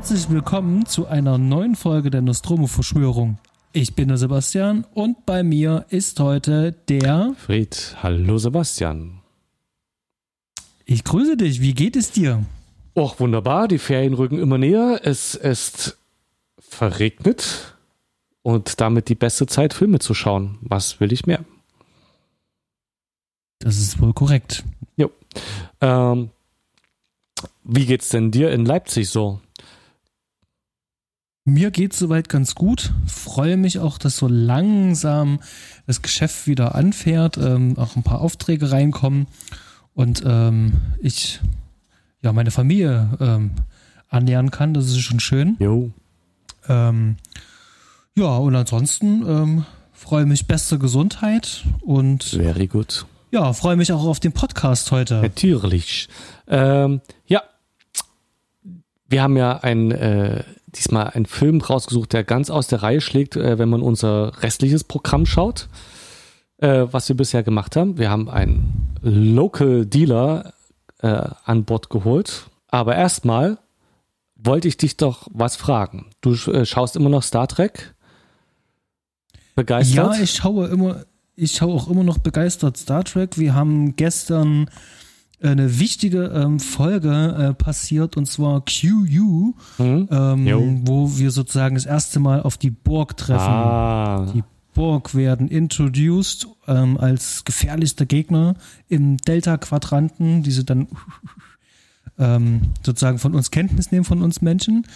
Herzlich willkommen zu einer neuen Folge der Nostromo-Verschwörung. Ich bin der Sebastian und bei mir ist heute der Fried. Hallo Sebastian. Ich grüße dich. Wie geht es dir? Och, wunderbar. Die Ferien rücken immer näher. Es ist verregnet und damit die beste Zeit, Filme zu schauen. Was will ich mehr? Das ist wohl korrekt. Jo. Ähm, wie geht's denn dir in Leipzig so? Mir geht soweit ganz gut. Freue mich auch, dass so langsam das Geschäft wieder anfährt, ähm, auch ein paar Aufträge reinkommen und ähm, ich ja meine Familie ähm, annähern kann. Das ist schon schön. Jo. Ähm, ja, und ansonsten ähm, freue mich beste Gesundheit und Very good. ja, freue mich auch auf den Podcast heute. Natürlich. Ähm, ja. Wir haben ja ein, äh, diesmal einen Film rausgesucht, der ganz aus der Reihe schlägt, äh, wenn man unser restliches Programm schaut, äh, was wir bisher gemacht haben. Wir haben einen Local Dealer äh, an Bord geholt. Aber erstmal wollte ich dich doch was fragen. Du äh, schaust immer noch Star Trek? Begeistert? Ja, ich schaue immer, ich schaue auch immer noch begeistert Star Trek. Wir haben gestern eine wichtige ähm, Folge äh, passiert und zwar QU, Mhm. Ähm, wo wir sozusagen das erste Mal auf die Borg treffen. Ah, Die Borg werden introduced ähm, als gefährlichster Gegner im Delta-Quadranten, die sie dann ähm, sozusagen von uns Kenntnis nehmen, von uns Menschen.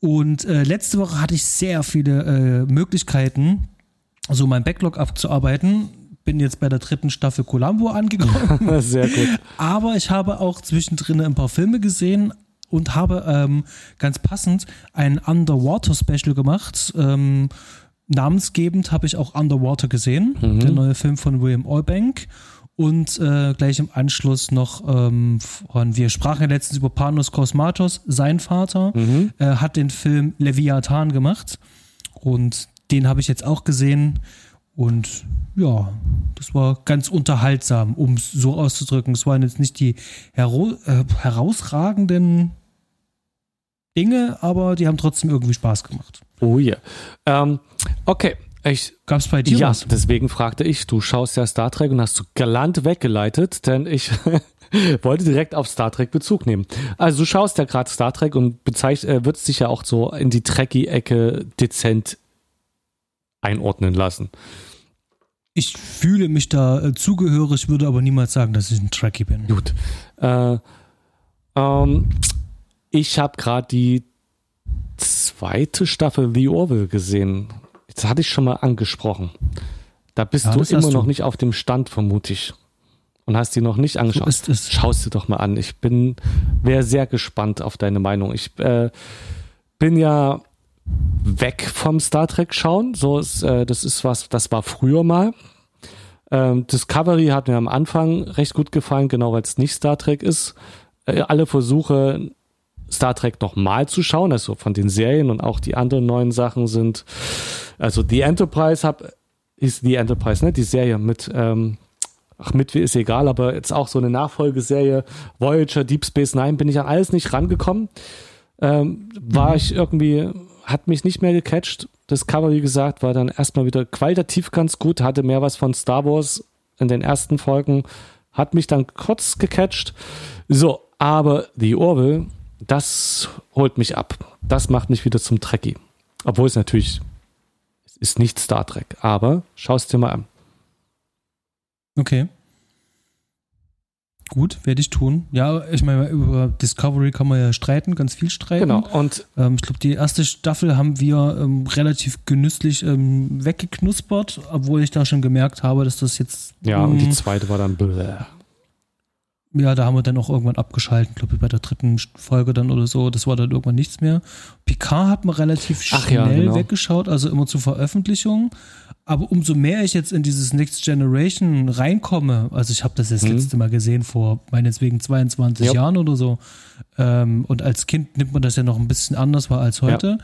Und äh, letzte Woche hatte ich sehr viele äh, Möglichkeiten, so mein Backlog abzuarbeiten. Bin jetzt bei der dritten Staffel Columbo angekommen. sehr gut. Aber ich habe auch zwischendrin ein paar Filme gesehen und habe ähm, ganz passend ein Underwater-Special gemacht. Ähm, namensgebend habe ich auch Underwater gesehen, der neue Film von William Allbank. Und äh, gleich im Anschluss noch ähm, von, wir sprachen ja letztens über Panos Kosmatos, sein Vater, äh, hat den Film Leviathan gemacht. Und den habe ich jetzt auch gesehen. Und ja, das war ganz unterhaltsam, um es so auszudrücken. Es waren jetzt nicht die hero äh, herausragenden Dinge, aber die haben trotzdem irgendwie Spaß gemacht. Oh ja. Ähm, okay. Ich, Gab es bei dir ja, was? deswegen fragte ich, du schaust ja Star Trek und hast du galant weggeleitet, denn ich wollte direkt auf Star Trek Bezug nehmen. Also du schaust ja gerade Star Trek und bezeichnet, äh, würdest dich ja auch so in die Trekkie-Ecke dezent einordnen lassen. Ich fühle mich da äh, zugehörig, würde aber niemals sagen, dass ich ein Trekkie bin. Gut. Äh, ähm, ich habe gerade die zweite Staffel The Orville gesehen. Das hatte ich schon mal angesprochen. Da bist Ja, du immer noch du. nicht auf dem Stand, vermute ich. Und hast die noch nicht So angeschaut. ist es. Schaust du doch mal an. Ich bin, wäre sehr gespannt auf deine Meinung. Ich äh, bin ja weg vom Star Trek schauen. So ist, äh, das ist was, das war früher mal. Ähm, Discovery hat mir am Anfang recht gut gefallen, genau weil es nicht Star Trek ist. Äh, alle Versuche, Star Trek nochmal zu schauen, also von den Serien und auch die anderen neuen Sachen sind, also The Enterprise hab, ist The Enterprise, ne? Die Serie mit, ähm, ach, mit ist egal, aber jetzt auch so eine Nachfolgeserie, Voyager, Deep Space Nine, bin ich an alles nicht rangekommen. Ähm, war ich irgendwie, hat mich nicht mehr gecatcht. Discovery gesagt, war dann erstmal wieder qualitativ ganz gut, hatte mehr was von Star Wars in den ersten Folgen, hat mich dann kurz gecatcht. So, aber The Orville, das holt mich ab. Das macht mich wieder zum Trekkie. Obwohl es natürlich, ist nicht Star Trek, aber schau es dir mal an. Okay. Gut, werde ich tun. Ja, ich meine, über Discovery kann man ja streiten, ganz viel streiten. Genau, und Ähm, ich glaube, die erste Staffel haben wir ähm, relativ genüsslich ähm, weggeknuspert, obwohl ich da schon gemerkt habe, dass das jetzt. ja, und die mh, zweite war dann bläh. Ja, da haben wir dann auch irgendwann abgeschalten, glaube ich, bei der dritten Folge dann oder so. Das war dann irgendwann nichts mehr. Picard hat man relativ Ach ja, schnell genau. weggeschaut, also immer zur Veröffentlichung. Aber umso mehr ich jetzt in dieses Next Generation reinkomme, also ich habe das das Mhm. letzte Mal gesehen vor meinetwegen 22 Ja. Jahren oder so. Ähm, und als Kind nimmt man das ja noch ein bisschen anders wahr als heute.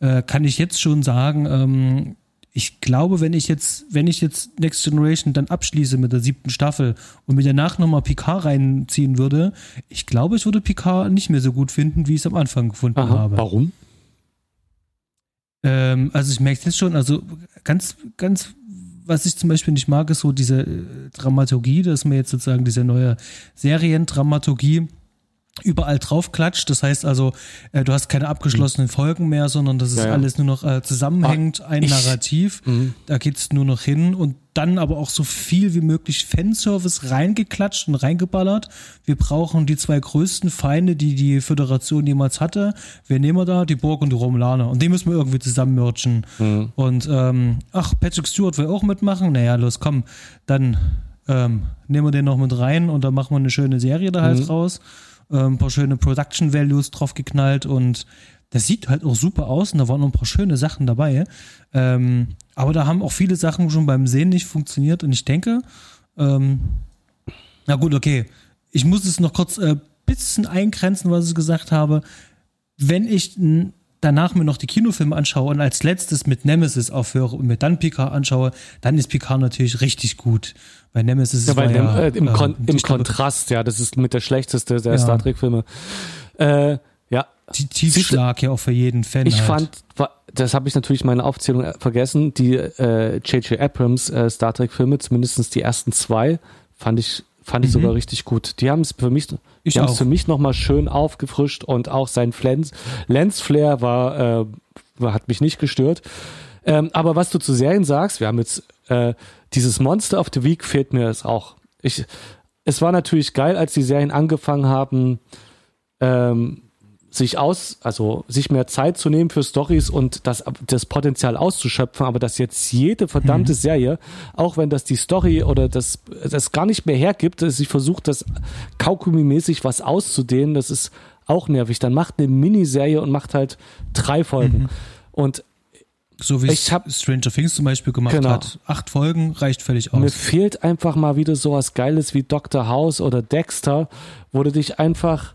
Äh, kann ich jetzt schon sagen, ähm, ich glaube, wenn ich jetzt, wenn ich jetzt Next Generation dann abschließe mit der siebten Staffel und mir danach nochmal Picard reinziehen würde, ich glaube, ich würde Picard nicht mehr so gut finden, wie ich es am Anfang gefunden Aha, habe. Warum? Ähm, also ich merke es jetzt schon, also ganz, ganz, was ich zum Beispiel nicht mag, ist so diese äh, Dramaturgie, dass mir jetzt sozusagen diese neue Seriendramaturgie überall drauf klatscht. Das heißt also, äh, du hast keine abgeschlossenen Folgen mehr, sondern das ist ja, ja. alles nur noch äh, zusammenhängend, ah, ein ich, Narrativ. Mhm. Da geht's nur noch hin und dann aber auch so viel wie möglich Fanservice reingeklatscht und reingeballert. Wir brauchen die zwei größten Feinde, die die Föderation jemals hatte. Wir nehmen da die Burg und die Romulaner und die müssen wir irgendwie zusammenmerchen. Mhm. Und ähm, ach, Patrick Stewart will auch mitmachen. Naja, los, komm, dann ähm, nehmen wir den noch mit rein und dann machen wir eine schöne Serie da halt mhm. raus äh, ein paar schöne Production Values drauf geknallt und das sieht halt auch super aus und da waren noch ein paar schöne Sachen dabei. Ähm, aber da haben auch viele Sachen schon beim Sehen nicht funktioniert und ich denke, ähm, na gut, okay, ich muss es noch kurz ein äh, bisschen eingrenzen, was ich gesagt habe. Wenn ich danach mir noch die Kinofilme anschaue und als letztes mit Nemesis aufhöre und mir dann Picard anschaue, dann ist Picard natürlich richtig gut. Bei Nemesis ja, weil ja, äh, im, Kon im Kontrast, ja, das ist mit der schlechteste der ja. Star Trek-Filme. Äh, ja. Tiefschlag ja auch für jeden Fan. Ich halt. fand, das habe ich natürlich meine Aufzählung vergessen, die J.J. Äh, Abrams äh, Star Trek-Filme, zumindest die ersten zwei, fand ich fand ich mhm. sogar richtig gut. Die haben es für mich, ich es für mich nochmal schön aufgefrischt und auch sein Flens, Lensflare war, äh, hat mich nicht gestört. Ähm, aber was du zu Serien sagst, wir haben jetzt äh, dieses Monster of the Week fehlt mir es auch. Ich, es war natürlich geil, als die Serien angefangen haben, ähm, sich aus, also sich mehr Zeit zu nehmen für Stories und das, das Potenzial auszuschöpfen, aber dass jetzt jede verdammte mhm. Serie, auch wenn das die Story oder das, das gar nicht mehr hergibt, dass ich versucht, das Kaugummi-mäßig was auszudehnen, das ist auch nervig. Dann macht eine Miniserie und macht halt drei Folgen. Mhm. Und so wie ich hab, Stranger Things zum Beispiel gemacht genau. hat. Acht Folgen reicht völlig aus. Mir fehlt einfach mal wieder sowas Geiles wie Dr. House oder Dexter, wo du dich einfach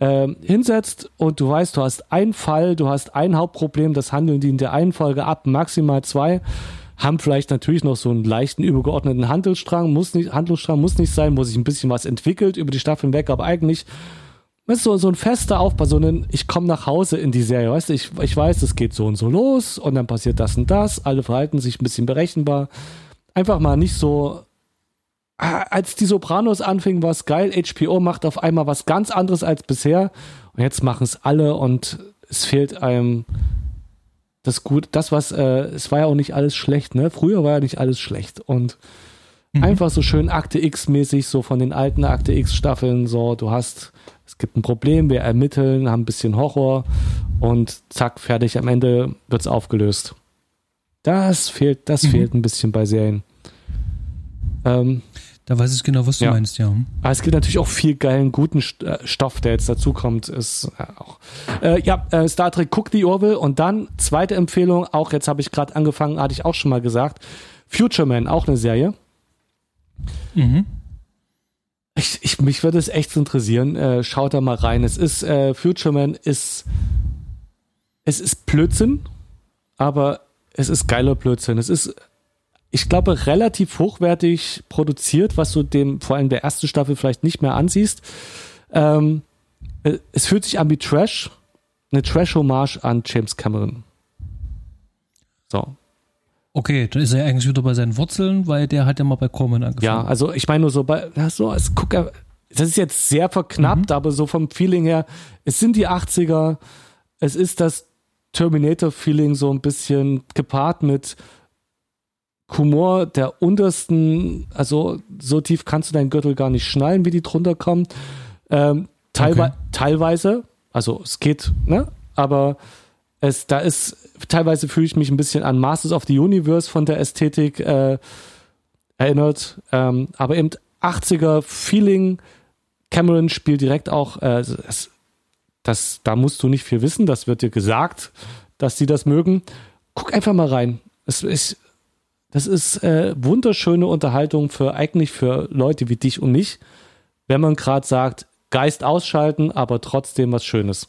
ähm, hinsetzt und du weißt, du hast einen Fall, du hast ein Hauptproblem, das handeln die in der einen Folge ab, maximal zwei, haben vielleicht natürlich noch so einen leichten übergeordneten Handelsstrang, muss nicht, Handelsstrang muss nicht sein, wo sich ein bisschen was entwickelt über die Staffeln weg, aber eigentlich ist so, so ein fester Aufbau, so ein, ich komme nach Hause in die Serie, weißt du, ich, ich weiß, es geht so und so los und dann passiert das und das, alle verhalten sich ein bisschen berechenbar. Einfach mal nicht so als die Sopranos anfingen, war es geil. HBO macht auf einmal was ganz anderes als bisher. Und jetzt machen es alle und es fehlt einem das gut, das was, äh, es war ja auch nicht alles schlecht, ne? Früher war ja nicht alles schlecht und mhm. einfach so schön Akte X-mäßig, so von den alten Akte X-Staffeln, so, du hast, es gibt ein Problem, wir ermitteln, haben ein bisschen Horror und zack, fertig, am Ende wird's aufgelöst. Das fehlt, das mhm. fehlt ein bisschen bei Serien. Ähm, da weiß ich genau, was du ja. meinst, ja. Aber es gibt natürlich auch viel geilen, guten äh, Stoff, der jetzt dazukommt. Ist äh, auch. Äh, ja, äh, Star Trek Cook the Orville und dann zweite Empfehlung, auch jetzt habe ich gerade angefangen, hatte ich auch schon mal gesagt. Future Man, auch eine Serie. Mhm. Ich, ich, mich würde es echt interessieren. Äh, schaut da mal rein. Es ist, äh, Future Man ist, es ist Blödsinn, aber es ist geiler Blödsinn. Es ist ich glaube, relativ hochwertig produziert, was du dem vor allem der ersten Staffel vielleicht nicht mehr ansiehst. Ähm, äh, es fühlt sich an wie Trash, eine Trash-Hommage an James Cameron. So. Okay, dann ist er eigentlich wieder bei seinen Wurzeln, weil der hat ja mal bei Corman angefangen. Ja, also ich meine nur so bei, ja, so, als guck, das ist jetzt sehr verknappt, mhm. aber so vom Feeling her, es sind die 80er, es ist das Terminator-Feeling so ein bisschen gepaart mit Humor der untersten, also so tief kannst du deinen Gürtel gar nicht schnallen, wie die drunter kommen. Ähm, teilwe okay. Teilweise, also es geht, ne? Aber es, da ist, teilweise fühle ich mich ein bisschen an Masters of the Universe von der Ästhetik äh, erinnert. Ähm, aber eben 80er Feeling, Cameron spielt direkt auch, äh, es, das, da musst du nicht viel wissen, das wird dir gesagt, dass sie das mögen. Guck einfach mal rein. Es ist das ist äh, wunderschöne Unterhaltung für eigentlich für Leute wie dich und mich, wenn man gerade sagt, Geist ausschalten, aber trotzdem was Schönes.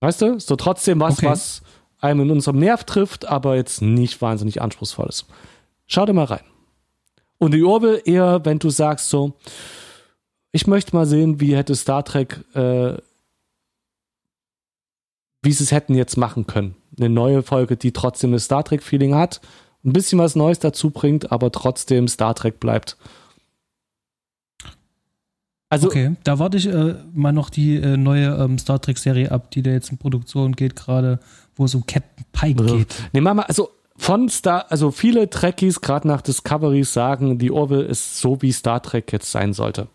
Weißt du? So trotzdem was, okay. was einem in unserem Nerv trifft, aber jetzt nicht wahnsinnig anspruchsvoll ist. Schau dir mal rein. Und die Orville eher, wenn du sagst so, ich möchte mal sehen, wie hätte Star Trek, äh, wie sie es hätten jetzt machen können. Eine neue Folge, die trotzdem ein Star Trek-Feeling hat, ein bisschen was Neues dazu bringt, aber trotzdem Star Trek bleibt. Also, okay, da warte ich äh, mal noch die äh, neue ähm, Star Trek-Serie ab, die da jetzt in Produktion geht, gerade, wo es um Captain Pike also, geht. Nee, mal, also von Star, also viele Trekkies, gerade nach Discoveries, sagen, die Orville ist so, wie Star Trek jetzt sein sollte.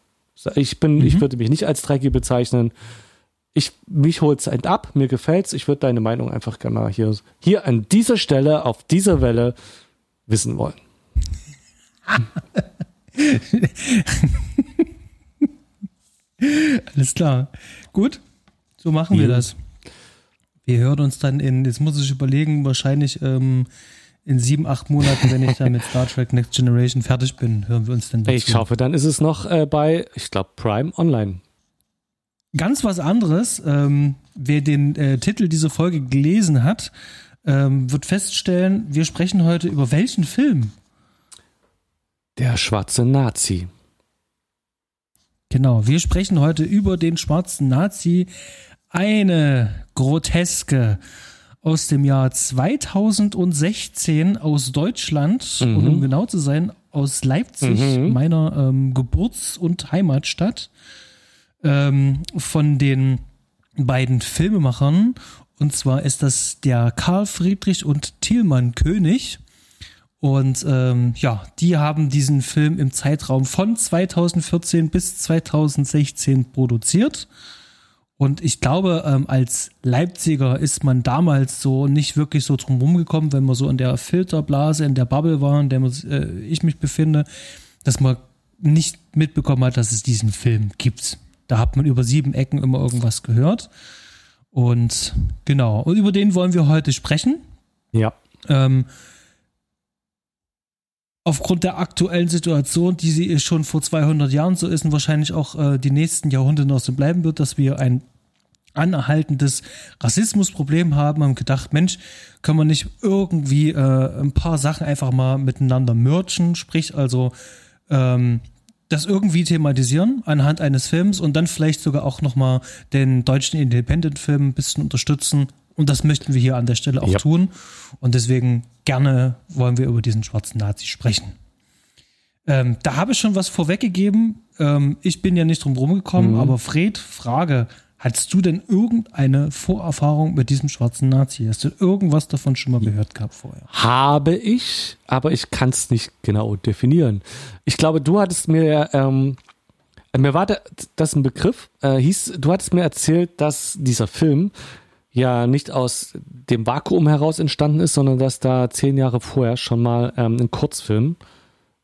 Ich bin, mhm. ich würde mich nicht als Trekkie bezeichnen. Ich, mich holt's ein ab, mir gefällt's. Ich würde deine Meinung einfach gerne mal hier, hier an dieser Stelle, auf dieser Welle wissen wollen. Alles klar. Gut, so machen wir das. Wir hören uns dann in, jetzt muss ich überlegen, wahrscheinlich ähm, in sieben, acht Monaten, wenn ich dann mit Star Trek Next Generation fertig bin, hören wir uns dann dazu. Ich hoffe, dann ist es noch äh, bei, ich glaube, Prime Online. Ganz was anderes. Ähm, wer den äh, Titel dieser Folge gelesen hat, ähm, wird feststellen, wir sprechen heute über welchen Film? Der schwarze Nazi. Genau, wir sprechen heute über den schwarzen Nazi. Eine groteske aus dem Jahr 2016 aus Deutschland mhm. und um genau zu sein, aus Leipzig, mhm. meiner ähm, Geburts- und Heimatstadt, ähm, von den beiden Filmemachern. Und zwar ist das der Karl Friedrich und Thielmann König. Und ähm, ja, die haben diesen Film im Zeitraum von 2014 bis 2016 produziert. Und ich glaube, ähm, als Leipziger ist man damals so nicht wirklich so drum rumgekommen, wenn man so in der Filterblase, in der Bubble war, in der man, äh, ich mich befinde, dass man nicht mitbekommen hat, dass es diesen Film gibt. Da hat man über sieben Ecken immer irgendwas gehört. Und genau, und über den wollen wir heute sprechen. Ja. Ähm, aufgrund der aktuellen Situation, die sie schon vor 200 Jahren so ist und wahrscheinlich auch äh, die nächsten Jahrhunderte noch so bleiben wird, dass wir ein anerhaltendes Rassismusproblem haben, haben gedacht, Mensch, können wir nicht irgendwie äh, ein paar Sachen einfach mal miteinander merchen, sprich also ähm, das irgendwie thematisieren anhand eines Films und dann vielleicht sogar auch nochmal den deutschen Independent-Film ein bisschen unterstützen. Und das möchten wir hier an der Stelle auch ja. tun. Und deswegen gerne wollen wir über diesen schwarzen Nazi sprechen. Ähm, da habe ich schon was vorweggegeben. Ähm, ich bin ja nicht drum rumgekommen, mhm. aber Fred, Frage, hattest du denn irgendeine Vorerfahrung mit diesem schwarzen Nazi? Hast du irgendwas davon schon mal gehört gehabt vorher? Habe ich, aber ich kann es nicht genau definieren. Ich glaube, du hattest mir, ähm, mir war das ein Begriff, äh, hieß, du hattest mir erzählt, dass dieser Film ja nicht aus dem Vakuum heraus entstanden ist, sondern dass da zehn Jahre vorher schon mal ähm, ein Kurzfilm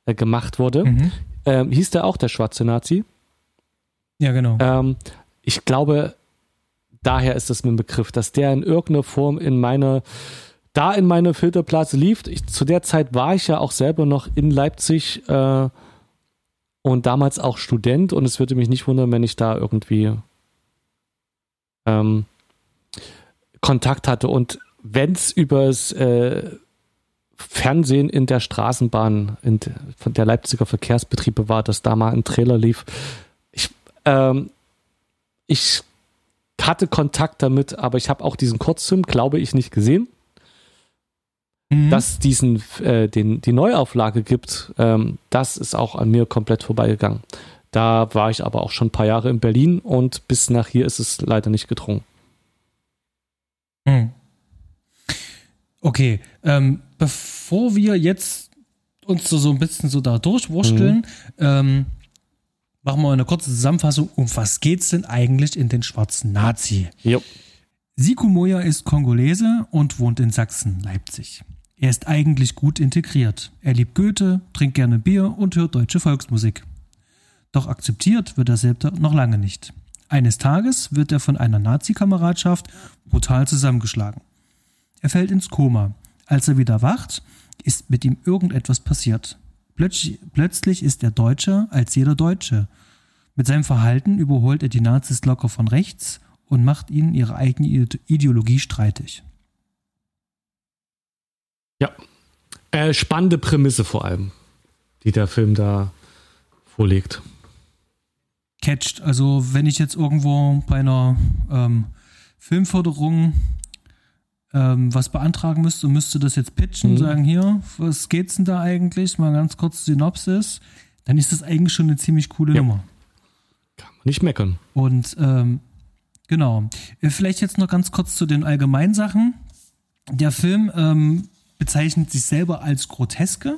äh, gemacht wurde. Mhm. Ähm, hieß der auch der schwarze Nazi? Ja, genau. Ähm, ich glaube, daher ist mir ein Begriff, dass der in irgendeiner Form in meine, da in meine Filterblase lief. Ich, zu der Zeit war ich ja auch selber noch in Leipzig äh, und damals auch Student und es würde mich nicht wundern, wenn ich da irgendwie ähm, Kontakt hatte. Und wenn es übers äh, Fernsehen in der Straßenbahn in der Leipziger Verkehrsbetriebe war, dass da mal ein Trailer lief. Ich, ähm, ich hatte Kontakt damit, aber ich habe auch diesen Kurzfilm, glaube ich, nicht gesehen. Mhm. Dass diesen, äh, den, die Neuauflage gibt, ähm, das ist auch an mir komplett vorbeigegangen. Da war ich aber auch schon ein paar Jahre in Berlin und bis nach hier ist es leider nicht gedrungen. Hm. Okay, ähm, bevor wir jetzt uns so, so ein bisschen so da durchwurschteln, mhm. ähm, machen wir eine kurze Zusammenfassung. Um was geht's denn eigentlich in den schwarzen Nazi? Jo. Siku Moya ist Kongolese und wohnt in Sachsen, Leipzig. Er ist eigentlich gut integriert. Er liebt Goethe, trinkt gerne Bier und hört deutsche Volksmusik. Doch akzeptiert wird er selbst noch lange nicht. Eines Tages wird er von einer Nazi-Kameradschaft brutal zusammengeschlagen. Er fällt ins Koma. Als er wieder wacht, ist mit ihm irgendetwas passiert. Plötzlich, plötzlich ist er Deutscher als jeder Deutsche. Mit seinem Verhalten überholt er die Nazis locker von rechts und macht ihnen ihre eigene Ideologie streitig. Ja. Äh, spannende Prämisse vor allem, die der Film da vorlegt. Catcht. Also wenn ich jetzt irgendwo bei einer ähm, Filmförderung ähm, was beantragen müsste und müsste das jetzt pitchen, mhm. sagen, hier, was geht's denn da eigentlich? Mal ganz kurz Synopsis. Dann ist das eigentlich schon eine ziemlich coole ja. Nummer. Kann man nicht meckern. Und ähm, genau. Äh, vielleicht jetzt noch ganz kurz zu den Allgemeinsachen. Der Film ähm, bezeichnet sich selber als groteske.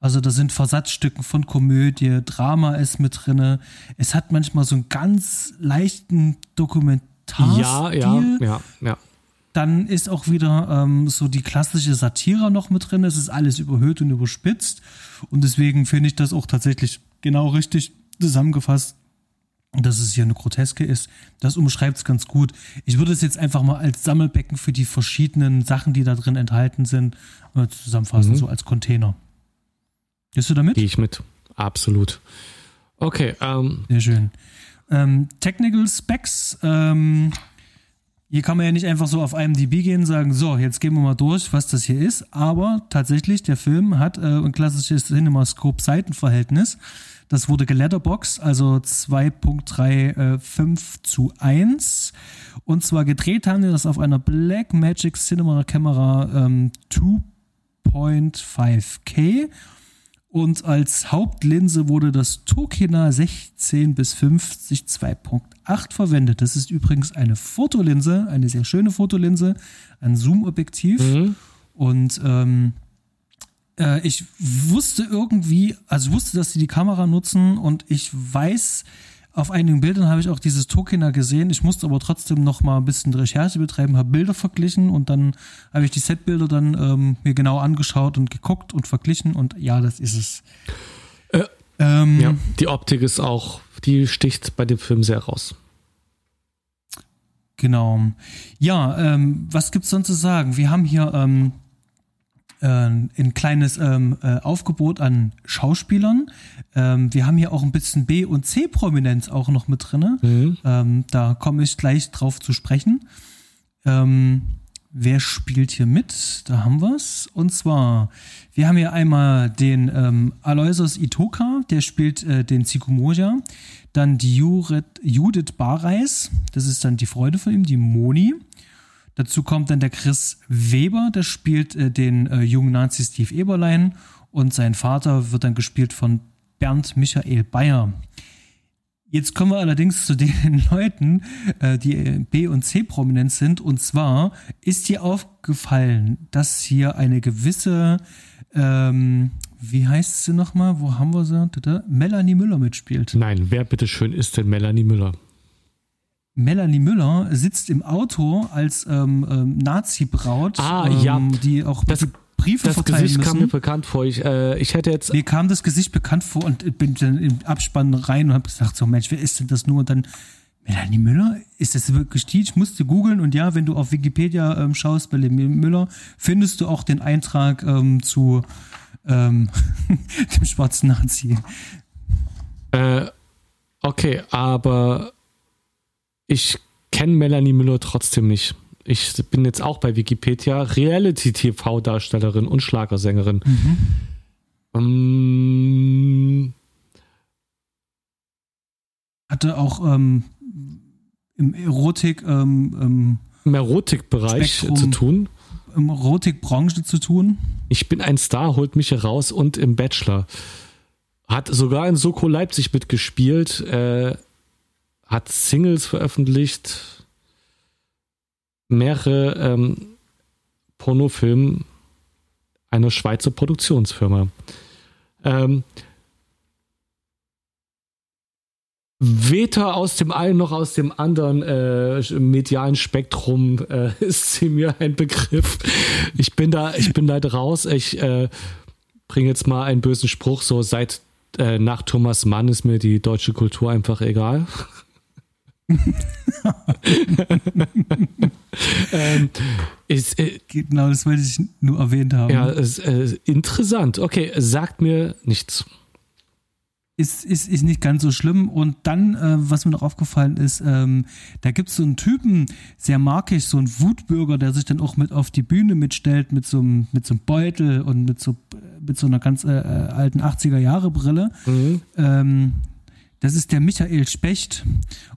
Also da sind Versatzstücken von Komödie, Drama ist mit drinne. Es hat manchmal so einen ganz leichten Dokumentarstil. Ja, ja, ja, ja. Dann ist auch wieder ähm, so die klassische Satire noch mit drin. Es ist alles überhöht und überspitzt. Und deswegen finde ich das auch tatsächlich genau richtig zusammengefasst, dass es hier eine Groteske ist. Das umschreibt es ganz gut. Ich würde es jetzt einfach mal als Sammelbecken für die verschiedenen Sachen, die da drin enthalten sind, zusammenfassen, mhm. so als Container. Gehst du damit? Gehe ich mit. Absolut. Okay. Ähm. Sehr schön. Ähm, Technical Specs. Ähm, hier kann man ja nicht einfach so auf IMDb gehen und sagen, so, jetzt gehen wir mal durch, was das hier ist. Aber tatsächlich, der Film hat äh, ein klassisches CinemaScope-Seitenverhältnis. Das wurde geletterbox, also 2.35 äh, zu 1. Und zwar gedreht haben wir das auf einer Blackmagic Cinema Kamera ähm, 2.5K und als Hauptlinse wurde das Tokina 16 bis 50 2.8 verwendet. Das ist übrigens eine Fotolinse, eine sehr schöne Fotolinse, ein Zoom-Objektiv. Mhm. Und ähm, äh, ich wusste irgendwie, also wusste, dass sie die Kamera nutzen und ich weiß, auf einigen Bildern habe ich auch dieses Tokena gesehen. Ich musste aber trotzdem noch mal ein bisschen Recherche betreiben, habe Bilder verglichen und dann habe ich die Setbilder dann ähm, mir genau angeschaut und geguckt und verglichen und ja, das ist es. Äh, ähm, ja, die Optik ist auch, die sticht bei dem Film sehr raus. Genau. Ja, ähm, was gibt's sonst zu sagen? Wir haben hier ähm, äh, ein kleines ähm, äh, Aufgebot an Schauspielern. Ähm, wir haben hier auch ein bisschen B- und C-Prominenz auch noch mit drin. Mhm. Ähm, da komme ich gleich drauf zu sprechen. Ähm, wer spielt hier mit? Da haben wir es. Und zwar, wir haben hier einmal den ähm, Aloysius Itoka, der spielt äh, den Tsikumoja. Dann die Judith Bareis, das ist dann die Freude von ihm, die Moni. Dazu kommt dann der Chris Weber, der spielt äh, den äh, jungen Nazi Steve Eberlein und sein Vater wird dann gespielt von Bernd Michael Bayer. Jetzt kommen wir allerdings zu den Leuten, äh, die B- und C-prominent sind. Und zwar ist dir aufgefallen, dass hier eine gewisse, ähm, wie heißt sie nochmal? Wo haben wir sie? Melanie Müller mitspielt. Nein, wer bitteschön ist denn Melanie Müller? Melanie Müller sitzt im Auto als ähm, ähm, Nazi-Braut, ah, ähm, ja. die auch das, Briefe das Gesicht müssen. kam mir bekannt vor. Ich, äh, ich hätte jetzt. Mir kam das Gesicht bekannt vor und bin dann im Abspann rein und habe gesagt, so Mensch, wer ist denn das nur? Und dann Melanie Müller? Ist das wirklich die? Ich musste googeln und ja, wenn du auf Wikipedia ähm, schaust, Melanie Müller, findest du auch den Eintrag ähm, zu ähm, dem schwarzen Nazi. Äh, okay, aber ich kenne Melanie Müller trotzdem nicht. Ich bin jetzt auch bei Wikipedia Reality-TV-Darstellerin und Schlagersängerin. Mhm. Um, Hatte auch ähm, im Erotik ähm, ähm im Erotikbereich zu tun. Im Erotikbranche zu tun. Ich bin ein Star, holt mich heraus und im Bachelor. Hat sogar in Soko Leipzig mitgespielt. Äh, hat Singles veröffentlicht, mehrere ähm, Pornofilme einer Schweizer Produktionsfirma. Ähm, weder aus dem einen noch aus dem anderen äh, medialen Spektrum äh, ist sie mir ein Begriff. Ich bin da, ich bin da raus. Ich äh, bringe jetzt mal einen bösen Spruch. So seit äh, nach Thomas Mann ist mir die deutsche Kultur einfach egal. ähm, ist, äh, genau, das wollte ich nur erwähnt haben. Ja, ist, äh, interessant. Okay, sagt mir nichts. ist, ist, ist nicht ganz so schlimm. Und dann, äh, was mir noch aufgefallen ist, ähm, da gibt es so einen Typen, sehr ich, so einen Wutbürger, der sich dann auch mit auf die Bühne mitstellt, mit so einem, mit so einem Beutel und mit so, mit so einer ganz äh, äh alten 80er-Jahre-Brille. Mhm. Ähm, das ist der Michael Specht.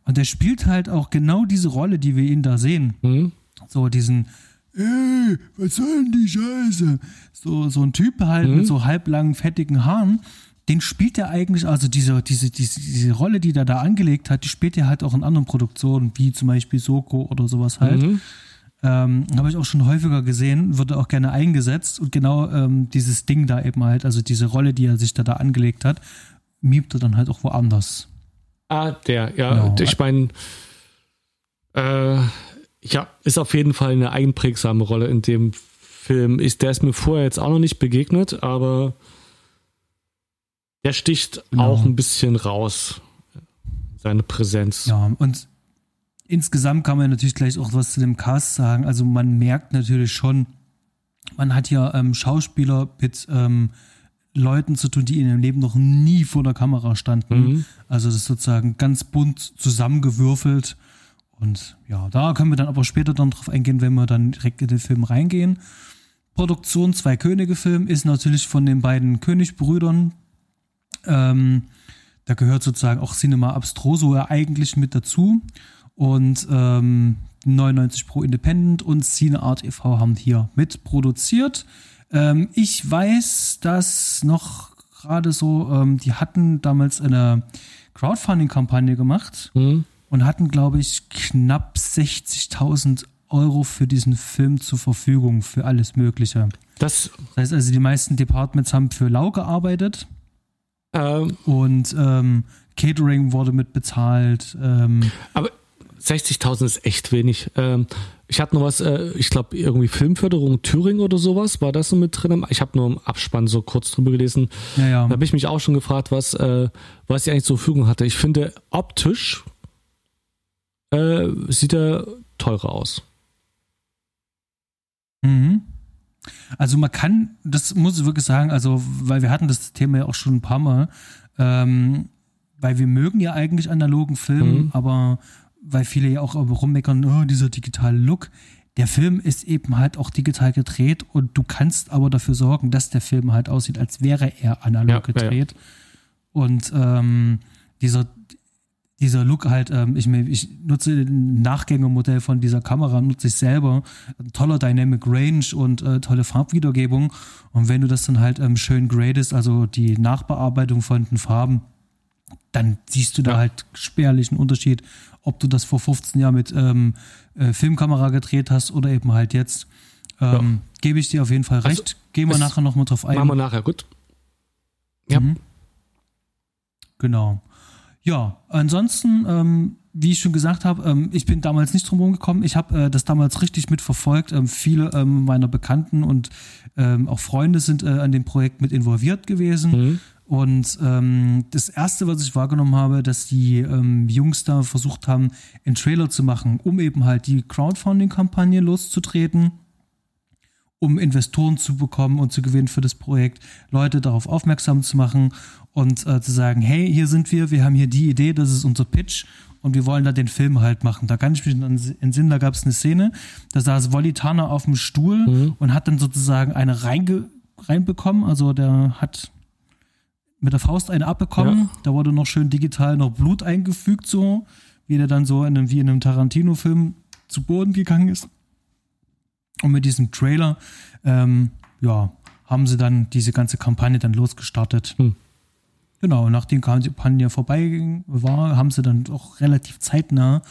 Und der spielt halt auch genau diese Rolle, die wir ihn da sehen. Mhm. So diesen, ey, was soll denn die Scheiße? So, so ein Typ halt mhm. mit so halblangen, fettigen Haaren den spielt er eigentlich, also diese, diese, diese, diese Rolle, die er da angelegt hat, die spielt er halt auch in anderen Produktionen, wie zum Beispiel Soko oder sowas halt. Mhm. Ähm, Habe ich auch schon häufiger gesehen, wird auch gerne eingesetzt und genau ähm, dieses Ding da eben halt, also diese Rolle, die er sich da, da angelegt hat, miebt er dann halt auch woanders. Ah, der, ja, genau. ich meine, äh, ja, ist auf jeden Fall eine einprägsame Rolle in dem Film. Ist, der ist mir vorher jetzt auch noch nicht begegnet, aber der sticht genau. auch ein bisschen raus. Seine Präsenz. Ja, und insgesamt kann man natürlich gleich auch was zu dem Cast sagen. Also man merkt natürlich schon, man hat ja ähm, Schauspieler mit ähm, Leuten zu tun, die in ihrem Leben noch nie vor der Kamera standen. Mhm. Also das ist sozusagen ganz bunt zusammengewürfelt. Und ja, da können wir dann aber später dann drauf eingehen, wenn wir dann direkt in den Film reingehen. Produktion Zwei Könige Film ist natürlich von den beiden Königbrüdern, ähm, da gehört sozusagen auch Cinema Abstroso ja eigentlich mit dazu. Und ähm, 99 Pro Independent und Cineart e.V. haben hier mitproduziert. Ähm, ich weiß, dass noch gerade so, ähm, die hatten damals eine Crowdfunding-Kampagne gemacht mhm. und hatten, glaube ich, knapp 60.000 Euro für diesen Film zur Verfügung, für alles Mögliche. Das, das heißt also, die meisten Departments haben für Lau gearbeitet. Ähm, und ähm, Catering wurde mit bezahlt. Ähm, aber 60.000 ist echt wenig. Ich hatte noch was, äh, ich glaube, irgendwie Filmförderung Thüringen oder sowas, war das so mit drin? Ich habe nur im Abspann so kurz drüber gelesen. Ja, ja. Da habe ich mich auch schon gefragt, was, äh, was sie eigentlich zur Verfügung hatte. Ich finde, optisch äh, sieht er teurer aus. Mhm. Also man kann, das muss ich wirklich sagen, also weil wir hatten das Thema ja auch schon ein paar Mal, ähm, weil wir mögen ja eigentlich analogen Film, mhm. aber weil viele ja auch rummeckern, oh, dieser digitale Look. Der Film ist eben halt auch digital gedreht und du kannst aber dafür sorgen, dass der Film halt aussieht, als wäre er analog ja, gedreht. Ja, ja. Und ähm, dieser dieser Look halt, ähm, ich, ich nutze ein Nachgängermodell von dieser Kamera, nutze ich selber. Toller Dynamic Range und äh, tolle Farbwiedergebung. Und wenn du das dann halt ähm, schön gradest, also die Nachbearbeitung von den Farben, dann siehst du da ja. halt spärlichen Unterschied, ob du das vor 15 Jahren mit ähm, äh, Filmkamera gedreht hast oder eben halt jetzt. Ähm, ja. Gebe ich dir auf jeden Fall also, recht. Also, Gehen wir nachher nochmal drauf ein. Machen wir nachher, gut. Ja. Mhm. Genau. Ja, ansonsten, ähm, wie ich schon gesagt habe, ähm, ich bin damals nicht drum gekommen. Ich habe äh, das damals richtig mitverfolgt. Ähm, viele ähm, meiner Bekannten und ähm, auch Freunde sind äh, an dem Projekt mit involviert gewesen. Mhm. Und ähm, das erste, was ich wahrgenommen habe, dass die ähm, Jungs da versucht haben, einen Trailer zu machen, um eben halt die Crowdfunding-Kampagne loszutreten um Investoren zu bekommen und zu gewinnen für das Projekt, Leute darauf aufmerksam zu machen und äh, zu sagen, hey, hier sind wir, wir haben hier die Idee, das ist unser Pitch und wir wollen da den Film halt machen. Da kann ich mich in Sinn, da gab es eine Szene, da saß Volitana auf dem Stuhl mhm. und hat dann sozusagen eine reinge reinbekommen, also der hat mit der Faust eine abbekommen, ja. da wurde noch schön digital noch Blut eingefügt, so wie der dann so in einem, wie in einem Tarantino-Film zu Boden gegangen ist. Und mit diesem Trailer, ähm, ja, haben sie dann diese ganze Kampagne dann losgestartet. Hm. Genau, nachdem die Kampagne vorbei war, haben sie dann auch relativ zeitnah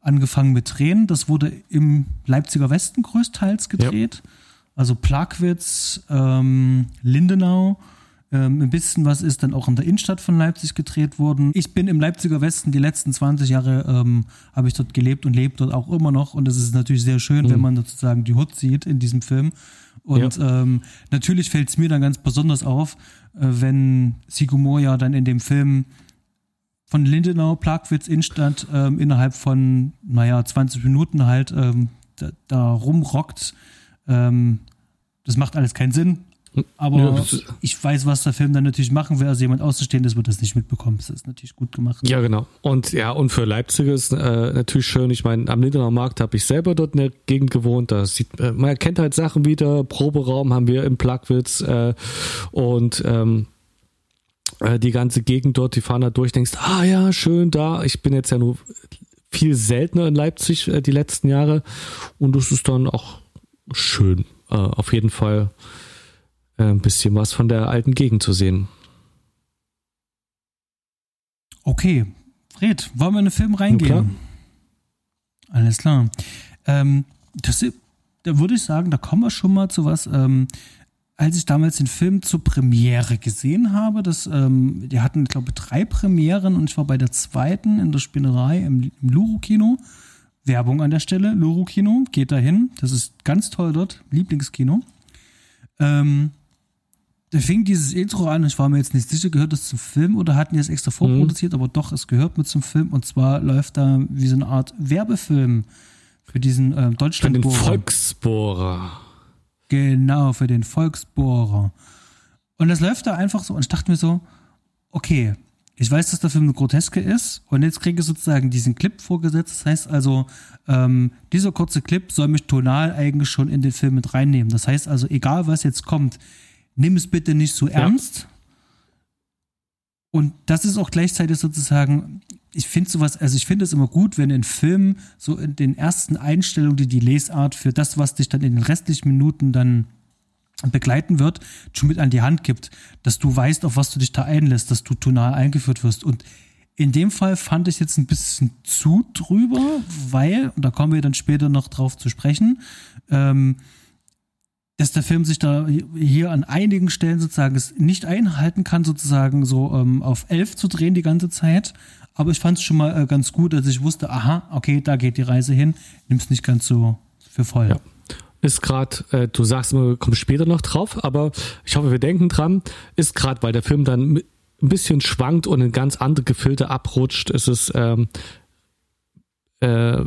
angefangen mit Drehen. Das wurde im Leipziger Westen größtenteils gedreht. Ja. Also Plagwitz, ähm, Lindenau ähm, ein bisschen was ist dann auch in der Innenstadt von Leipzig gedreht worden. Ich bin im Leipziger Westen die letzten 20 Jahre ähm, habe ich dort gelebt und lebe dort auch immer noch. Und es ist natürlich sehr schön, mhm. wenn man sozusagen die Hut sieht in diesem Film. Und ja. ähm, natürlich fällt es mir dann ganz besonders auf, äh, wenn Sigo ja dann in dem Film von Lindenau, Plagwitz, Innenstadt ähm, innerhalb von, naja, 20 Minuten halt ähm, da, da rumrockt. Ähm, das macht alles keinen Sinn, Aber Ja, das ich weiß, was der Film dann natürlich machen will. Also jemand Außenstehendes wird das nicht mitbekommen. Das ist natürlich gut gemacht. Ja, genau. Und ja, und für Leipzig ist äh, natürlich schön. Ich meine, am Lindener Markt habe ich selber dort in der Gegend gewohnt. Da sieht, äh, man erkennt halt Sachen wieder. Proberaum haben wir im Plagwitz äh, und ähm, äh, die ganze Gegend dort, die fahren da durch, denkst, ah ja, schön da. Ich bin jetzt ja nur viel seltener in Leipzig äh, die letzten Jahre und das ist dann auch schön. Äh, auf jeden Fall ein bisschen was von der alten Gegend zu sehen. Okay, Fred, wollen wir in den Film reingehen? klar. Alles klar. Ähm, das, da würde ich sagen, da kommen wir schon mal zu was. Ähm, als ich damals den Film zur Premiere gesehen habe, das, ähm, die hatten, glaube ich, drei Premieren und ich war bei der zweiten in der Spinnerei im, im Luro-Kino. Werbung an der Stelle, Luro-Kino, geht dahin. Das ist ganz toll dort, Lieblingskino. Ähm, da fing dieses Intro an, ich war mir jetzt nicht sicher, gehört das zum Film oder hatten die es extra vorproduziert, aber doch, es gehört mit zum Film und zwar läuft da wie so eine Art Werbefilm für diesen äh, Für den Deutschland. Volksbohrer. Genau, für den Volksbohrer. Und das läuft da einfach so und ich dachte mir so, okay, ich weiß, dass der Film eine Groteske ist und jetzt kriege ich sozusagen diesen Clip vorgesetzt. Das heißt also, ähm, dieser kurze Clip soll mich tonal eigentlich schon in den Film mit reinnehmen. Das heißt also, egal was jetzt kommt, nimm es bitte nicht so ernst. Und das ist auch gleichzeitig sozusagen, ich finde sowas, also ich finde es immer gut, wenn in Filmen so in den ersten Einstellungen die, die Lesart für das, was dich dann in den restlichen Minuten dann begleiten wird, schon mit an die Hand gibt, dass du weißt, auf was du dich da einlässt, dass du tonal eingeführt wirst. Und in dem Fall fand ich jetzt ein bisschen zu drüber, weil, und da kommen wir dann später noch drauf zu sprechen, ähm, dass der Film sich da hier an einigen Stellen sozusagen es nicht einhalten kann, sozusagen so ähm, auf elf zu drehen die ganze Zeit. Aber ich fand es schon mal äh, ganz gut, dass ich wusste, aha, okay, da geht die Reise hin. Nimm's nicht ganz so für voll. Ja. Ist gerade, äh, du sagst immer, kommen später noch drauf, aber ich hoffe, wir denken dran, ist gerade, weil der Film dann ein bisschen schwankt und in ganz andere Gefilde abrutscht, ist es, ähm, äh,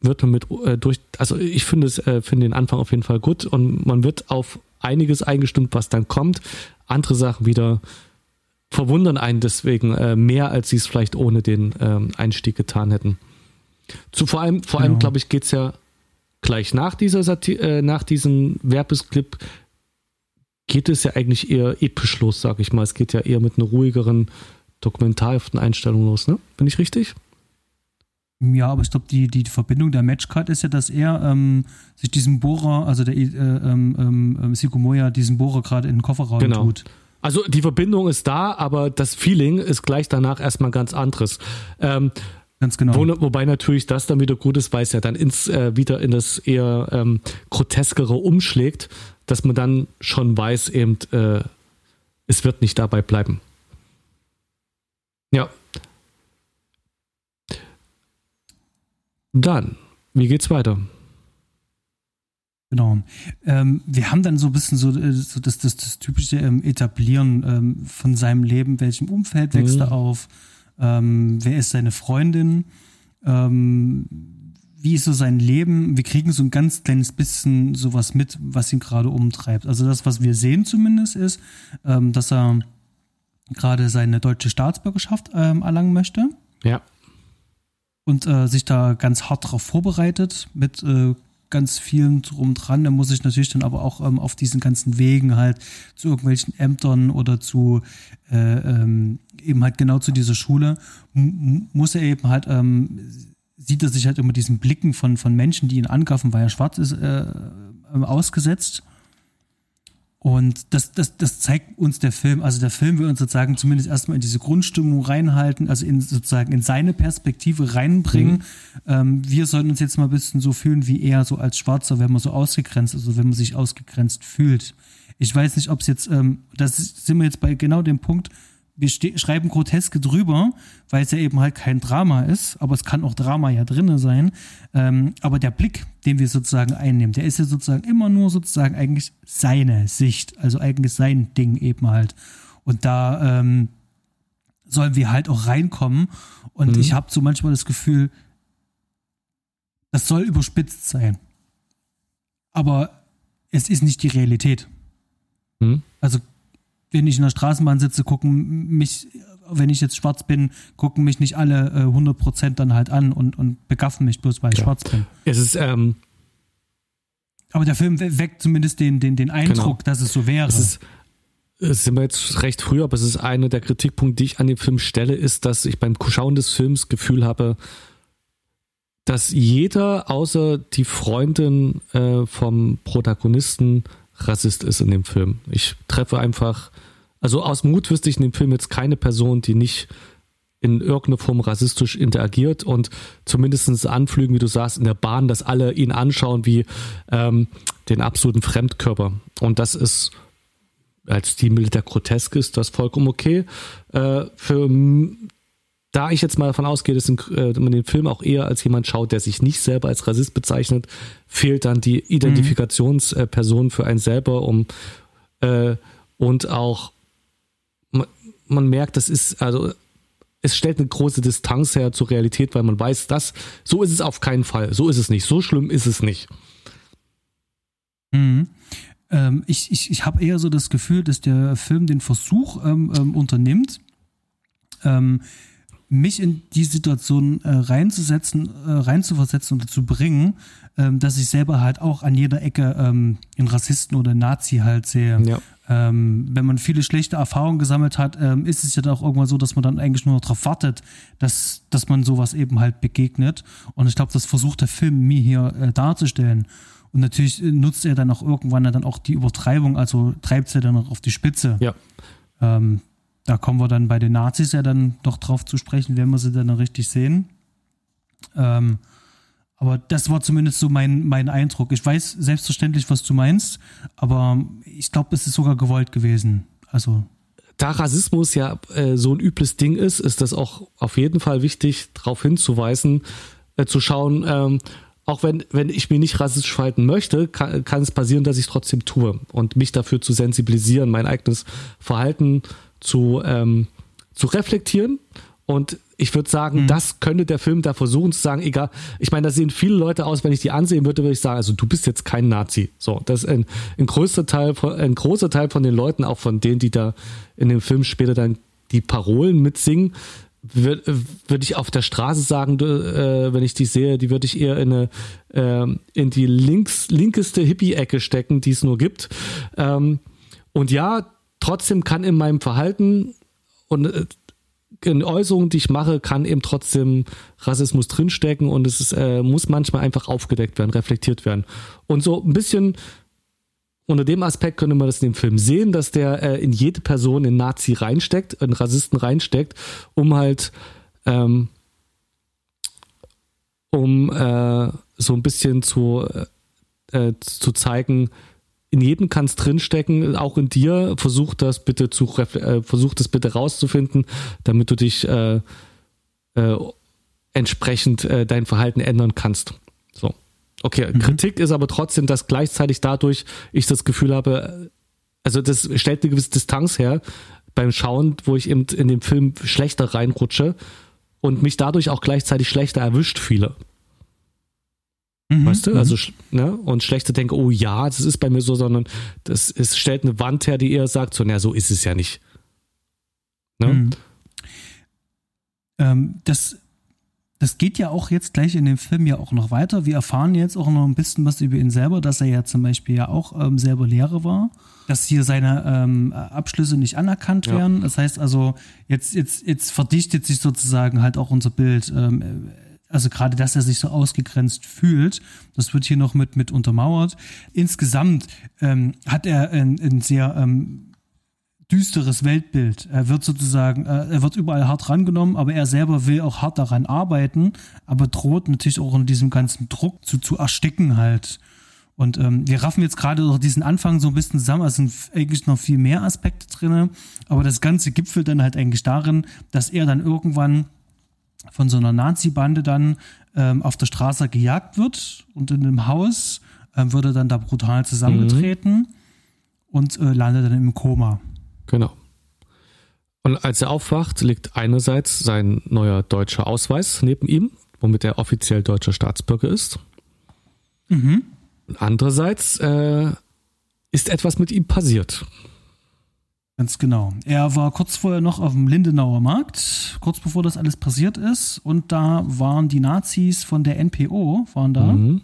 wird man mit äh, durch, also ich finde es, äh, finde den Anfang auf jeden Fall gut und man wird auf einiges eingestimmt, was dann kommt. Andere Sachen wieder verwundern einen deswegen äh, mehr, als sie es vielleicht ohne den ähm, Einstieg getan hätten. Zu vor allem, vor allem, glaube ich, geht's ja gleich nach dieser Sati äh, nach diesem Werbesclip geht es ja eigentlich eher episch los, sag ich mal. Es geht ja eher mit einer ruhigeren, dokumentarhaften Einstellung los, ne? Bin ich richtig? Ja, aber ich glaube, die, die Verbindung der Matchcard ist ja, dass er ähm, sich diesen Bohrer, also der äh, ähm, ähm, Siko Moya, diesen Bohrer gerade in den Kofferraum Genau. tut. Also die Verbindung ist da, aber das Feeling ist gleich danach erstmal ganz anderes. Ähm, Ganz genau. wo, wobei natürlich das dann wieder gut ist, weil es ja dann ins, äh, wieder in das eher ähm, groteskere umschlägt, dass man dann schon weiß, eben, äh, es wird nicht dabei bleiben. Ja. Dann, wie geht's weiter? Genau. Ähm, wir haben dann so ein bisschen so, äh, so das, das, das typische ähm, Etablieren ähm, von seinem Leben, welchem Umfeld wächst Mhm. er auf, ähm, wer ist seine Freundin, ähm, wie ist so sein Leben. Wir kriegen so ein ganz kleines bisschen sowas mit, was ihn gerade umtreibt. Also das, was wir sehen zumindest, ist, ähm, dass er gerade seine deutsche Staatsbürgerschaft erlangen möchte Ja. Und äh, sich da ganz hart darauf vorbereitet mit äh, ganz vielen drum dran. Er muss sich natürlich dann aber auch ähm, auf diesen ganzen Wegen halt zu irgendwelchen Ämtern oder zu äh, ähm, eben halt genau zu dieser Schule muss er eben halt ähm, sieht er sich halt immer diesen Blicken von von Menschen, die ihn angreifen, weil er schwarz ist, äh, ausgesetzt. Und das, das, das zeigt uns der Film, also der Film will uns sozusagen zumindest erstmal in diese Grundstimmung reinhalten, also in sozusagen in seine Perspektive reinbringen. Ähm, wir sollten uns jetzt mal ein bisschen so fühlen wie er so als Schwarzer, wenn man so ausgegrenzt, also wenn man sich ausgegrenzt fühlt. Ich weiß nicht, ob es jetzt, ähm, das sind wir jetzt bei genau dem Punkt, wir schreiben Groteske drüber, weil es ja eben halt kein Drama ist, aber es kann auch Drama ja drinne sein. Ähm, aber der Blick, den wir sozusagen einnehmen, der ist ja sozusagen immer nur sozusagen eigentlich seine Sicht, also eigentlich sein Ding eben halt. Und da ähm, sollen wir halt auch reinkommen. Und Mhm. ich habe so manchmal das Gefühl, das soll überspitzt sein. Aber es ist nicht die Realität. Hm? Also wenn ich in der Straßenbahn sitze, gucken mich, wenn ich jetzt schwarz bin, gucken mich nicht alle äh, 100% dann halt an und, und begaffen mich bloß, weil ich ja. schwarz bin. Es ist, ähm, aber der Film weckt zumindest den, den, den Eindruck, genau. dass es so wäre. Es ist, es sind wir jetzt recht früh, aber es ist einer der Kritikpunkte, die ich an dem Film stelle, ist, dass ich beim Schauen des Films Gefühl habe, dass jeder außer die Freundin äh, vom Protagonisten Rassist ist in dem Film. Ich treffe einfach, also aus Mut wüsste ich in dem Film jetzt keine Person, die nicht in irgendeiner Form rassistisch interagiert und zumindest Anflügen, wie du sagst, in der Bahn, dass alle ihn anschauen wie ähm, den absoluten Fremdkörper. Und das ist als die Militär grotesk ist, das vollkommen okay. Äh, für da ich jetzt mal davon ausgehe, dass äh, man den Film auch eher als jemand schaut, der sich nicht selber als Rassist bezeichnet, fehlt dann die Identifikationsperson für einen selber, um äh, und auch man, man merkt, das ist also es stellt eine große Distanz her zur Realität, weil man weiß, dass so ist es auf keinen Fall, so ist es nicht, so schlimm ist es nicht. Mhm. Ähm, ich ich, ich habe eher so das Gefühl, dass der Film den Versuch ähm, ähm, unternimmt, ähm, mich in die Situation äh, reinzusetzen, äh, reinzuversetzen und zu bringen, ähm, dass ich selber halt auch an jeder Ecke ähm, einen Rassisten oder Nazi halt sehe. Ja. Ähm, wenn man viele schlechte Erfahrungen gesammelt hat, ähm, ist es ja dann auch irgendwann so, dass man dann eigentlich nur noch darauf wartet, dass, dass man sowas eben halt begegnet. Und ich glaube, das versucht der Film mir hier äh, darzustellen. Und natürlich nutzt er dann auch irgendwann dann auch die Übertreibung, also treibt ja dann auch auf die Spitze. Ja. Ähm, da kommen wir dann bei den Nazis ja dann doch drauf zu sprechen, wenn wir sie dann richtig sehen. Ähm, aber das war zumindest so mein, mein Eindruck. Ich weiß selbstverständlich, was du meinst, aber ich glaube, es ist sogar gewollt gewesen. Also. Da Rassismus ja äh, so ein übles Ding ist, ist das auch auf jeden Fall wichtig, darauf hinzuweisen, äh, zu schauen, ähm, auch wenn, wenn ich mich nicht rassistisch verhalten möchte, kann, kann es passieren, dass ich es trotzdem tue und mich dafür zu sensibilisieren, mein eigenes Verhalten zu, ähm, zu reflektieren. Und ich würde sagen, mhm. das könnte der Film da versuchen zu sagen, egal, ich meine, da sehen viele Leute aus, wenn ich die ansehen würde, würde ich sagen, also du bist jetzt kein Nazi. So, das ist ein, ein größter Teil von, ein großer Teil von den Leuten, auch von denen, die da in dem Film später dann die Parolen mitsingen, würde würd ich auf der Straße sagen, äh, wenn ich die sehe, die würde ich eher in, eine, äh, in die links, linkeste Hippie-Ecke stecken, die es nur gibt. Ähm, und ja, trotzdem kann in meinem Verhalten und äh, in Äußerungen, die ich mache, kann eben trotzdem Rassismus drinstecken und es ist, äh, muss manchmal einfach aufgedeckt werden, reflektiert werden. Und so ein bisschen unter dem Aspekt könnte man das in dem Film sehen, dass der äh, in jede Person in Nazi reinsteckt, in Rassisten reinsteckt, um halt ähm, um äh, so ein bisschen zu, äh, zu zeigen, in jedem kann es drinstecken, auch in dir. Versuch das bitte zu äh, versuch das bitte rauszufinden, damit du dich äh, äh, entsprechend äh, dein Verhalten ändern kannst. So. Okay, mhm. Kritik ist aber trotzdem, dass gleichzeitig dadurch ich das Gefühl habe, also das stellt eine gewisse Distanz her beim Schauen, wo ich eben in den Film schlechter reinrutsche und mich dadurch auch gleichzeitig schlechter erwischt viele. Mhm, weißt du? Also, mhm. ne? Und schlechter denke, oh ja, das ist bei mir so, sondern das es stellt eine Wand her, die eher sagt, so, na, so ist es ja nicht. Ne? Mhm. Ähm, das das geht ja auch jetzt gleich in dem Film ja auch noch weiter. Wir erfahren jetzt auch noch ein bisschen was über ihn selber, dass er ja zum Beispiel ja auch ähm, selber Lehrer war, dass hier seine ähm, Abschlüsse nicht anerkannt ja. werden. Das heißt also, jetzt, jetzt, jetzt verdichtet sich sozusagen halt auch unser Bild. Ähm, also gerade, dass er sich so ausgegrenzt fühlt, das wird hier noch mit, mit untermauert. Insgesamt ähm, hat er ein, ein sehr ähm, düsteres Weltbild. Er wird sozusagen, äh, er wird überall hart rangenommen, aber er selber will auch hart daran arbeiten, aber droht natürlich auch in diesem ganzen Druck zu, zu ersticken halt. Und ähm, wir raffen jetzt gerade noch diesen Anfang so ein bisschen zusammen. Es sind eigentlich noch viel mehr Aspekte drin, aber das Ganze gipfelt dann halt eigentlich darin, dass er dann irgendwann von so einer Nazi-Bande dann ähm, auf der Straße gejagt wird und in einem Haus ähm, wird er dann da brutal zusammengetreten mhm. und äh, landet dann im Koma. Genau. Und als er aufwacht, liegt einerseits sein neuer deutscher Ausweis neben ihm, womit er offiziell deutscher Staatsbürger ist. Mhm. Und andererseits äh, ist etwas mit ihm passiert. Ganz genau. Er war kurz vorher noch auf dem Lindenauer Markt, kurz bevor das alles passiert ist. Und da waren die Nazis von der NPO, waren da. Mhm.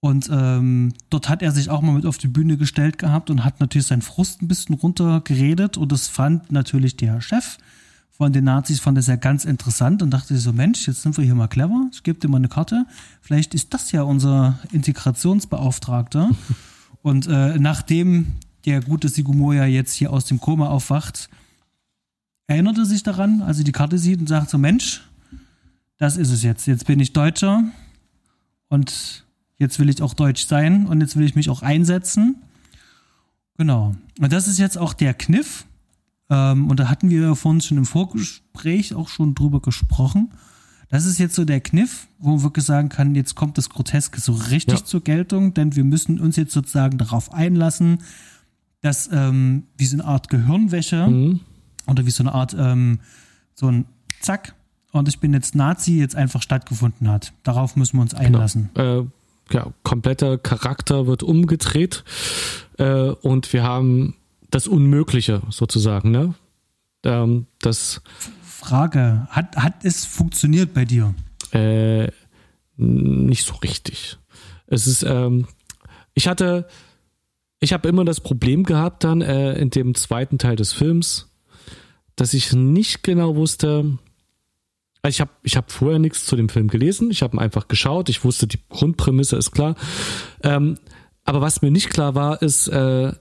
Und ähm, dort hat er sich auch mal mit auf die Bühne gestellt gehabt und hat natürlich seinen Frust ein bisschen runtergeredet. Und das fand natürlich der Chef von den Nazis, fand das ja ganz interessant und dachte so, Mensch, jetzt sind wir hier mal clever. Ich gebe dir mal eine Karte. Vielleicht ist das ja unser Integrationsbeauftragter. und äh, nachdem der gute Sigumoya jetzt hier aus dem Koma aufwacht, erinnert er sich daran, als er die Karte sieht und sagt so, Mensch, das ist es jetzt. Jetzt bin ich Deutscher und jetzt will ich auch deutsch sein und jetzt will ich mich auch einsetzen. Genau. Und das ist jetzt auch der Kniff. Ähm, und da hatten wir vorhin schon im Vorgespräch auch schon drüber gesprochen. Das ist jetzt so der Kniff, wo man wirklich sagen kann, jetzt kommt das Groteske so richtig ja. zur Geltung, denn wir müssen uns jetzt sozusagen darauf einlassen, dass ähm, wie so eine Art Gehirnwäsche mhm. oder wie so eine Art ähm, so ein Zack und ich bin jetzt Nazi jetzt einfach stattgefunden hat. Darauf müssen wir uns genau. einlassen. Genau. Äh, ja, kompletter Charakter wird umgedreht äh, und wir haben das Unmögliche sozusagen, ne? Ähm, das Frage, hat, hat es funktioniert bei dir? Äh, nicht so richtig. Es ist, ähm, ich hatte ich habe immer das Problem gehabt dann äh, in dem zweiten Teil des Films, dass ich nicht genau wusste. Also ich habe ich hab vorher nichts zu dem Film gelesen. Ich habe ihn einfach geschaut. Ich wusste, die Grundprämisse ist klar. Ähm, aber was mir nicht klar war, ist, äh,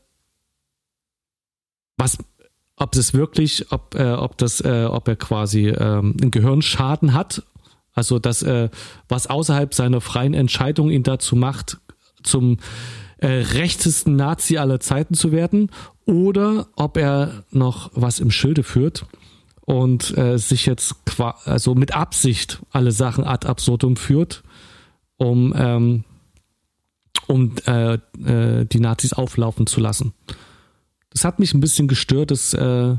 was, ob das wirklich, ob, äh, ob das, äh, ob er quasi ähm, einen Gehirnschaden hat. Also das, äh, was außerhalb seiner freien Entscheidung ihn dazu macht, zum äh, rechtesten Nazi aller Zeiten zu werden oder ob er noch was im Schilde führt und äh, sich jetzt also mit Absicht alle Sachen ad absurdum führt, um, ähm, um äh, äh, die Nazis auflaufen zu lassen. Das hat mich ein bisschen gestört, das äh,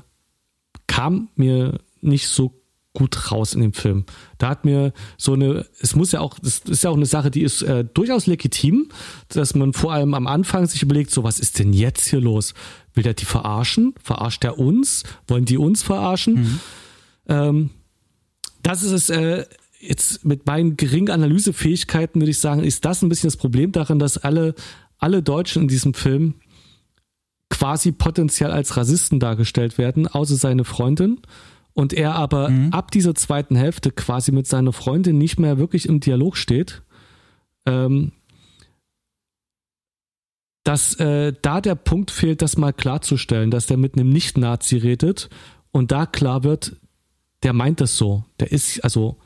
kam mir nicht so gut raus in dem Film. Da hat mir so eine, es muss ja auch, das ist ja auch eine Sache, die ist äh, durchaus legitim, dass man vor allem am Anfang sich überlegt, so was ist denn jetzt hier los? Will der die verarschen? Verarscht er uns? Wollen die uns verarschen? Mhm. Ähm, das ist es, äh, jetzt mit meinen geringen Analysefähigkeiten würde ich sagen, ist das ein bisschen das Problem darin, dass alle, alle Deutschen in diesem Film quasi potenziell als Rassisten dargestellt werden, außer seine Freundin und er aber mhm. ab dieser zweiten Hälfte quasi mit seiner Freundin nicht mehr wirklich im Dialog steht, ähm, dass äh, da der Punkt fehlt, das mal klarzustellen, dass der mit einem Nicht-Nazi redet und da klar wird, der meint das so. Der ist, also,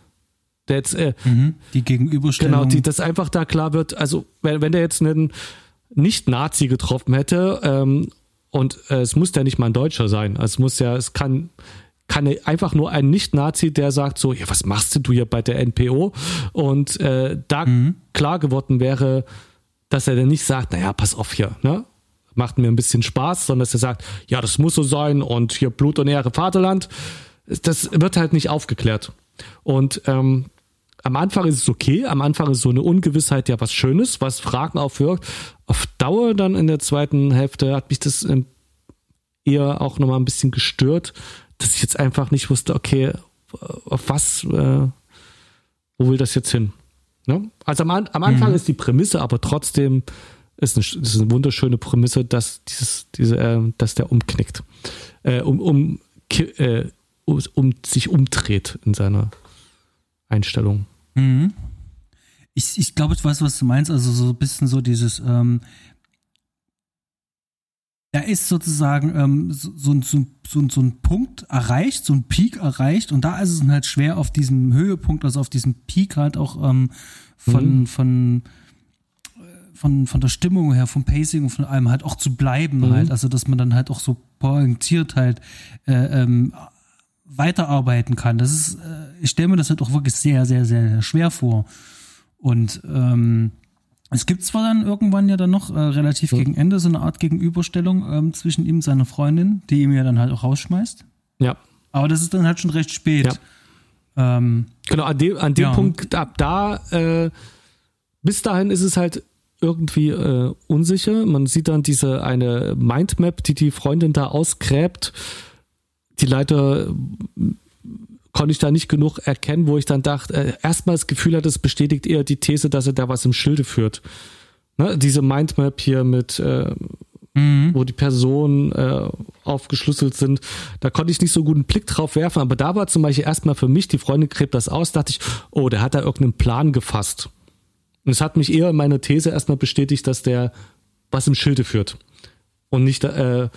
der jetzt, äh, mhm. die Gegenüberstellung. Genau, die, dass einfach da klar wird, also, wenn, wenn der jetzt einen Nicht-Nazi getroffen hätte, ähm, und äh, es muss ja nicht mal ein Deutscher sein. Also es muss ja, es kann kann einfach nur ein Nicht-Nazi, der sagt so, ja, was machst du hier bei der NPO? Und äh, da mhm. klar geworden wäre, dass er dann nicht sagt, naja, pass auf hier, ne? Macht mir ein bisschen Spaß, sondern dass er sagt, ja, das muss so sein und hier Blut und Ehre Vaterland. Das wird halt nicht aufgeklärt. Und ähm, am Anfang ist es okay, am Anfang ist so eine Ungewissheit ja was Schönes, was Fragen aufwirkt. Auf Dauer dann in der zweiten Hälfte hat mich das ähm, eher auch nochmal ein bisschen gestört, dass ich jetzt einfach nicht wusste, okay, auf was, äh, wo will das jetzt hin? Ne? Also am, am Anfang mhm. ist die Prämisse, aber trotzdem ist eine, ist eine wunderschöne Prämisse, dass dieses, diese, äh, dass der umknickt, äh, um, um, äh, um, um, sich umdreht in seiner Einstellung. Mhm. Ich, ich glaube, ich weiß, was du meinst. Also so ein bisschen so dieses, ähm, da ist sozusagen ähm, so, so, so, so, so ein Punkt erreicht, so ein Peak erreicht und da ist es halt schwer auf diesem Höhepunkt, also auf diesem Peak halt auch ähm, von, mhm. von, von, von der Stimmung her, vom Pacing und von allem halt auch zu bleiben mhm. halt, also dass man dann halt auch so pointiert halt äh, ähm, weiterarbeiten kann. Das ist, äh, ich stelle mir das halt auch wirklich sehr, sehr, sehr schwer vor und ähm, es gibt zwar dann irgendwann ja dann noch äh, relativ ja. gegen Ende so eine Art Gegenüberstellung ähm, zwischen ihm und seiner Freundin, die ihm ja dann halt auch rausschmeißt. Ja. Aber das ist dann halt schon recht spät. Ja. Ähm, genau, an dem, an dem ja. Punkt, ab da, äh, bis dahin ist es halt irgendwie äh, unsicher. Man sieht dann diese eine Mindmap, die die Freundin da ausgräbt. Die Leiter konnte ich da nicht genug erkennen, wo ich dann dachte, äh, erstmal das Gefühl hatte, es bestätigt eher die These, dass er da was im Schilde führt. Ne? Diese Mindmap hier mit, äh, mhm. wo die Personen äh, aufgeschlüsselt sind, da konnte ich nicht so gut einen Blick drauf werfen, aber da war zum Beispiel erstmal für mich, die Freundin gräbt das aus, dachte ich, oh, der hat da irgendeinen Plan gefasst. Und es hat mich eher in meiner These erstmal bestätigt, dass der was im Schilde führt. Und nicht, äh,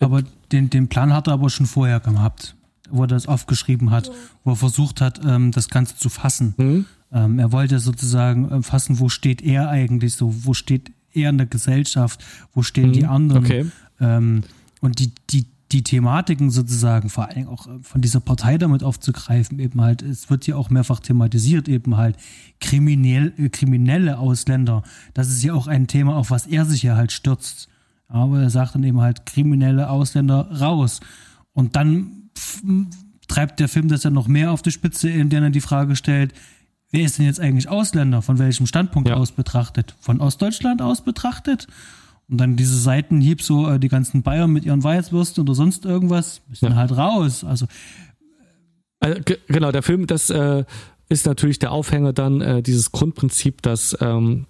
aber den, den Plan hat er aber schon vorher gehabt wo er das aufgeschrieben hat, wo er versucht hat, ähm, das Ganze zu fassen. Mhm. Ähm, er wollte sozusagen äh, fassen, wo steht er eigentlich so, wo steht er in der Gesellschaft, wo stehen mhm. die anderen. Okay. Ähm, und die, die, die Thematiken sozusagen, vor allem auch äh, von dieser Partei damit aufzugreifen, eben halt, es wird ja auch mehrfach thematisiert, eben halt kriminell, äh, kriminelle Ausländer. Das ist ja auch ein Thema, auf was er sich ja halt stürzt. Aber er sagt dann eben halt kriminelle Ausländer raus. Und dann treibt der Film das ja noch mehr auf die Spitze, indem er die Frage stellt, wer ist denn jetzt eigentlich Ausländer? Von welchem Standpunkt ja. aus betrachtet? Von Ostdeutschland aus betrachtet? Und dann diese Seitenhieb, so äh, die ganzen Bayern mit ihren Weißwürsten oder sonst irgendwas, müssen ja. halt raus. Also, also genau, der Film, das äh, ist natürlich der Aufhänger dann, äh, dieses Grundprinzip, dass ähm,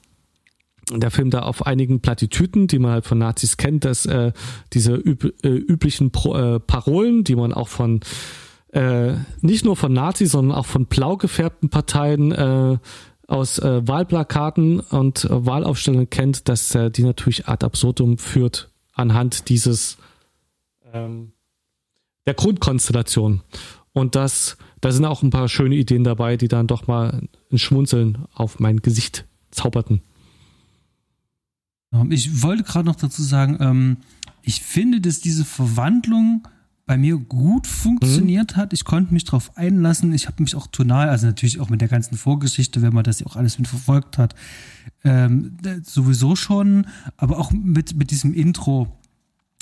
der Film da auf einigen Plattitüten, die man halt von Nazis kennt, dass äh, diese üb äh, üblichen Pro äh, Parolen, die man auch von äh, nicht nur von Nazis, sondern auch von blau gefärbten Parteien äh, aus äh, Wahlplakaten und äh, Wahlaufstellungen kennt, dass äh, die natürlich ad absurdum führt anhand dieses ähm, der Grundkonstellation. Und das, da sind auch ein paar schöne Ideen dabei, die dann doch mal ein Schmunzeln auf mein Gesicht zauberten. Ähm, ich wollte gerade noch dazu sagen, ähm, ich finde, dass diese Verwandlung bei mir gut funktioniert mhm. hat. Ich konnte mich darauf einlassen. Ich habe mich auch tonal, also natürlich auch mit der ganzen Vorgeschichte, wenn man das ja auch alles mitverfolgt hat, ähm, sowieso schon, aber auch mit, mit diesem Intro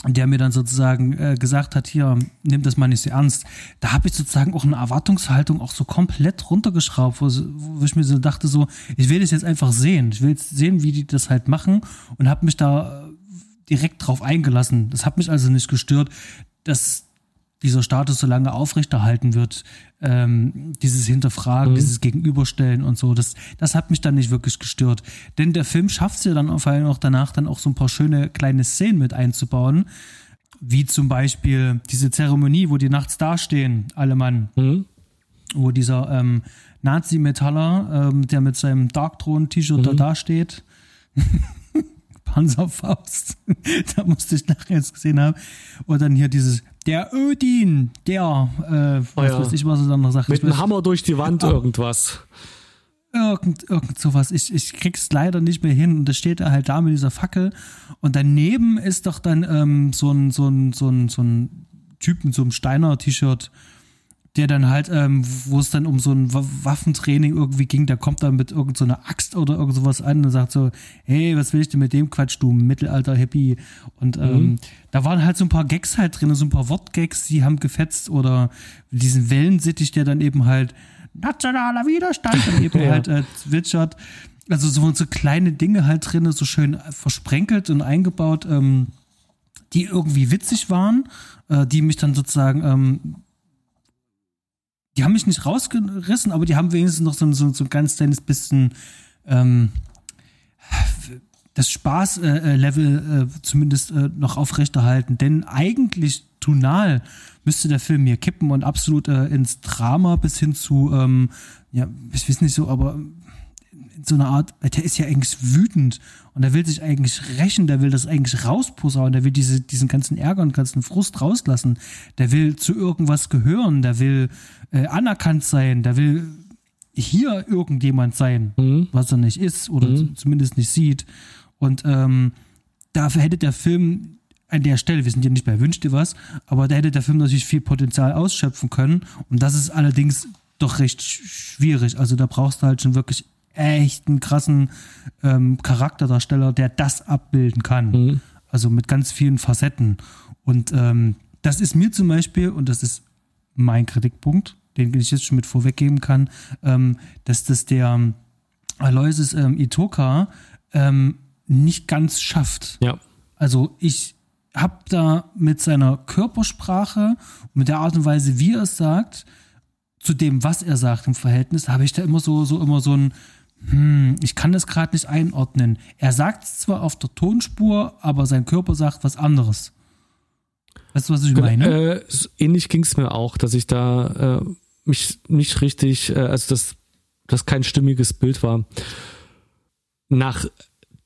der mir dann sozusagen äh, gesagt hat, hier, nimm das mal nicht so ernst. Da habe ich sozusagen auch eine Erwartungshaltung auch so komplett runtergeschraubt, wo, wo, ich mir so dachte, so, ich will das jetzt einfach sehen. Ich will jetzt sehen, wie die das halt machen und habe mich da äh, direkt drauf eingelassen. Das hat mich also nicht gestört, dass dieser Status so lange aufrechterhalten wird, ähm, dieses Hinterfragen, mhm. dieses Gegenüberstellen und so, das, das hat mich dann nicht wirklich gestört. Denn der Film schafft es ja dann auf einmal auch danach dann auch so ein paar schöne kleine Szenen mit einzubauen, wie zum Beispiel diese Zeremonie, wo die nachts dastehen, alle Mann, mhm. wo dieser ähm, Nazi-Metaller, ähm, der mit seinem Darkthrone-T-Shirt mhm. da dasteht, Panzerfaust. da musste ich nachher jetzt gesehen haben. Und dann hier dieses, der Ödin, der, äh, was oh ja. weiß ich, was er dann noch sagt. Mit einem Hammer durch die Wand ah, irgendwas. Irgend, irgend sowas. Ich, ich krieg's leider nicht mehr hin. Und da steht er halt da mit dieser Fackel. Und daneben ist doch dann ähm, so ein, so ein, so ein, so ein Typ mit so einem Steiner-T-Shirt, der dann halt, ähm, wo es dann um so ein Waffentraining irgendwie ging, der kommt dann mit irgendeiner so Axt oder irgend sowas an und sagt so, hey, was will ich denn mit dem Quatsch, du Mittelalter-Hippie? Und ähm, mhm. da waren halt so ein paar Gags halt drin, so ein paar Wortgags, die haben gefetzt oder diesen Wellensittich, der dann eben halt nationaler Widerstand dann eben ja. halt äh, zwitschert. Also so, so kleine Dinge halt drin, so schön versprenkelt und eingebaut, ähm, die irgendwie witzig waren, äh, die mich dann sozusagen ähm, die haben mich nicht rausgerissen, aber die haben wenigstens noch so, so, so ein ganz kleines bisschen ähm, das Spaßlevel äh, äh, zumindest äh, noch aufrechterhalten. Denn eigentlich tonal müsste der Film hier kippen und absolut äh, ins Drama bis hin zu, ähm, ja, ich weiß nicht so, aber so eine Art, der ist ja eigentlich wütend und er will sich eigentlich rächen, der will das eigentlich rausposaunen, der will diese, diesen ganzen Ärger und ganzen Frust rauslassen, der will zu irgendwas gehören, der will äh, anerkannt sein, der will hier irgendjemand sein, mhm. was er nicht ist oder mhm. zumindest nicht sieht. Und ähm, dafür hätte der Film an der Stelle, wir sind ja nicht bei Wünsch dir was, aber da hätte der Film natürlich viel Potenzial ausschöpfen können. Und das ist allerdings doch recht schwierig. Also da brauchst du halt schon wirklich echt einen krassen ähm, Charakterdarsteller, der das abbilden kann. Mhm. Also mit ganz vielen Facetten. Und ähm, das ist mir zum Beispiel, und das ist mein Kritikpunkt, den ich jetzt schon mit vorweggeben kann, ähm, dass das der Aloysius ähm, Itoka ähm, nicht ganz schafft. Ja. Also ich habe da mit seiner Körpersprache und mit der Art und Weise, wie er es sagt, zu dem, was er sagt im Verhältnis, habe ich da immer so, so immer so ein, hm, ich kann das gerade nicht einordnen. Er sagt es zwar auf der Tonspur, aber sein Körper sagt was anderes. Weißt du, was ich meine? Äh, ähnlich ging es mir auch, dass ich da äh, mich nicht richtig, äh, also dass das kein stimmiges Bild war. Nach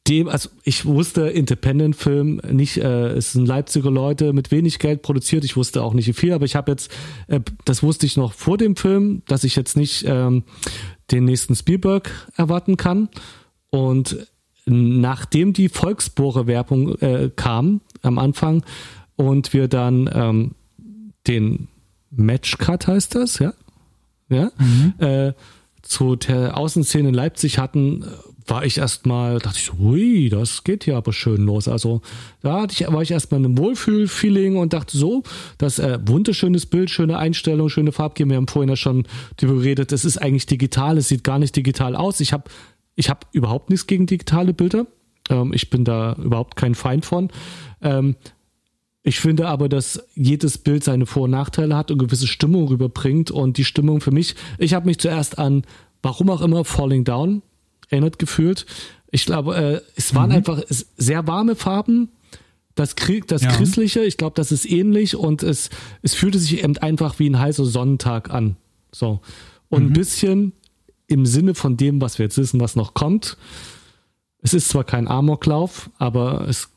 dem, also ich wusste, Independent-Film nicht, äh, es sind Leipziger Leute mit wenig Geld produziert, ich wusste auch nicht wie viel, aber ich habe jetzt, äh, das wusste ich noch vor dem Film, dass ich jetzt nicht ähm, den nächsten Spielberg erwarten kann. Und nachdem die Volksbohrer-Werbung äh, kam am Anfang und wir dann ähm, den Matchcut heißt das, ja? Ja? Mhm. Äh, zu der Außenszene in Leipzig hatten, war ich erstmal, dachte ich so, hui, das geht ja aber schön los. Also da hatte ich, war ich erstmal in einem Wohlfühl-Feeling und dachte so, das äh, wunderschönes Bild, schöne Einstellung, schöne Farbgebung. Wir haben vorhin ja schon darüber geredet, es ist eigentlich digital, es sieht gar nicht digital aus. Ich habe ich hab überhaupt nichts gegen digitale Bilder. Ähm, ich bin da überhaupt kein Feind von. Ähm, ich finde aber, dass jedes Bild seine Vor- und Nachteile hat und gewisse Stimmung rüberbringt. Und die Stimmung für mich, ich habe mich zuerst an, warum auch immer, Falling Down erinnert gefühlt. Ich glaube, äh, es waren mhm. einfach sehr warme Farben. Das, Krieg, das ja. Christliche, ich glaube, das ist ähnlich und es, es fühlte sich eben einfach wie ein heißer Sonnentag an. So. Und mhm. ein bisschen im Sinne von dem, was wir jetzt wissen, was noch kommt. Es ist zwar kein Amoklauf, aber es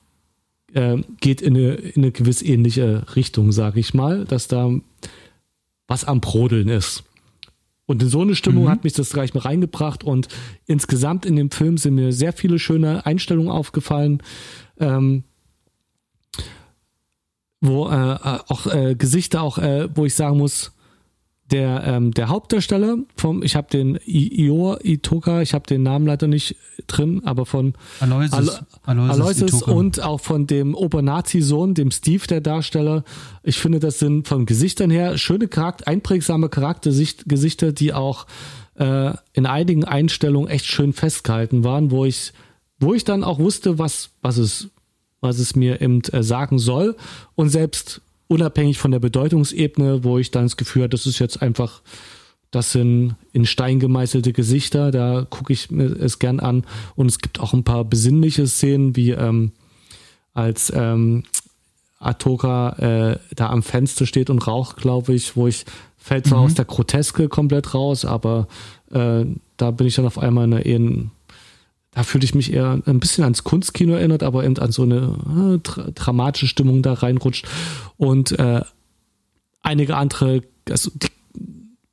äh, geht in eine, in eine gewiss ähnliche Richtung, sage ich mal, dass da was am Brodeln ist. Und in so eine Stimmung mhm. hat mich das gleich mal reingebracht und insgesamt in dem Film sind mir sehr viele schöne Einstellungen aufgefallen, ähm, wo äh, äh auch äh, Gesichter auch, äh, wo ich sagen muss, der, ähm, der Hauptdarsteller vom, ich habe den Ior Itoka, ich habe den Namen leider nicht drin, aber von Aloysius, Alo Aloysius, und auch von dem Obernazi-Sohn, dem Steve, der Darsteller. Ich finde, das sind von Gesichtern her schöne Charakter, einprägsame Charaktergesichter, die auch äh, in einigen Einstellungen echt schön festgehalten waren, wo ich, wo ich dann auch wusste, was, was es, was es mir eben äh, sagen soll. Und selbst unabhängig von der Bedeutungsebene, wo ich dann das Gefühl hatte, das ist jetzt einfach, das sind in Stein gemeißelte Gesichter, da gucke ich mir es gern an. Und es gibt auch ein paar besinnliche Szenen, wie ähm, als ähm, Atoka äh, da am Fenster steht und raucht, glaube ich, wo ich fällt zwar mhm. aus der Groteske komplett raus, aber äh, da bin ich dann auf einmal in einer eher da fühle ich mich eher ein bisschen ans Kunstkino erinnert, aber eben an so eine äh, dra dramatische Stimmung da reinrutscht. Und äh, einige andere, also die,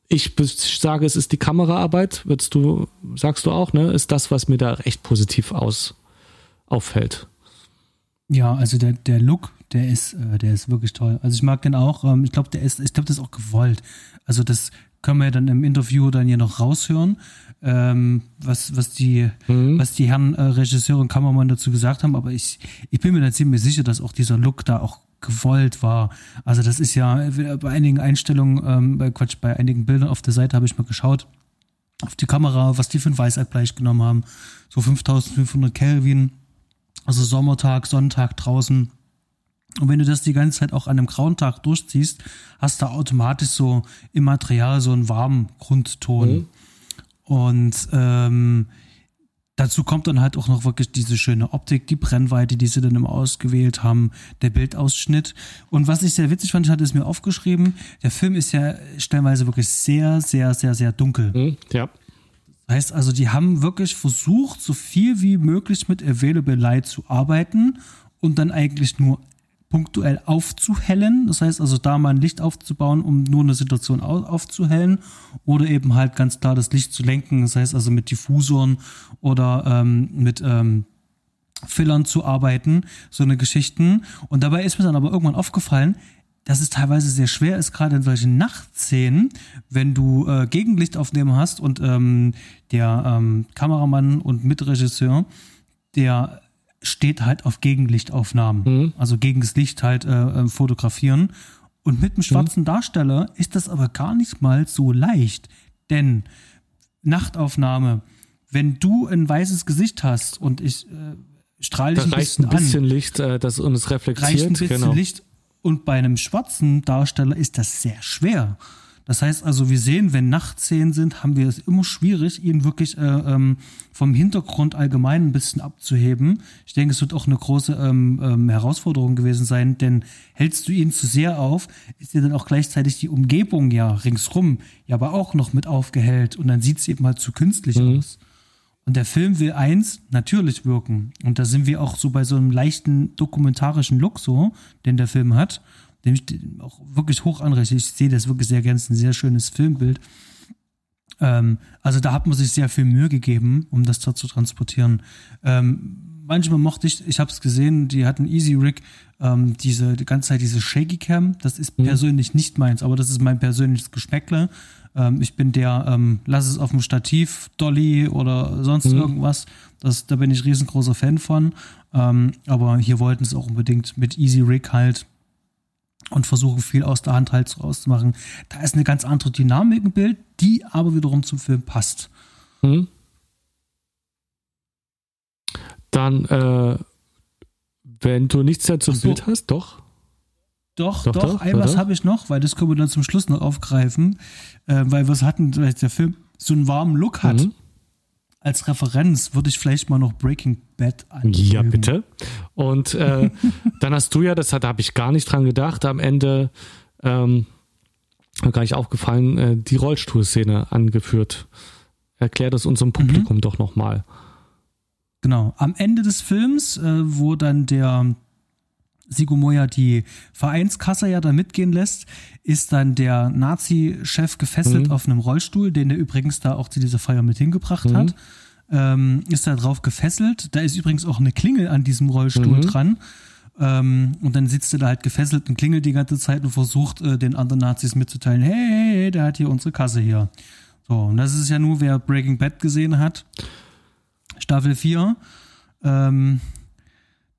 ich sage, es ist die Kameraarbeit, würdest du, sagst du auch, ne? Ist das, was mir da recht positiv aus auffällt. Ja, also der, der Look, der ist, äh, der ist wirklich toll. Also ich mag den auch. Ähm, ich glaube, der ist, ich glaube, das ist auch gewollt. Also das können wir dann im Interview dann hier noch raushören ähm, was, was, die, mhm. was die Herren äh, Regisseur und Kameramann dazu gesagt haben, aber ich, ich bin mir da ziemlich sicher, dass auch dieser Look da auch gewollt war. Also das ist ja bei einigen Einstellungen, ähm, bei Quatsch, bei einigen Bildern auf der Seite habe ich mal geschaut, auf die Kamera, was die für ein Weißabgleich genommen haben. So 5500 Kelvin, also Sommertag, Sonntag draußen. Und wenn du das die ganze Zeit auch an einem grauen Tag durchziehst, hast du automatisch so im Material so einen warmen Grundton. Mhm. Und ähm, dazu kommt dann halt auch noch wirklich diese schöne Optik, die Brennweite, die sie dann immer ausgewählt haben, der Bildausschnitt. Und was ich sehr witzig fand, ich hatte es mir aufgeschrieben, der Film ist ja stellenweise wirklich sehr, sehr, sehr, sehr dunkel. Mhm, ja. Das heißt also, die haben wirklich versucht, so viel wie möglich mit Available Light zu arbeiten und dann eigentlich nur punktuell aufzuhellen. Das heißt also, da mal ein Licht aufzubauen, um nur eine Situation aufzuhellen oder eben halt ganz klar das Licht zu lenken. Das heißt also mit Diffusoren oder ähm, mit ähm, Fillern zu arbeiten, so eine Geschichten. Und dabei ist mir dann aber irgendwann aufgefallen, dass es teilweise sehr schwer ist, gerade in solchen Nachtszenen, wenn du äh, Gegenlichtaufnehmer hast und ähm, der ähm, Kameramann und Mitregisseur, der steht halt auf Gegenlichtaufnahmen, mhm. also gegen das Licht halt äh, äh, fotografieren. Und mit einem schwarzen mhm. Darsteller ist das aber gar nicht mal so leicht, denn Nachtaufnahme, wenn du ein weißes Gesicht hast und ich äh, strahle ich da ein reicht ein bisschen, bisschen an. Licht, äh, das und es reflektiert. Reicht ein bisschen genau. Licht. Und bei einem schwarzen Darsteller ist das sehr schwer. Das heißt also, wir sehen, wenn Nachtszenen sind, haben wir es immer schwierig, ihn wirklich äh, ähm, vom Hintergrund allgemein ein bisschen abzuheben. Ich denke, es wird auch eine große ähm, ähm, Herausforderung gewesen sein, denn hältst du ihn zu sehr auf, ist dir dann auch gleichzeitig die Umgebung ja ringsrum ja aber auch noch mit aufgehellt und dann sieht es eben halt zu künstlich Mhm. aus. Und der Film will eins natürlich wirken. Und da sind wir auch so bei so einem leichten dokumentarischen Look so, den der Film hat, den ich auch wirklich hoch anrechne. Ich sehe das wirklich sehr gern, es ist ein sehr schönes Filmbild. Ähm, also da hat man sich sehr viel Mühe gegeben, um das dort zu transportieren. Ähm, manchmal mochte ich, ich habe es gesehen, die hatten Easy Rig, ähm, diese die ganze Zeit diese Shaky Cam. Das ist persönlich nicht meins, aber das ist mein persönliches Geschmäckle. Ähm, ich bin der, ähm, lass es auf dem Stativ, Dolly oder sonst irgendwas. Das, da bin ich riesengroßer Fan von. Ähm, aber hier wollten es auch unbedingt mit Easy Rig halt und versuchen viel aus der Hand halt rauszumachen. Da ist eine ganz andere Dynamik im Bild, die aber wiederum zum Film passt. Mhm. Dann, äh, wenn du nichts mehr zum Ach so. Bild hast, doch. Doch, Doch, doch, doch, ein was habe ich noch, weil das können wir dann zum Schluss noch aufgreifen, äh, weil was hatten, weil der Film so einen warmen Look hat. Mhm. Als Referenz würde ich vielleicht mal noch Breaking Bad anfügen. Ja, bitte. Und äh, dann hast du ja, das hat, da habe ich gar nicht dran gedacht, am Ende ähm, gar nicht aufgefallen, äh, die Rollstuhlszene angeführt. Erklär das unserem Publikum doch nochmal. Genau. Am Ende des Films, äh, wo dann der Sigo Moya die Vereinskasse ja da mitgehen lässt, ist dann der Nazi-Chef gefesselt Mhm. auf einem Rollstuhl, den er übrigens da auch zu dieser Feier mit hingebracht Mhm. hat. Ähm, ist da drauf gefesselt. Da ist übrigens auch eine Klingel an diesem Rollstuhl Mhm. dran. Ähm, und dann sitzt er da halt gefesselt und klingelt die ganze Zeit und versucht äh, den anderen Nazis mitzuteilen, hey, hey, hey, der hat hier unsere Kasse hier. So, und das ist ja nur, wer Breaking Bad gesehen hat. Staffel 4. Ähm,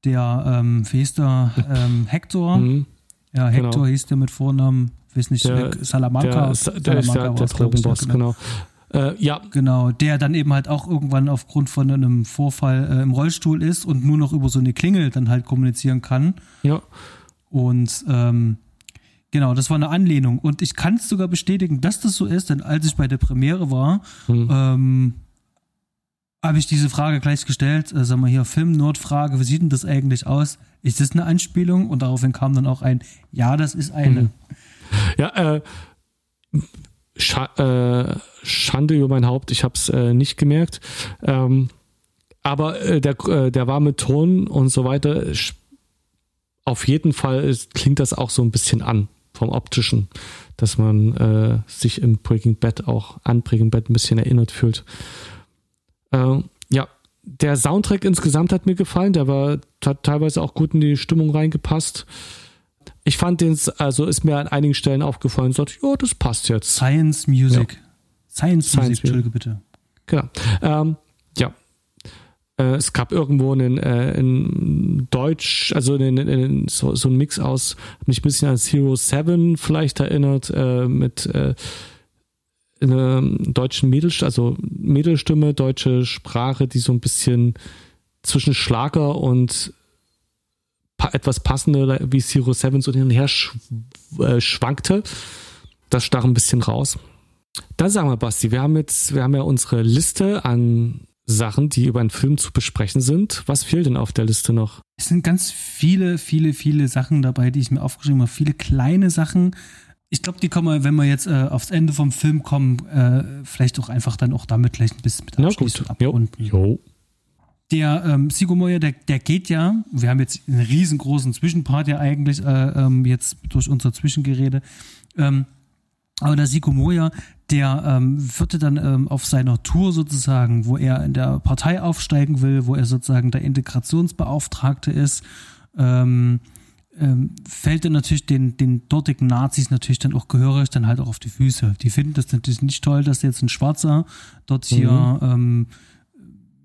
der, ähm, der? Ähm, Hector. Mhm. Ja, Hector Genau. hieß der mit Vornamen, weiß nicht, Der- Salamanca. Der, ist- der ist der, der ich, Drogenboss, genau. Äh, ja, Genau, der dann eben halt auch irgendwann aufgrund von einem Vorfall äh, im Rollstuhl ist und nur noch über so eine Klingel dann halt kommunizieren kann. ja. Und ähm, genau, das war eine Anlehnung. Und ich kann es sogar bestätigen, dass das so ist, denn als ich bei der Premiere war, Hm. ähm, habe ich diese Frage gleich gestellt. Äh, sag mal hier, Film-Nord-Frage, wie sieht denn das eigentlich aus? Ist das eine Anspielung? Und daraufhin kam dann auch ein, ja, das ist eine. Mhm. Ja, äh, Scha äh, Schande über mein Haupt, ich habe es äh, nicht gemerkt. Ähm, aber äh, der, äh, der warme Ton und so weiter, sch- auf jeden Fall ist, klingt das auch so ein bisschen an vom optischen, dass man äh, sich im Breaking Bad auch an Breaking Bad ein bisschen erinnert fühlt. Äh, ja, der Soundtrack insgesamt hat mir gefallen, der war hat teilweise auch gut in die Stimmung reingepasst. Ich fand den, also ist mir an einigen Stellen aufgefallen, so, ja, das passt jetzt. Science Music. Science, Science Music, Entschuldige bitte. Genau. Ähm, ja. Äh, es gab irgendwo einen, äh, in Deutsch, also in, in, in, so, so ein Mix aus, mich ein bisschen an Zero Seven vielleicht erinnert, äh, mit äh, einer deutschen Mädelstimme, also Mädelstimme, deutsche Sprache, die so ein bisschen zwischen Schlager und etwas passender wie Zero Seven so hin und her sch äh, schwankte. Das stach ein bisschen raus. Dann sagen wir, Basti, wir haben jetzt, wir haben ja unsere Liste an Sachen, die über einen Film zu besprechen sind. Was fehlt denn auf der Liste noch? Es sind ganz viele, viele, viele Sachen dabei, die ich mir aufgeschrieben habe. Viele kleine Sachen. Ich glaube, die kommen wir, wenn wir jetzt äh, aufs Ende vom Film kommen, äh, vielleicht auch einfach dann auch damit gleich ein bisschen mit abschließen und Jo. jo. Der ähm, Sigo Moya, der, der geht ja, wir haben jetzt einen riesengroßen Zwischenpart ja eigentlich äh, ähm, jetzt durch unser Zwischengerede. Ähm, aber der Sigo Moya, der ähm, wird dann ähm, auf seiner Tour sozusagen, wo er in der Partei aufsteigen will, wo er sozusagen der Integrationsbeauftragte ist, ähm, ähm, fällt dann natürlich den, den dortigen Nazis natürlich dann auch gehörig dann halt auch auf die Füße. Die finden das natürlich nicht toll, dass jetzt ein Schwarzer dort hier ähm,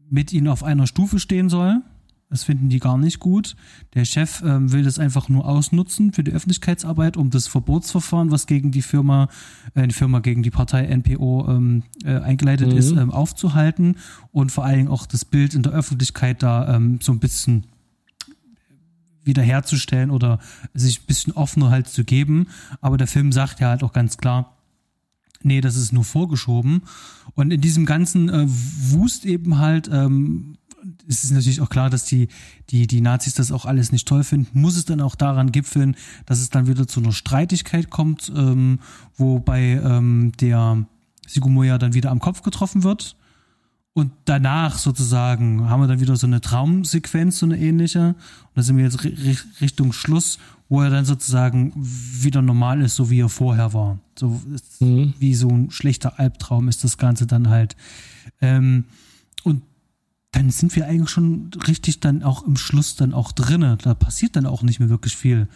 mit ihnen auf einer Stufe stehen soll. Das finden die gar nicht gut. Der Chef ähm, will das einfach nur ausnutzen für die Öffentlichkeitsarbeit, um das Verbotsverfahren, was gegen die Firma, äh, die Firma gegen die Partei NPO ähm, äh, eingeleitet mhm. ist, ähm, aufzuhalten und vor allen Dingen auch das Bild in der Öffentlichkeit da ähm, so ein bisschen wiederherzustellen oder sich ein bisschen offener halt zu geben. Aber der Film sagt ja halt auch ganz klar, nee, das ist nur vorgeschoben. Und in diesem ganzen äh, Wust eben halt ähm, es ist natürlich auch klar, dass die, die, die Nazis das auch alles nicht toll finden. Muss es dann auch daran gipfeln, dass es dann wieder zu einer Streitigkeit kommt, ähm, wobei ähm, der Sigumoya dann wieder am Kopf getroffen wird. Und danach sozusagen haben wir dann wieder so eine Traumsequenz, so eine ähnliche. Und da sind wir jetzt Richtung Schluss, wo er dann sozusagen wieder normal ist, so wie er vorher war. So mhm. wie so ein schlechter Albtraum ist das Ganze dann halt. Ähm, und dann sind wir eigentlich schon richtig dann auch im Schluss dann auch drinne. Da passiert dann auch nicht mehr wirklich viel.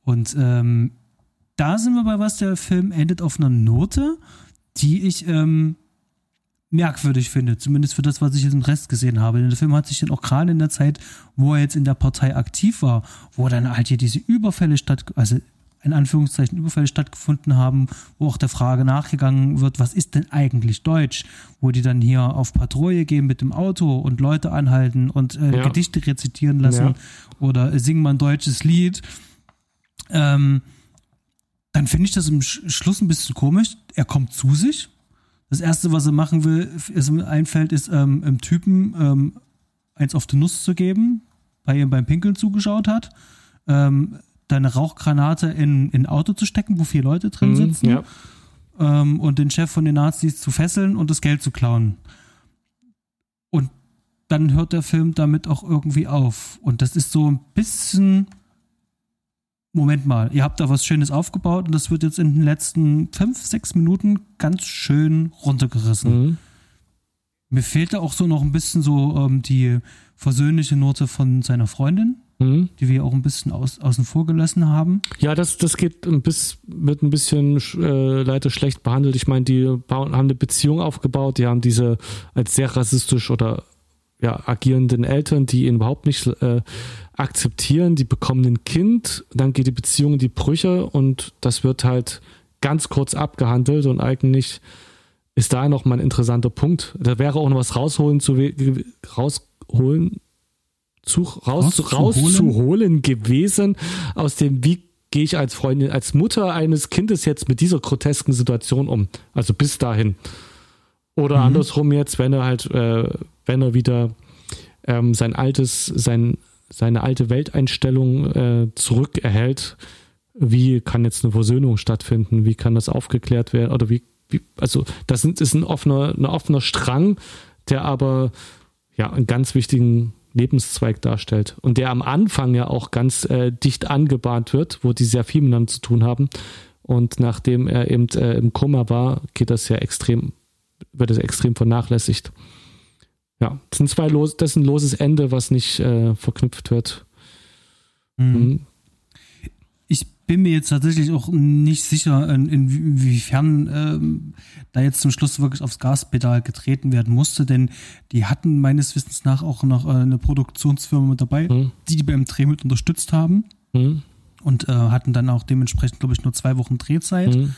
Und ähm, da sind wir bei was, der Film endet auf einer Note, die ich ähm, merkwürdig finde, zumindest für das, was ich jetzt im Rest gesehen habe. Denn der Film hat sich dann auch gerade in der Zeit, wo er jetzt in der Partei aktiv war, wo dann halt hier diese Überfälle statt, also in Anführungszeichen Überfälle stattgefunden haben, wo auch der Frage nachgegangen wird, was ist denn eigentlich Deutsch? Wo die dann hier auf Patrouille gehen mit dem Auto und Leute anhalten und äh, ja. Gedichte rezitieren lassen ja. oder singen mal ein deutsches Lied. Ähm, dann finde ich das im Schluss ein bisschen komisch. Er kommt zu sich. Das erste, was er machen will, ist ihm einfällt, ist ähm, im Typen ähm, eins auf die Nuss zu geben, bei ihm beim Pinkeln zugeschaut hat. Ähm, deine Rauchgranate in, in ein Auto zu stecken, wo vier Leute drin mhm, sitzen ja. ähm, und den Chef von den Nazis zu fesseln und das Geld zu klauen. Und dann hört der Film damit auch irgendwie auf. Und das ist so ein bisschen. Moment mal, ihr habt da was Schönes aufgebaut und das wird jetzt in den letzten fünf, sechs Minuten ganz schön runtergerissen. Mhm. Mir fehlt da auch so noch ein bisschen so ähm, die versöhnliche Note von seiner Freundin mhm. die wir auch ein bisschen aus, außen vor gelassen haben. Ja, das, das geht ein bisschen, wird ein bisschen äh, leider schlecht behandelt. Ich meine, die haben eine Beziehung aufgebaut, die haben diese als sehr rassistisch oder ja, agierenden Eltern, die ihn überhaupt nicht äh, akzeptieren, die bekommen ein Kind, dann geht die Beziehung in die Brüche und das wird halt ganz kurz abgehandelt und eigentlich ist da noch mal ein interessanter Punkt. Da wäre auch noch was rausholen zu rausholen zu, raus, rauszuholen gewesen aus dem, wie gehe ich als Freundin, als Mutter eines Kindes jetzt mit dieser grotesken Situation um? Also bis dahin. Oder mhm. andersrum jetzt, wenn er halt, äh, wenn er wieder ähm, sein altes, sein, seine alte Welteinstellung äh, zurückerhält, wie kann jetzt eine Versöhnung stattfinden? Wie kann das aufgeklärt werden? Oder wie, wie also das sind, ist ein offener, ein offener Strang, der aber ja einen ganz wichtigen Lebenszweig darstellt und der am Anfang ja auch ganz äh, dicht angebahnt wird, wo die sehr viel miteinander zu tun haben. Und nachdem er eben äh, im Koma war, geht das ja extrem, wird es extrem vernachlässigt. Ja, das sind zwei los, das ist ein loses Ende, was nicht äh, verknüpft wird. Mhm. Mhm bin mir jetzt tatsächlich auch nicht sicher, in, inwiefern ähm, da jetzt zum Schluss wirklich aufs Gaspedal getreten werden musste, denn die hatten meines Wissens nach auch noch äh, eine Produktionsfirma mit dabei, mhm. die die beim Dreh mit unterstützt haben mhm. und äh, hatten dann auch dementsprechend, glaube ich, nur zwei Wochen Drehzeit. Mhm.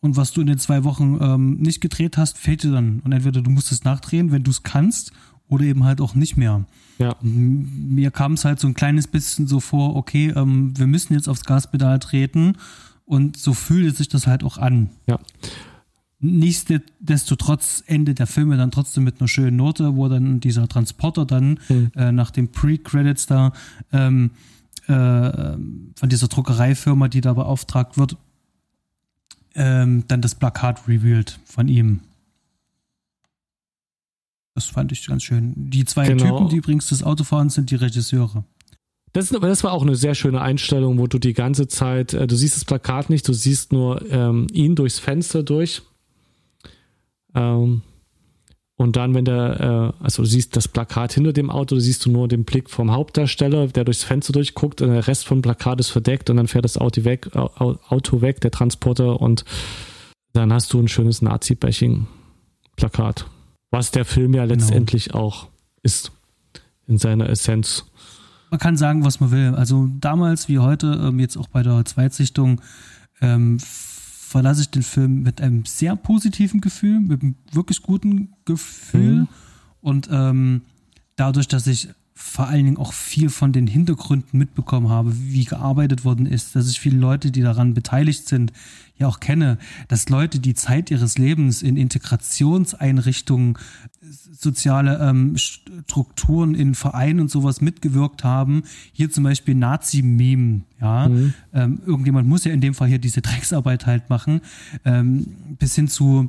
Und was du in den zwei Wochen ähm, nicht gedreht hast, fehlt dir dann. Und entweder du musst es nachdrehen, wenn du es kannst, oder eben halt auch nicht mehr. Ja. Mir kam es halt so ein kleines bisschen so vor, okay, ähm, wir müssen jetzt aufs Gaspedal treten und so fühlte sich das halt auch an. Ja. Nichtsdestotrotz endet der Film dann trotzdem mit einer schönen Note, wo dann dieser Transporter dann mhm. äh, nach den Pre-Credits da ähm, äh, von dieser Druckereifirma, die da beauftragt wird, ähm, dann das Plakat revealed von ihm. Das fand ich ganz schön. Die zwei genau. Typen, die übrigens das Auto fahren, sind die Regisseure. Das, das war auch eine sehr schöne Einstellung, wo du die ganze Zeit, äh, du siehst das Plakat nicht, du siehst nur ähm, ihn durchs Fenster durch. Ähm, und dann, wenn der, äh, also du siehst das Plakat hinter dem Auto, du siehst du nur den Blick vom Hauptdarsteller, der durchs Fenster durchguckt und der Rest vom Plakat ist verdeckt und dann fährt das Auto weg, Auto weg, der Transporter und dann hast du ein schönes Nazi-Bashing-Plakat was der Film ja genau. letztendlich genau. auch ist. in seiner Essenz. Man kann sagen, was man will. Also damals wie heute, ähm, jetzt auch bei der Zweitsichtung, ähm, verlasse ich den Film mit einem sehr positiven Gefühl, mit einem wirklich guten Gefühl. Mhm. Und ähm, dadurch, dass ich vor allen Dingen auch viel von den Hintergründen mitbekommen habe, wie gearbeitet worden ist, dass ich viele Leute, die daran beteiligt sind, ja auch kenne, dass Leute die Zeit ihres Lebens in Integrationseinrichtungen, soziale ähm, Strukturen in Vereinen und sowas mitgewirkt haben. Hier zum Beispiel Nazi-Meme, ja. Mhm. Ähm, irgendjemand muss ja in dem Fall hier diese Drecksarbeit halt machen, ähm, bis hin zu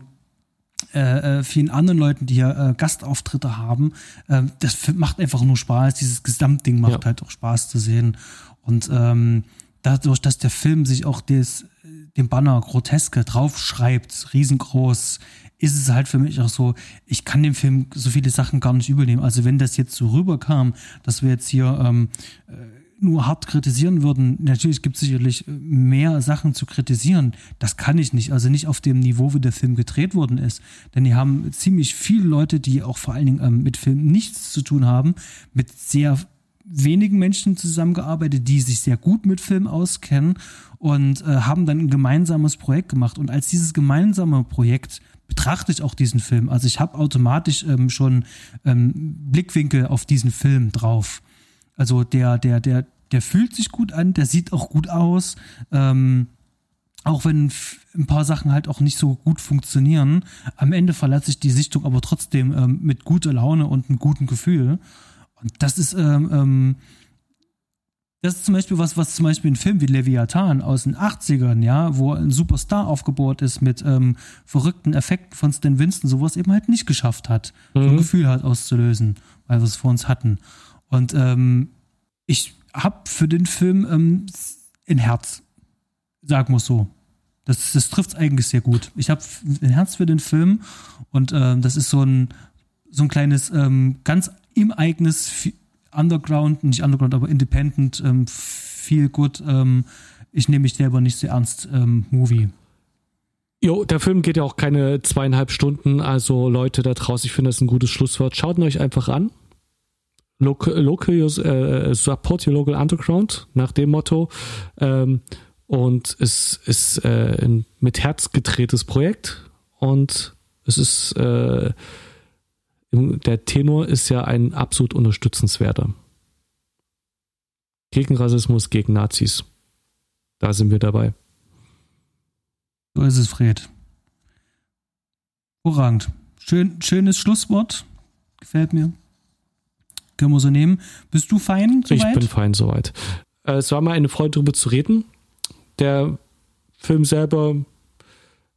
äh, äh, vielen anderen Leuten, die ja äh, Gastauftritte haben. Äh, das macht einfach nur Spaß. Dieses Gesamtding macht ja. halt auch Spaß zu sehen. Und ähm, dadurch, dass der Film sich auch des, dem Banner Groteske draufschreibt, riesengroß, ist es halt für mich auch so, ich kann dem Film so viele Sachen gar nicht übernehmen. Also wenn das jetzt so rüberkam, dass wir jetzt hier ähm, äh, nur hart kritisieren würden, natürlich gibt es sicherlich äh, mehr Sachen zu kritisieren. Das kann ich nicht. Also nicht auf dem Niveau, wie der Film gedreht worden ist. Denn die haben ziemlich viele Leute, die auch vor allen Dingen ähm, mit Film nichts zu tun haben, mit sehr wenigen Menschen zusammengearbeitet, die sich sehr gut mit Film auskennen und äh, haben dann ein gemeinsames Projekt gemacht. Und als dieses gemeinsame Projekt betrachte ich auch diesen Film. Also ich habe automatisch ähm, schon ähm, Blickwinkel auf diesen Film drauf. Also der, der, der, der fühlt sich gut an, der sieht auch gut aus. Ähm, auch wenn ein paar Sachen halt auch nicht so gut funktionieren. Am Ende verlasse ich die Sichtung aber trotzdem ähm, mit guter Laune und einem guten Gefühl. Und das ist, ähm, ähm, das ist zum Beispiel was, was zum Beispiel ein Film wie Leviathan aus den 80ern, ja, wo ein Superstar aufgebaut ist mit ähm, verrückten Effekten von Stan Winston, sowas eben halt nicht geschafft hat, mhm. so ein Gefühl halt auszulösen, weil wir es vor uns hatten. Und ähm, ich habe für den Film ähm, ein Herz, sagen wir so. Das, das trifft es eigentlich sehr gut. Ich habe ein Herz für den Film und äh, das ist so ein, so ein kleines, ähm, ganz ihm eigenes Underground, nicht Underground, aber Independent, ähm, viel gut. Ähm, ich nehme mich selber nicht sehr ernst ähm, Movie. Jo, der Film geht ja auch keine zweieinhalb Stunden. Also Leute da draußen, ich finde das ein gutes Schlusswort. Schaut ihn euch einfach an. Local, local äh, support your local underground nach dem Motto. Ähm, und es ist äh, ein mit Herz gedrehtes Projekt und es ist äh, der Tenor ist ja ein absolut unterstützenswerter. Gegen Rassismus, gegen Nazis. Da sind wir dabei. So ist es, Fred. Hervorragend. Schön, schönes Schlusswort. Gefällt mir. Können wir so nehmen. Bist du fein soweit? Ich bin fein soweit. Äh, es war mal eine Freude, darüber zu reden. Der Film selber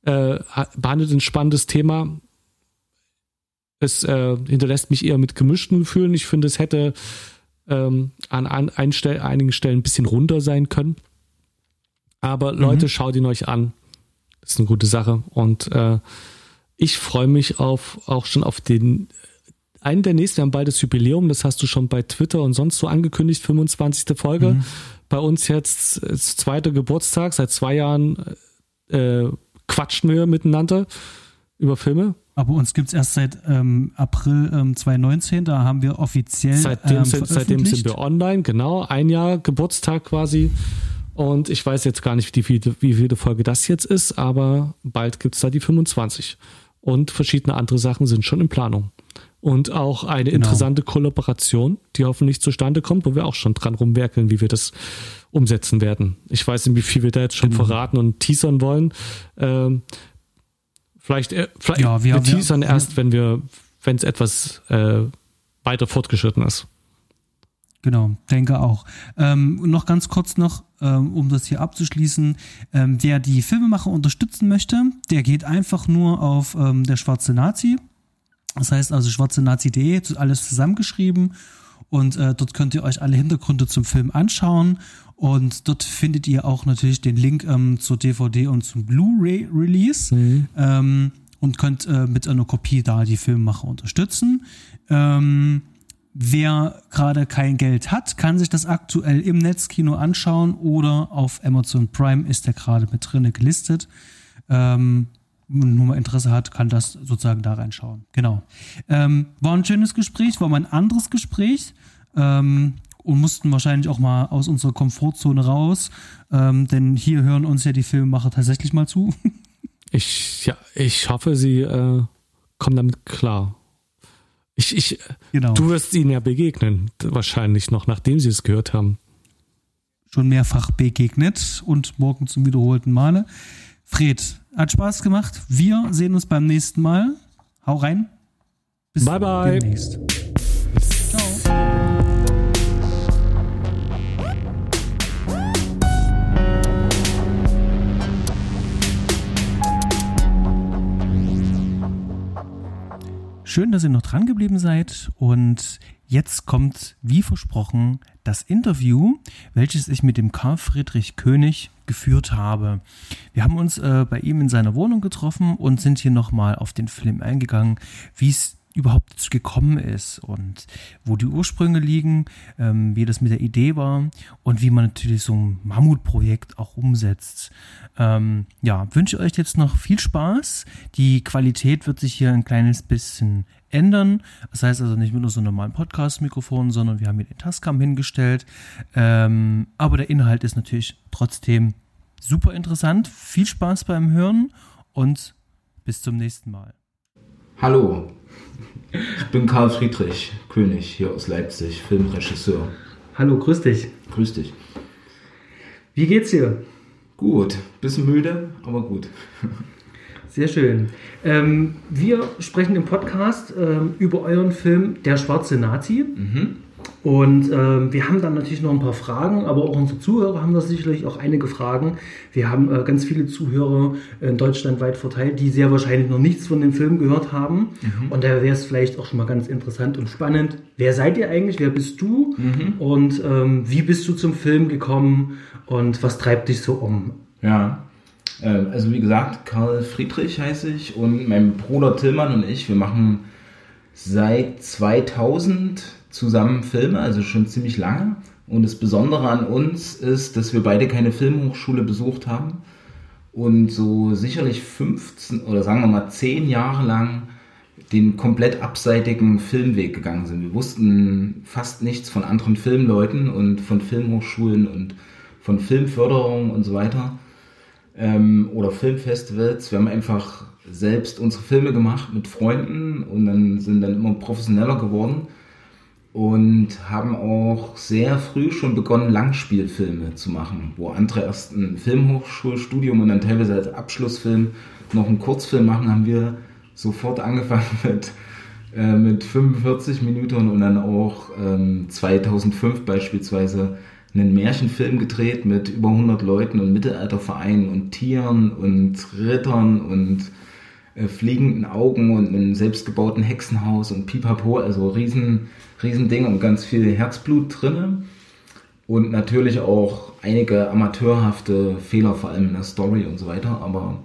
äh, behandelt ein spannendes Thema. Es äh, hinterlässt mich eher mit gemischten Gefühlen. Ich finde, es hätte ähm, an, an einigen Stellen ein bisschen runter sein können. Aber mhm. Leute, schaut ihn euch an. Das ist eine gute Sache. Und äh, ich freue mich auf, auch schon auf den einen der nächsten, wir haben bald das Jubiläum, das hast du schon bei Twitter und sonst so angekündigt, 25. Folge. Mhm. Bei uns jetzt ist zweiter Geburtstag, seit zwei Jahren äh, quatschen wir miteinander über Filme. Aber uns gibt es erst seit ähm, April ähm, 2019, da haben wir offiziell. Seitdem, ähm, sind, seitdem sind wir online, genau. Ein Jahr Geburtstag quasi. Und ich weiß jetzt gar nicht, wie viele, wie viele Folge das jetzt ist, aber bald gibt es da die 25. Und verschiedene andere Sachen sind schon in Planung und auch eine genau. interessante Kollaboration, die hoffentlich zustande kommt, wo wir auch schon dran rumwerkeln, wie wir das umsetzen werden. Ich weiß nicht, wie viel wir da jetzt schon genau. verraten und teasern wollen. Ähm, vielleicht äh, vielleicht ja, wir, wir teasern wir, erst, wenn wir, wenn es etwas äh, weiter fortgeschritten ist. Genau, denke auch. Ähm, noch ganz kurz noch, ähm, um das hier abzuschließen. Ähm, wer die Filmemacher unterstützen möchte, der geht einfach nur auf ähm, der schwarze Nazi das heißt also schwarzenazi.de, alles zusammengeschrieben. Und äh, dort könnt ihr euch alle Hintergründe zum Film anschauen. Und dort findet ihr auch natürlich den Link ähm, zur DVD und zum Blu-ray-Release. Mhm. Ähm, und könnt äh, mit einer Kopie da die Filmemacher unterstützen. Ähm, wer gerade kein Geld hat, kann sich das aktuell im Netzkino anschauen oder auf Amazon Prime ist der gerade mit drinne gelistet. Ähm, nur mal Interesse hat, kann das sozusagen da reinschauen. Genau. Ähm, war ein schönes Gespräch, war mal ein anderes Gespräch. ähm, und mussten wahrscheinlich auch mal aus unserer Komfortzone raus, ähm, denn hier hören uns ja die Filmemacher tatsächlich mal zu. Ich, ja, ich hoffe, sie äh, kommen damit klar. Ich, ich, genau. Du wirst ihnen ja begegnen, wahrscheinlich noch, nachdem sie es gehört haben. Schon mehrfach begegnet und morgen zum wiederholten Male. Fred, hat Spaß gemacht. Wir sehen uns beim nächsten Mal. Hau rein. Bis bye bye. demnächst. Schön, dass ihr noch dran geblieben seid und jetzt kommt, wie versprochen, das Interview, welches ich mit dem Karl Friedrich König geführt habe. Wir haben uns äh, bei ihm in seiner Wohnung getroffen und sind hier nochmal auf den Film eingegangen, wie es überhaupt gekommen ist und wo die Ursprünge liegen, ähm, wie das mit der Idee war und wie man natürlich so ein Mammutprojekt auch umsetzt. Ähm, ja, wünsche euch jetzt noch viel Spaß. Die Qualität wird sich hier ein kleines bisschen ändern. Das heißt also nicht mit nur so einem normalen Podcast-Mikrofon, sondern wir haben hier den Tascam hingestellt. Ähm, aber der Inhalt ist natürlich trotzdem super interessant. Viel Spaß beim Hören und bis zum nächsten Mal. Hallo, ich bin Karl Friedrich König hier aus Leipzig, Filmregisseur. Hallo, grüß dich. Grüß dich. Wie geht's dir? Gut, bisschen müde, aber gut. Sehr schön. Ähm, wir sprechen im Podcast ähm, über euren Film Der schwarze Nazi. Mhm. Und ähm, wir haben dann natürlich noch ein paar Fragen, aber auch unsere Zuhörer haben da sicherlich auch einige Fragen. Wir haben äh, ganz viele Zuhörer in Deutschland weit verteilt, die sehr wahrscheinlich noch nichts von dem Film gehört haben. Mhm. Und da wäre es vielleicht auch schon mal ganz interessant und spannend. Wer seid ihr eigentlich? Wer bist du? Mhm. Und ähm, wie bist du zum Film gekommen? Und was treibt dich so um? Ja, also wie gesagt, Karl Friedrich heiße ich und mein Bruder Tillmann und ich, wir machen seit 2000 zusammen Filme, also schon ziemlich lange. Und das Besondere an uns ist, dass wir beide keine Filmhochschule besucht haben und so sicherlich 15 oder sagen wir mal 10 Jahre lang den komplett abseitigen Filmweg gegangen sind. Wir wussten fast nichts von anderen Filmleuten und von Filmhochschulen und von Filmförderung und so weiter ähm, oder Filmfestivals. Wir haben einfach selbst unsere Filme gemacht mit Freunden und dann sind dann immer professioneller geworden und haben auch sehr früh schon begonnen, Langspielfilme zu machen, wo andere erst ein Filmhochschulstudium und dann teilweise als Abschlussfilm noch einen Kurzfilm machen, haben wir sofort angefangen mit, äh, mit 45 Minuten und dann auch ähm, 2005 beispielsweise einen Märchenfilm gedreht mit über 100 Leuten und Mittelaltervereinen und Tieren und Rittern und äh, fliegenden Augen und einem selbstgebauten Hexenhaus und Pipapo, also riesen Riesending und ganz viel Herzblut drin. Und natürlich auch einige amateurhafte Fehler, vor allem in der Story und so weiter. Aber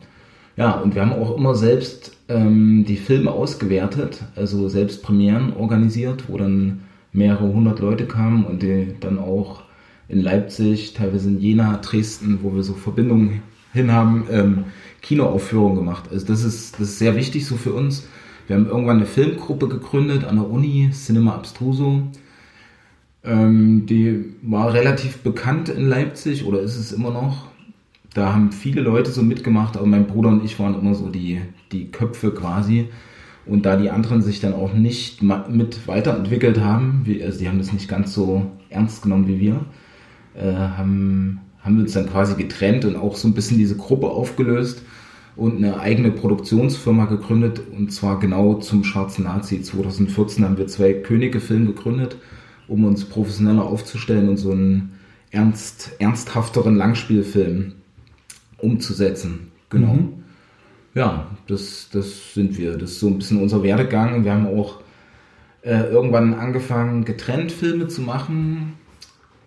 ja, und wir haben auch immer selbst ähm, die Filme ausgewertet, also selbst Premieren organisiert, wo dann mehrere hundert Leute kamen und die dann auch in Leipzig, teilweise in Jena, Dresden, wo wir so Verbindungen hin haben, ähm, Kinoaufführungen gemacht. Also das ist, das ist sehr wichtig so für uns, wir haben irgendwann eine Filmgruppe gegründet an der Uni, Cinema Abstruso. Ähm, die war relativ bekannt in Leipzig oder ist es immer noch. Da haben viele Leute so mitgemacht, aber mein Bruder und ich waren immer so die, die Köpfe quasi. Und da die anderen sich dann auch nicht mit weiterentwickelt haben, also die haben das nicht ganz so ernst genommen wie wir, äh, haben, haben wir uns dann quasi getrennt und auch so ein bisschen diese Gruppe aufgelöst und eine eigene Produktionsfirma gegründet und zwar genau zum Schwarzen Nazi. 2014 haben wir zwei Könige-Film gegründet, um uns professioneller aufzustellen und so einen ernst, ernsthafteren Langspielfilm umzusetzen. Genau. Mhm. Ja, das, das sind wir. Das ist so ein bisschen unser Werdegang. Wir haben auch äh, irgendwann angefangen, getrennt Filme zu machen.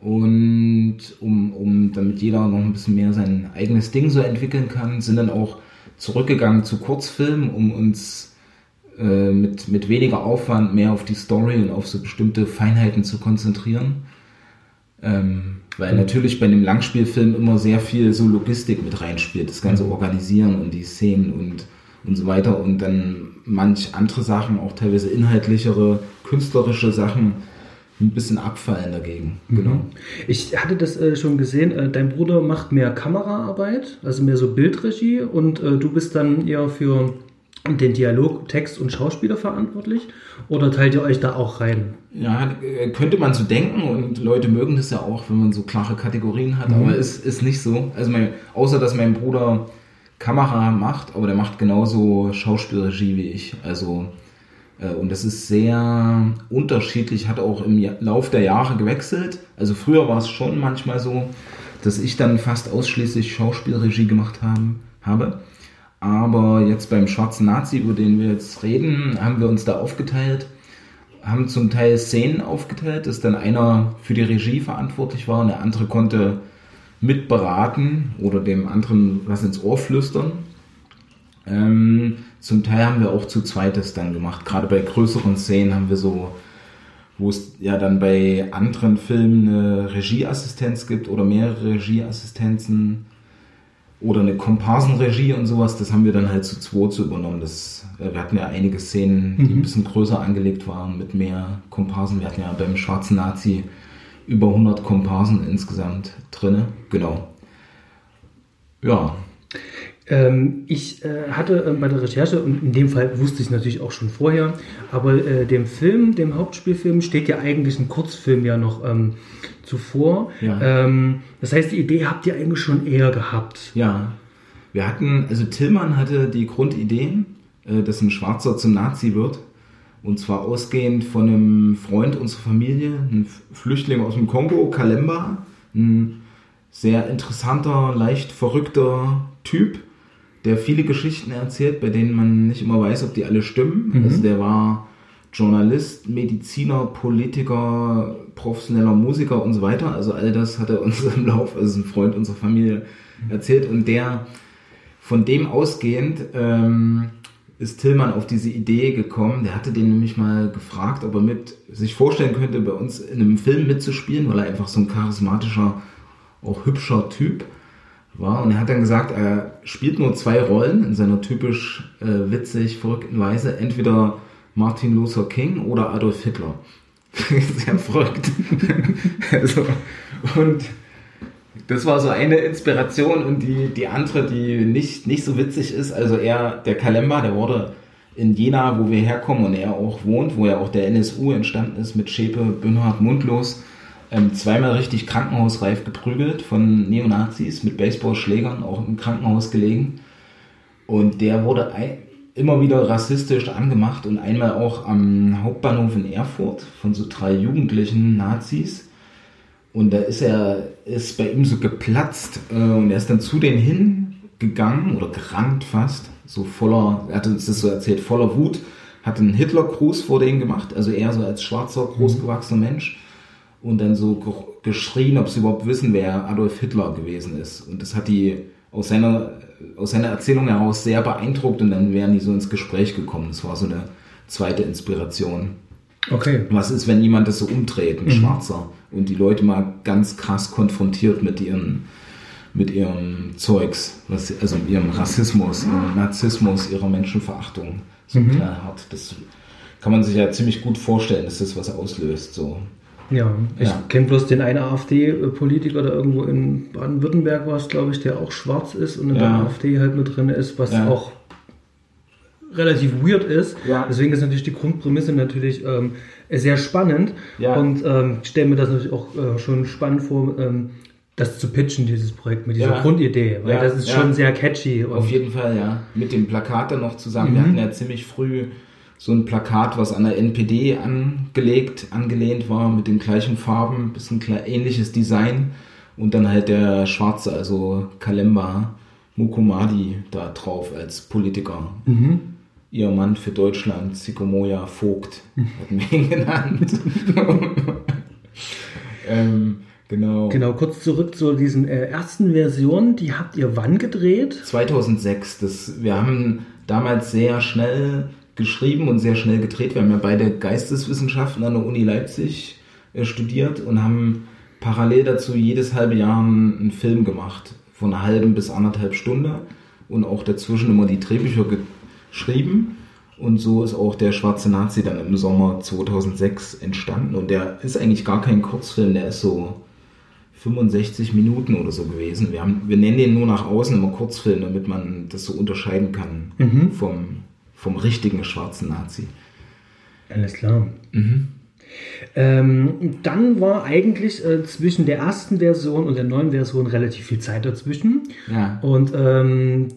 Und um, um damit jeder noch ein bisschen mehr sein eigenes Ding so entwickeln kann, sind dann auch zurückgegangen zu Kurzfilmen, um uns äh, mit, mit weniger Aufwand mehr auf die Story und auf so bestimmte Feinheiten zu konzentrieren. Ähm, weil natürlich bei einem Langspielfilm immer sehr viel so Logistik mit reinspielt, das ganze Organisieren und die Szenen und, und so weiter und dann manch andere Sachen, auch teilweise inhaltlichere, künstlerische Sachen ein bisschen abfallen dagegen. Mhm. Genau. Ich hatte das äh, schon gesehen, äh, dein Bruder macht mehr Kameraarbeit, also mehr so Bildregie und äh, du bist dann eher für den Dialog, Text und Schauspieler verantwortlich oder teilt ihr euch da auch rein? Ja, äh, könnte man so denken und Leute mögen das ja auch, wenn man so klare Kategorien hat, aber es ist nicht so. Also mein, außer dass mein Bruder Kamera macht, aber der macht genauso Schauspielregie wie ich. Also und das ist sehr unterschiedlich, hat auch im Lauf der Jahre gewechselt. Also früher war es schon manchmal so, dass ich dann fast ausschließlich Schauspielregie gemacht haben, habe. Aber jetzt beim Schwarzen Nazi, über den wir jetzt reden, haben wir uns da aufgeteilt, haben zum Teil Szenen aufgeteilt, dass dann einer für die Regie verantwortlich war und der andere konnte mitberaten oder dem anderen was ins Ohr flüstern. Ähm, zum Teil haben wir auch zu zweites dann gemacht. Gerade bei größeren Szenen haben wir so, wo es ja dann bei anderen Filmen eine Regieassistenz gibt oder mehrere Regieassistenzen oder eine Komparsenregie und sowas, das haben wir dann halt zu zweit so übernommen. Das, äh, wir hatten ja einige Szenen, die ein bisschen größer angelegt waren mit mehr Komparsen. Wir hatten ja beim Schwarzen Nazi über 100 Komparsen insgesamt drinne. Genau. Ja, ich äh, hatte äh, bei der Recherche, und in dem Fall wusste ich natürlich auch schon vorher, aber äh, dem Film, dem Hauptspielfilm, steht ja eigentlich ein Kurzfilm ja noch ähm, zuvor. Ja. Ähm, das heißt, die Idee habt ihr eigentlich schon eher gehabt. Ja, wir hatten, also Tillmann hatte die Grundidee, dass ein Schwarzer zum Nazi wird. Und zwar ausgehend von einem Freund unserer Familie, ein F- Flüchtling aus dem Kongo, Kalemba. Ein sehr interessanter, leicht verrückter Typ, der viele Geschichten erzählt, bei denen man nicht immer weiß, ob die alle stimmen. Also der war Journalist, Mediziner, Politiker, professioneller Musiker und so weiter. Also all das hat er uns im Lauf, also ein Freund unserer Familie erzählt und der von dem ausgehend ähm, ist Tillmann auf diese Idee gekommen. Der hatte den nämlich mal gefragt, ob er mit sich vorstellen könnte, bei uns in einem Film mitzuspielen, weil er einfach so ein charismatischer, auch hübscher Typ war. Und er hat dann gesagt, er spielt nur zwei Rollen in seiner typisch äh, witzig, verrückten Weise. Entweder Martin Luther King oder Adolf Hitler. Sehr verrückt. also, und das war so eine Inspiration und die, die andere, die nicht, nicht so witzig ist. Also er, der Kalemba, der wurde in Jena, wo wir herkommen und er auch wohnt, wo ja auch der NSU entstanden ist mit Schäpe, Bünhardt, Mundlos, ähm, zweimal richtig krankenhausreif geprügelt von Neonazis mit Baseballschlägern, auch im Krankenhaus gelegen. Und der wurde immer wieder rassistisch angemacht und einmal auch am Hauptbahnhof in Erfurt von so drei jugendlichen Nazis. Und da ist er, ist bei ihm so geplatzt äh, und er ist dann zu denen hingegangen oder gerannt fast, so voller, er hat uns das so erzählt, voller Wut, hat einen Hitlergruß vor denen gemacht, also er so als schwarzer, großgewachsener Mensch und dann so ge geschrien, ob sie überhaupt wissen, wer Adolf Hitler gewesen ist. Und das hat die aus seiner, aus seiner Erzählung heraus sehr beeindruckt und dann wären die so ins Gespräch gekommen. Das war so eine zweite Inspiration. Okay. Was ist, wenn jemand das so umdreht, ein Schwarzer, und die Leute mal ganz krass konfrontiert mit ihren, mit ihrem Zeugs, was, also mit ihrem Rassismus, ihrem Narzissmus, ihrer Menschenverachtung, so knallhart. Das kann man sich ja ziemlich gut vorstellen, dass das was auslöst, so. Ja, ich Ja. kenne bloß den einen AfD-Politiker, der irgendwo in Baden-Württemberg war es, glaube ich, der auch schwarz ist und in der Ja. AfD halt mit drin ist, was Ja. auch relativ weird ist. Ja. Deswegen ist natürlich die Grundprämisse natürlich ähm, sehr spannend Ja. und ähm, ich stelle mir das natürlich auch äh, schon spannend vor, ähm, das zu pitchen, dieses Projekt mit dieser Ja. Grundidee, weil das ist schon sehr catchy. Auf jeden Fall, ja. Mit dem Plakat dann noch zusammen. Wir hatten ja ziemlich früh so ein Plakat, was an der NPD angelegt, angelehnt war, mit den gleichen Farben, bisschen ähnliches Design. Und dann halt der Schwarze, also Kalemba Mukumadi da drauf als Politiker. Ihr Mann für Deutschland, Sikomoya Vogt, hatten wir ihn genannt. ähm, genau. Genau, kurz zurück zu diesen äh, ersten Versionen, die habt ihr wann gedreht? 2006. Das, wir haben damals sehr schnell geschrieben und sehr schnell gedreht. Wir haben ja beide Geisteswissenschaften an der Uni Leipzig äh, studiert und haben parallel dazu jedes halbe Jahr einen, einen Film gemacht. Von einer halben bis anderthalb Stunde und auch dazwischen immer die Drehbücher geschrieben. Und so ist auch der Schwarze Nazi dann im Sommer 2006 entstanden. Und der ist eigentlich gar kein Kurzfilm, der ist so 65 Minuten oder so gewesen. Wir, haben, wir nennen den nur nach außen immer Kurzfilm, damit man das so unterscheiden kann Mhm. vom, vom richtigen Schwarzen Nazi. Alles klar. Ähm, dann war eigentlich äh, zwischen der ersten Version und der neuen Version relativ viel Zeit dazwischen. Ja. Und ähm,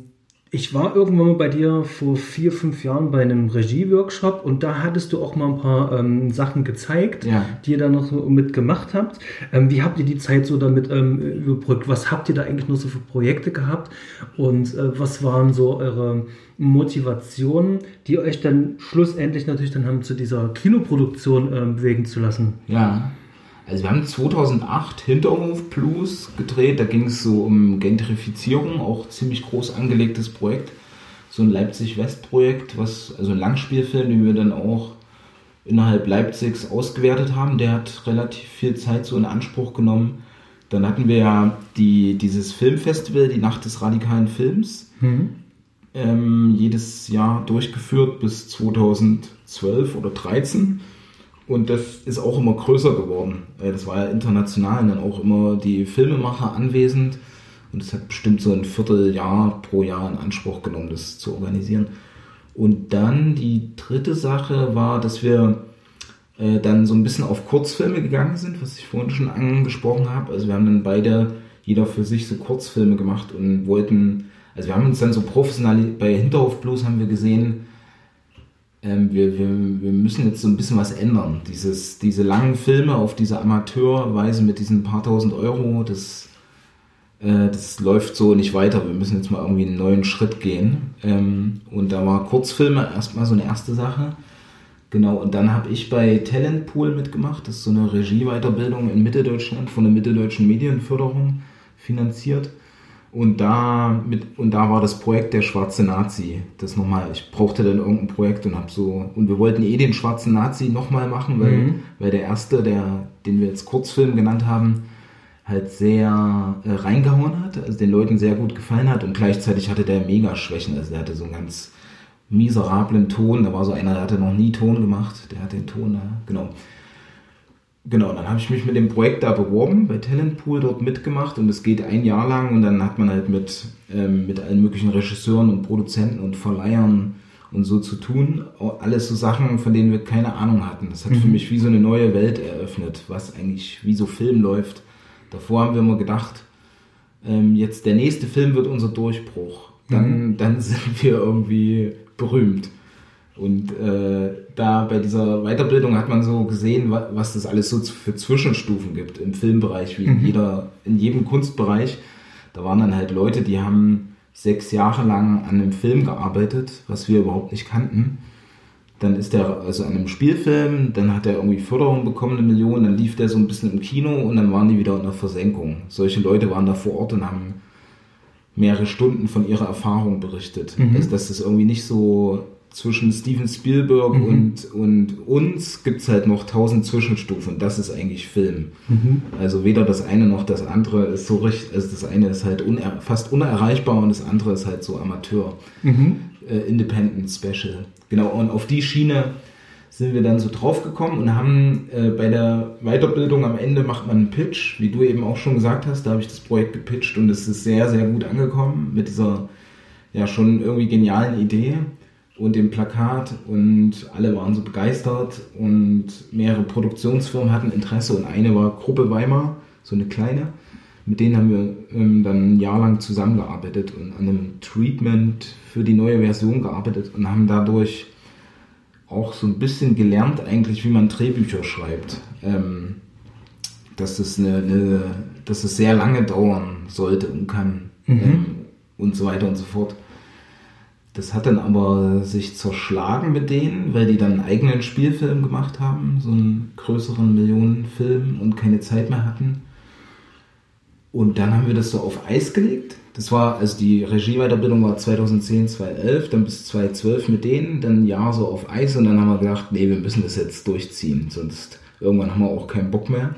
ich war irgendwann mal bei dir vor vier, fünf Jahren bei einem Regie-Workshop und da hattest du auch mal ein paar ähm, Sachen gezeigt, Ja. die ihr da noch so mitgemacht habt. Ähm, wie habt ihr die Zeit so damit ähm, überbrückt? Was habt ihr da eigentlich noch so für Projekte gehabt? Und äh, was waren so eure Motivationen, die euch dann schlussendlich natürlich dann haben zu dieser Kinoproduktion ähm, bewegen zu lassen? Ja. Also wir haben 2008 Hinterhof Blues gedreht. Da ging es so um Gentrifizierung, auch ziemlich groß angelegtes Projekt. So ein Leipzig-West-Projekt, was, also ein Langspielfilm, den wir dann auch innerhalb Leipzigs ausgewertet haben. Der hat relativ viel Zeit so in Anspruch genommen. Dann hatten wir ja die, dieses Filmfestival, die Nacht des radikalen Films, ähm, jedes Jahr durchgeführt bis 2012 oder 2013. Und das ist auch immer größer geworden. Äh, Das war ja international und dann auch immer die Filmemacher anwesend. Und es hat bestimmt so ein Vierteljahr pro Jahr in Anspruch genommen, das zu organisieren. Und dann die dritte Sache war, dass wir äh, dann so ein bisschen auf Kurzfilme gegangen sind, was ich vorhin schon angesprochen habe. Also wir haben dann beide, jeder für sich so Kurzfilme gemacht und wollten, also wir haben uns dann so professionell, bei Hinterhof Blues haben wir gesehen, ähm, wir, wir, wir müssen jetzt so ein bisschen was ändern. Dieses, diese langen Filme auf diese Amateurweise mit diesen paar tausend Euro, das, äh, das läuft so nicht weiter. Wir müssen jetzt mal irgendwie einen neuen Schritt gehen. Ähm, und da war Kurzfilme erstmal so eine erste Sache. Genau, und dann habe ich bei Talentpool mitgemacht. Das ist so eine Regieweiterbildung in Mitteldeutschland von der Mitteldeutschen Medienförderung finanziert. Und da, mit, und da war das Projekt der schwarze Nazi. Das nochmal, ich brauchte dann irgendein Projekt und habe so, und wir wollten eh den schwarzen Nazi nochmal machen, weil, weil der erste, der, den wir jetzt Kurzfilm genannt haben, halt sehr äh, reingehauen hat, also den Leuten sehr gut gefallen hat und gleichzeitig hatte der mega Schwächen, also der hatte so einen ganz miserablen Ton, da war so einer, der hatte noch nie Ton gemacht, der hat den Ton da, genau. Genau, dann habe ich mich mit dem Projekt da beworben, bei Talentpool dort mitgemacht und es geht ein Jahr lang und dann hat man halt mit, ähm, mit allen möglichen Regisseuren und Produzenten und Verleihern und so zu tun. Alles so Sachen, von denen wir keine Ahnung hatten. Das hat für mich wie so eine neue Welt eröffnet, was eigentlich wie so Film läuft. Davor haben wir immer gedacht, ähm, jetzt der nächste Film wird unser Durchbruch. Dann, dann sind wir irgendwie berühmt. Und äh, da bei dieser Weiterbildung hat man so gesehen, wa- was das alles so für Zwischenstufen gibt im Filmbereich, wie in, jeder, in jedem Kunstbereich. Da waren dann halt Leute, die haben sechs Jahre lang an einem Film gearbeitet, was wir überhaupt nicht kannten. Dann ist der also an einem Spielfilm, dann hat er irgendwie Förderung bekommen, eine Million, dann lief der so ein bisschen im Kino und dann waren die wieder in der Versenkung. Solche Leute waren da vor Ort und haben mehrere Stunden von ihrer Erfahrung berichtet. Also, dass das irgendwie nicht so zwischen Steven Spielberg und, und uns gibt es halt noch tausend Zwischenstufen. Das ist eigentlich Film. Also weder das eine noch das andere ist so richtig, also das eine ist halt uner fast unerreichbar und das andere ist halt so Amateur. Äh, Independent Special. Genau, und auf die Schiene sind wir dann so draufgekommen und haben äh, bei der Weiterbildung am Ende macht man einen Pitch, wie du eben auch schon gesagt hast, da habe ich das Projekt gepitcht und es ist sehr, sehr gut angekommen mit dieser ja schon irgendwie genialen Idee und dem Plakat und alle waren so begeistert und mehrere Produktionsfirmen hatten Interesse und eine war Gruppe Weimar, so eine kleine. Mit denen haben wir ähm, dann ein Jahr lang zusammengearbeitet und an einem Treatment für die neue Version gearbeitet und haben dadurch auch so ein bisschen gelernt eigentlich, wie man Drehbücher schreibt. Ähm, dass, es eine, eine, dass es sehr lange dauern sollte und kann ähm, und so weiter und so fort. Das hat dann aber sich zerschlagen mit denen, weil die dann einen eigenen Spielfilm gemacht haben, so einen größeren Millionenfilm und keine Zeit mehr hatten. Und dann haben wir das so auf Eis gelegt. Das war, also die Regieweiterbildung war 2010, 2011, dann bis 2012 mit denen, dann ein Jahr so auf Eis und dann haben wir gedacht, nee, wir müssen das jetzt durchziehen, sonst irgendwann haben wir auch keinen Bock mehr.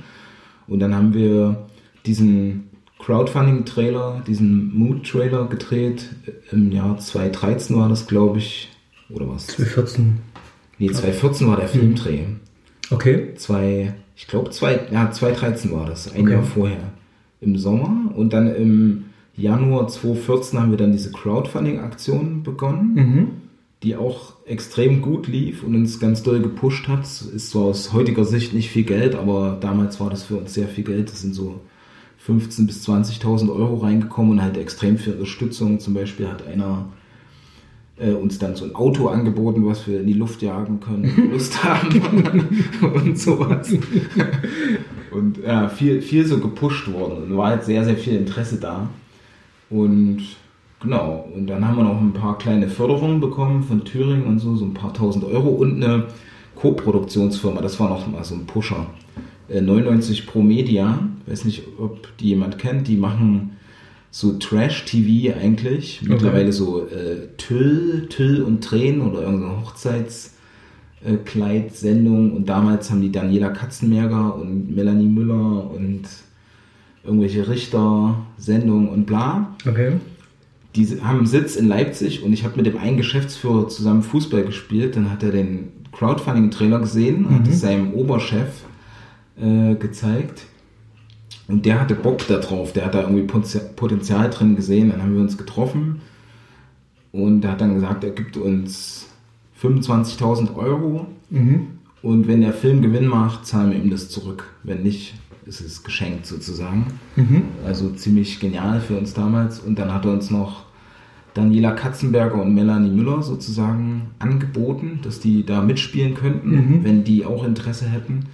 Und dann haben wir diesen Crowdfunding-Trailer, diesen Mood-Trailer gedreht. Im Jahr 2013 war das, glaube ich. Oder was? 2014. Nee, 2014 war der Filmdreh. Okay. Zwei, ich glaube, zwei, ja, 2013 war das, ein Okay. Jahr vorher. Im Sommer und dann im Januar 2014 haben wir dann diese Crowdfunding-Aktion begonnen, Mhm. die auch extrem gut lief und uns ganz doll gepusht hat. Ist zwar aus heutiger Sicht nicht viel Geld, aber damals war das für uns sehr viel Geld. Das sind so 15.000 bis 20.000 Euro reingekommen und halt extrem viel Unterstützung. Zum Beispiel hat einer äh, uns dann so ein Auto angeboten, was wir in die Luft jagen können, Lust haben und sowas. Und ja, viel, viel so gepusht worden und war halt sehr, sehr viel Interesse da. Und genau, und dann haben wir noch ein paar kleine Förderungen bekommen von Thüringen und so, so ein paar tausend Euro und eine Co-Produktionsfirma, das war noch mal so ein Pusher. Äh, 99 Pro Media, weiß nicht, ob die jemand kennt, die machen so Trash-TV eigentlich. Mittlerweile so äh, Tüll, Tüll und Tränen oder irgendeine Hochzeitskleidsendung. Und damals haben die Daniela Katzenberger und Melanie Müller und irgendwelche Richter-Sendungen und bla. Okay. Die haben einen Sitz in Leipzig und ich habe mit dem einen Geschäftsführer zusammen Fußball gespielt. Dann hat er den Crowdfunding-Trailer gesehen und hat es seinem Oberchef äh, gezeigt. Und der hatte Bock da drauf, der hat da irgendwie Potenzial- drin gesehen. Dann haben wir uns getroffen und er hat dann gesagt, er gibt uns 25.000 Euro Mhm. und wenn der Film Gewinn macht, zahlen wir ihm das zurück. Wenn nicht, ist es geschenkt sozusagen. Mhm. Also ziemlich genial für uns damals. Und dann hat er uns noch Daniela Katzenberger und Melanie Müller sozusagen angeboten, dass die da mitspielen könnten, Mhm. wenn die auch Interesse hätten.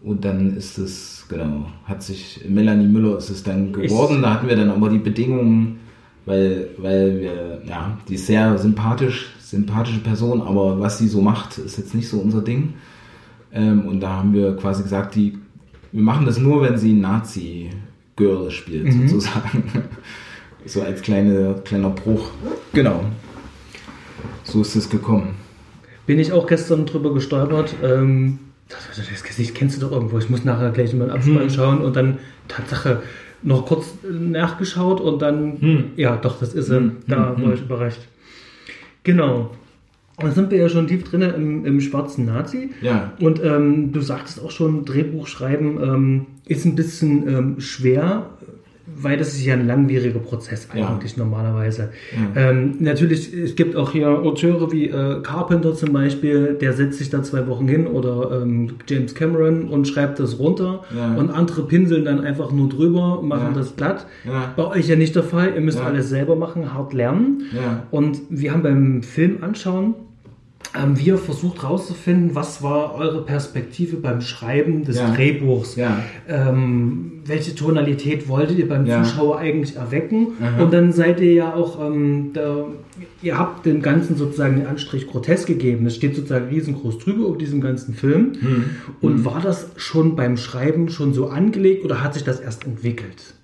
Und dann ist es, genau, hat sich Melanie Müller ist es dann geworden. da hatten wir dann aber die Bedingungen, weil, weil wir, ja, die ist sehr sympathisch, sympathische Person, aber was sie so macht, ist jetzt nicht so unser Ding. Ähm, und da haben wir quasi gesagt, die, wir machen das nur, wenn sie Nazi-Girl spielt, sozusagen. so als kleine, kleiner Bruch. Genau. So ist es gekommen. Bin ich auch gestern drüber gestolpert. Ähm, das, das Gesicht kennst du doch irgendwo. Ich muss nachher gleich mal Abspann Hm. schauen und dann Tatsache noch kurz nachgeschaut und dann, Hm. ja, doch, das ist er. Hm, Da hm, war ich überrascht. Genau. Da sind wir ja schon tief drin im, im schwarzen Nazi. Ja. Und ähm, du sagtest auch schon, Drehbuch schreiben ähm, ist ein bisschen ähm, schwer, weil das ist ja ein langwieriger Prozess Ja. eigentlich normalerweise. Ja. Ähm, natürlich, es gibt auch hier Auteure wie äh, Carpenter zum Beispiel, der setzt sich da zwei Wochen hin oder ähm, James Cameron und schreibt das runter Ja. und andere pinseln dann einfach nur drüber, machen Ja. das glatt. Ja. Bei euch ja nicht der Fall, ihr müsst Ja. alles selber machen, hart lernen. Ja. Und wir haben beim Film anschauen, haben wir versucht herauszufinden, was war eure Perspektive beim Schreiben des Ja. Drehbuchs. Ja. Ähm, welche Tonalität wolltet ihr beim Ja. Zuschauer eigentlich erwecken? Aha. Und dann seid ihr ja auch, ähm, da, ihr habt dem Ganzen sozusagen den Anstrich grotesk gegeben. Es steht sozusagen riesengroß drüber auf diesem ganzen Film. Hm. Und war das schon beim Schreiben schon so angelegt oder hat sich das erst entwickelt?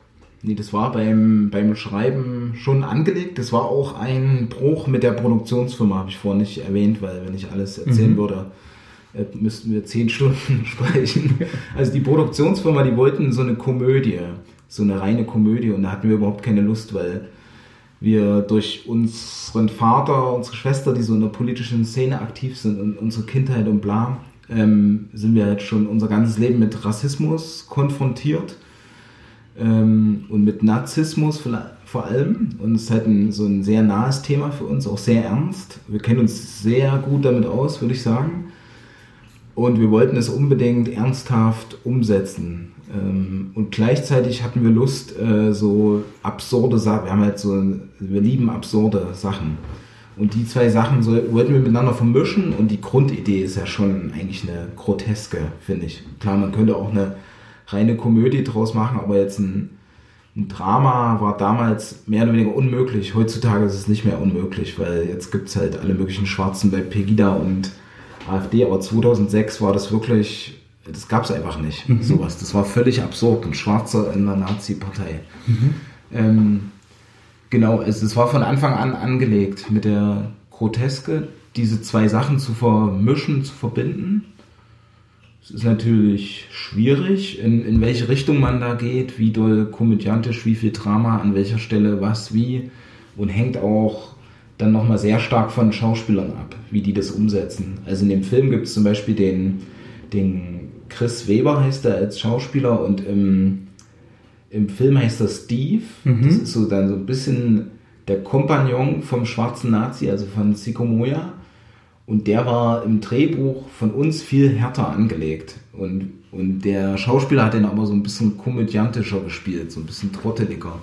Nee, das war beim, beim Schreiben schon angelegt. Das war auch ein Bruch mit der Produktionsfirma, habe ich vorhin nicht erwähnt, weil wenn ich alles erzählen Mhm. würde, äh, müssten wir zehn Stunden sprechen. Also die Produktionsfirma, die wollten so eine Komödie, so eine reine Komödie und da hatten wir überhaupt keine Lust, weil wir durch unseren Vater, unsere Schwester, die so in der politischen Szene aktiv sind und unsere Kindheit und bla, ähm, sind wir halt schon unser ganzes Leben mit Rassismus konfrontiert ähm, und mit Narzissmus vor allem. Und es ist halt ein, so ein sehr nahes Thema für uns, auch sehr ernst. Wir kennen uns sehr gut damit aus, würde ich sagen. Und wir wollten es unbedingt ernsthaft umsetzen. Ähm, und gleichzeitig hatten wir Lust, äh, so absurde Sachen, wir haben halt so, wir lieben absurde Sachen. Und die zwei Sachen so, wollten wir miteinander vermischen und die Grundidee ist ja schon eigentlich eine groteske, finde ich. Klar, man könnte auch eine reine Komödie draus machen, aber jetzt ein, ein Drama war damals mehr oder weniger unmöglich. Heutzutage ist es nicht mehr unmöglich, weil jetzt gibt es halt alle möglichen Schwarzen bei Pegida und AfD, aber 2006 war das wirklich, das gab es einfach nicht, sowas. Das war völlig absurd, ein Schwarzer in einer Nazi-Partei. Ähm, genau, es, es war von Anfang an angelegt mit der Groteske, diese zwei Sachen zu vermischen, zu verbinden. Es ist natürlich schwierig, in, in welche Richtung man da geht, wie doll komödiantisch, wie viel Drama, an welcher Stelle, was, wie. Und hängt auch dann nochmal sehr stark von Schauspielern ab, wie die das umsetzen. Also in dem Film gibt es zum Beispiel den, den Chris Weber heißt er als Schauspieler und im, im Film heißt er Steve. Mhm. Das ist so dann so ein bisschen der Kompagnon vom schwarzen Nazi, also von Siko Moya. Und der war im Drehbuch von uns viel härter angelegt. Und, und der Schauspieler hat den aber so ein bisschen komödiantischer gespielt, so ein bisschen trotteliger.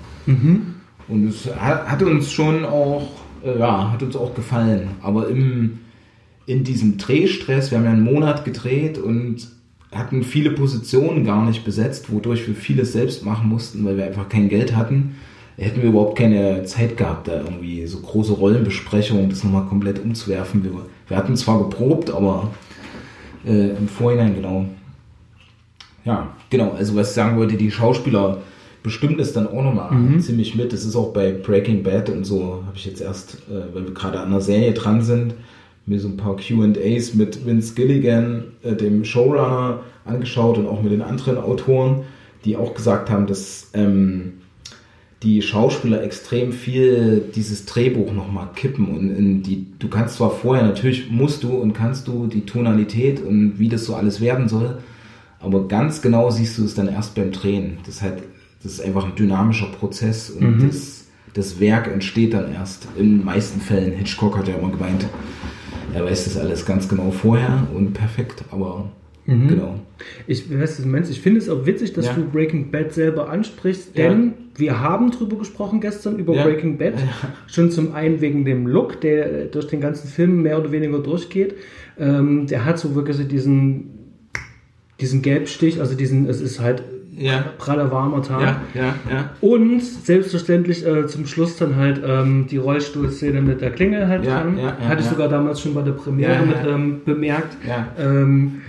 Und es hat, hat uns schon auch, äh, ja, hat uns auch gefallen. Aber im, in diesem Drehstress, wir haben ja einen Monat gedreht und hatten viele Positionen gar nicht besetzt, wodurch wir vieles selbst machen mussten, weil wir einfach kein Geld hatten. Hätten wir überhaupt keine Zeit gehabt, da irgendwie so große Rollenbesprechungen, das nochmal komplett umzuwerfen. Wir, wir hatten zwar geprobt, aber äh, im Vorhinein genau. Ja, genau. Also was ich sagen wollte, die Schauspieler bestimmt es dann auch nochmal ziemlich mit. Das ist auch bei Breaking Bad und so, habe ich jetzt erst, äh, weil wir gerade an der Serie dran sind, mir so ein paar QAs mit Vince Gilligan, äh, dem Showrunner, angeschaut und auch mit den anderen Autoren, die auch gesagt haben, dass ähm, die Schauspieler extrem viel dieses Drehbuch nochmal kippen und in die, du kannst zwar vorher, natürlich musst du und kannst du die Tonalität und wie das so alles werden soll, aber ganz genau siehst du es dann erst beim Drehen. Das ist halt, das ist einfach ein dynamischer Prozess und das, das Werk entsteht dann erst in den meisten Fällen. Hitchcock hat ja immer gemeint, er weiß das alles ganz genau vorher und perfekt, aber genau. Ich du meinst. Ich finde es auch witzig, dass Ja. du Breaking Bad selber ansprichst, Ja. denn wir haben drüber gesprochen gestern über Ja. Breaking Bad. Schon zum einen wegen dem Look, der durch den ganzen Film mehr oder weniger durchgeht. Ähm, der hat so wirklich diesen, diesen Gelbstich, also diesen, es ist halt Ja, praller warmer Tag. ja, ja, ja. Und selbstverständlich äh, zum Schluss dann halt ähm, die Rollstuhlszene mit der Klingel halt Ja, dran. ja, ja, Hatte ich sogar damals schon bei der Premiere mit ähm, bemerkt. Ja. Ähm,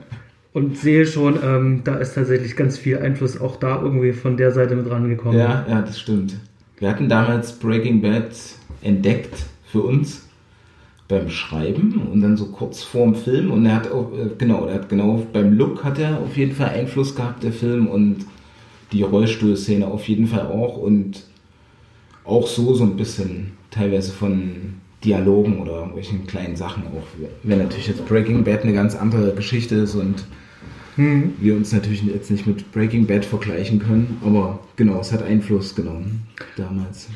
und sehe schon, ähm, da ist tatsächlich ganz viel Einfluss auch da irgendwie von der Seite mit rangekommen. Ja, ja, das stimmt. Wir hatten damals Breaking Bad entdeckt für uns beim Schreiben und dann so kurz vorm Film und er hat auch, äh, genau, er hat genau beim Look hat er auf jeden Fall Einfluss gehabt, der Film und die Rollstuhlszene auf jeden Fall auch und auch so so ein bisschen teilweise von Dialogen oder irgendwelchen kleinen Sachen auch. Wenn natürlich jetzt Breaking Bad eine ganz andere Geschichte ist und wir uns natürlich jetzt nicht mit Breaking Bad vergleichen können, aber genau, es hat Einfluss genommen damals.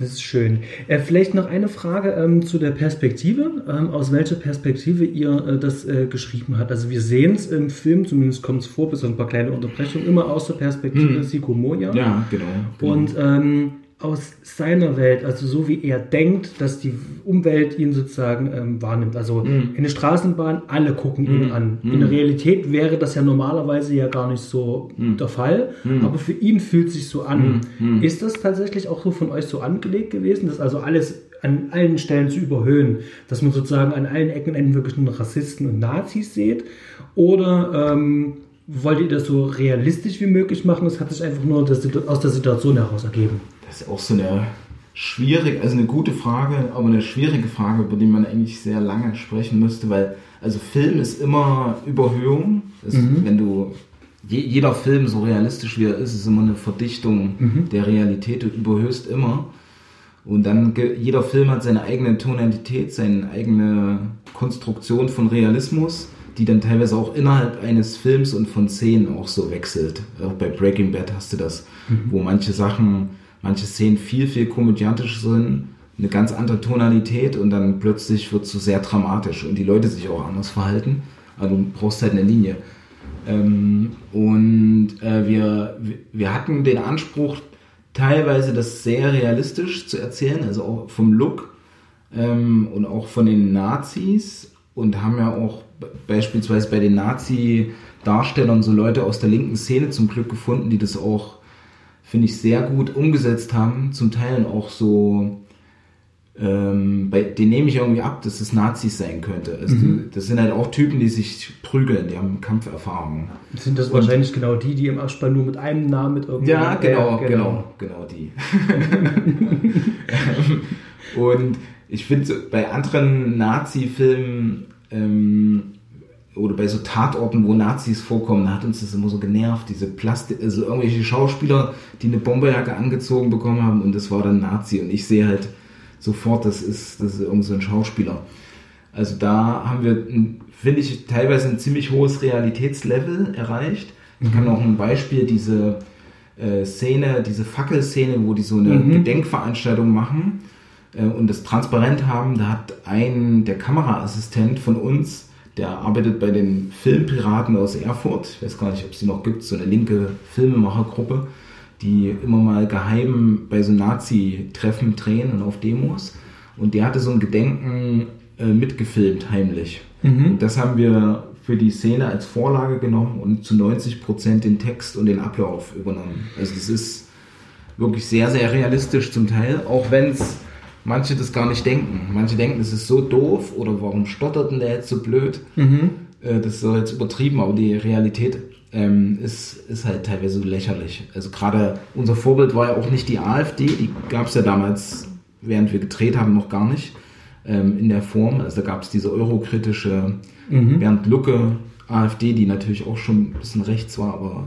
Das ist schön. Äh, vielleicht noch eine Frage ähm, zu der Perspektive, ähm, aus welcher Perspektive ihr äh, das äh, geschrieben habt. Also wir sehen es im Film, zumindest kommt es vor, bis auf ein paar kleine Unterbrechungen, immer aus der Perspektive Siko Moya. Hm. Ja, genau. genau. Und ähm, aus seiner Welt, also so wie er denkt, dass die Umwelt ihn sozusagen ähm, wahrnimmt. Also Hm. in der Straßenbahn, alle gucken ihn an. In der Realität wäre das ja normalerweise ja gar nicht so Hm. der Fall, aber für ihn fühlt sich so an. Ist das tatsächlich auch so von euch so angelegt gewesen, dass also alles an allen Stellen zu überhöhen, dass man sozusagen an allen Ecken und Enden wirklich nur Rassisten und Nazis seht? Oder ähm, wollt ihr das so realistisch wie möglich machen? Es hat sich einfach nur aus der Situation heraus ergeben. Das ist auch so eine schwierige, also eine gute Frage, aber eine schwierige Frage, über die man eigentlich sehr lange sprechen müsste, weil also Film ist immer Überhöhung. Es, Wenn du je, jeder Film so realistisch wie er ist, ist immer eine Verdichtung der Realität. Du überhöhst immer. Und dann jeder Film hat seine eigene Tonalität, seine eigene Konstruktion von Realismus, die dann teilweise auch innerhalb eines Films und von Szenen auch so wechselt. Auch bei Breaking Bad hast du das, wo manche Sachen, manche Szenen viel, viel komödiantisch sind, eine ganz andere Tonalität und dann plötzlich wird es so sehr dramatisch und die Leute sich auch anders verhalten. Also du brauchst halt eine Linie. Ähm, und äh, wir, wir- hatten den Anspruch, teilweise das sehr realistisch zu erzählen, also auch vom Look ähm, und auch von den Nazis und haben ja auch be- beispielsweise bei den Nazi-Darstellern so Leute aus der linken Szene zum Glück gefunden, die das auch, finde ich, sehr gut umgesetzt haben, zum Teil auch so ähm, bei, den nehme ich irgendwie ab, dass es Nazis sein könnte. Also die, das sind halt auch Typen, die sich prügeln, die haben Kampferfahrung. Sind das wahrscheinlich genau die, die im Abspann nur mit einem Namen mit irgendwie. Ja, genau, Ja, genau, genau die. Und ich finde, bei anderen Nazi-Filmen ähm, oder bei so Tatorten, wo Nazis vorkommen, da hat uns das immer so genervt, diese Plastik, also irgendwelche Schauspieler, die eine Bomberjacke angezogen bekommen haben und das war dann Nazi. Und ich sehe halt sofort, das ist, das ist irgend so ein Schauspieler. Also da haben wir, finde ich, teilweise ein ziemlich hohes Realitätslevel erreicht. Ich kann auch ein Beispiel, diese äh, Szene, diese Fackelszene, wo die so eine Mhm. Gedenkveranstaltung machen äh, und das transparent haben, da hat ein, der Kameraassistent von uns, der arbeitet bei den Filmpiraten aus Erfurt, ich weiß gar nicht, ob es die noch gibt, so eine linke Filmemachergruppe, die immer mal geheim bei so Nazi-Treffen drehen und auf Demos. Und der hatte so ein Gedenken äh, mitgefilmt, heimlich. Und das haben wir für die Szene als Vorlage genommen und zu 90 Prozent den Text und den Ablauf übernommen. Also es ist wirklich sehr, sehr realistisch zum Teil, auch wenn es manche das gar nicht denken. Manche denken, es ist so doof oder warum stottert denn der jetzt so blöd? Äh, das ist jetzt übertrieben, aber die Realität ähm, ist, ist halt teilweise so lächerlich. Also gerade unser Vorbild war ja auch nicht die AfD, die gab es ja damals, während wir gedreht haben, noch gar nicht ähm, in der Form. Also da gab es diese eurokritische Bernd Lucke AfD, die natürlich auch schon ein bisschen rechts war, aber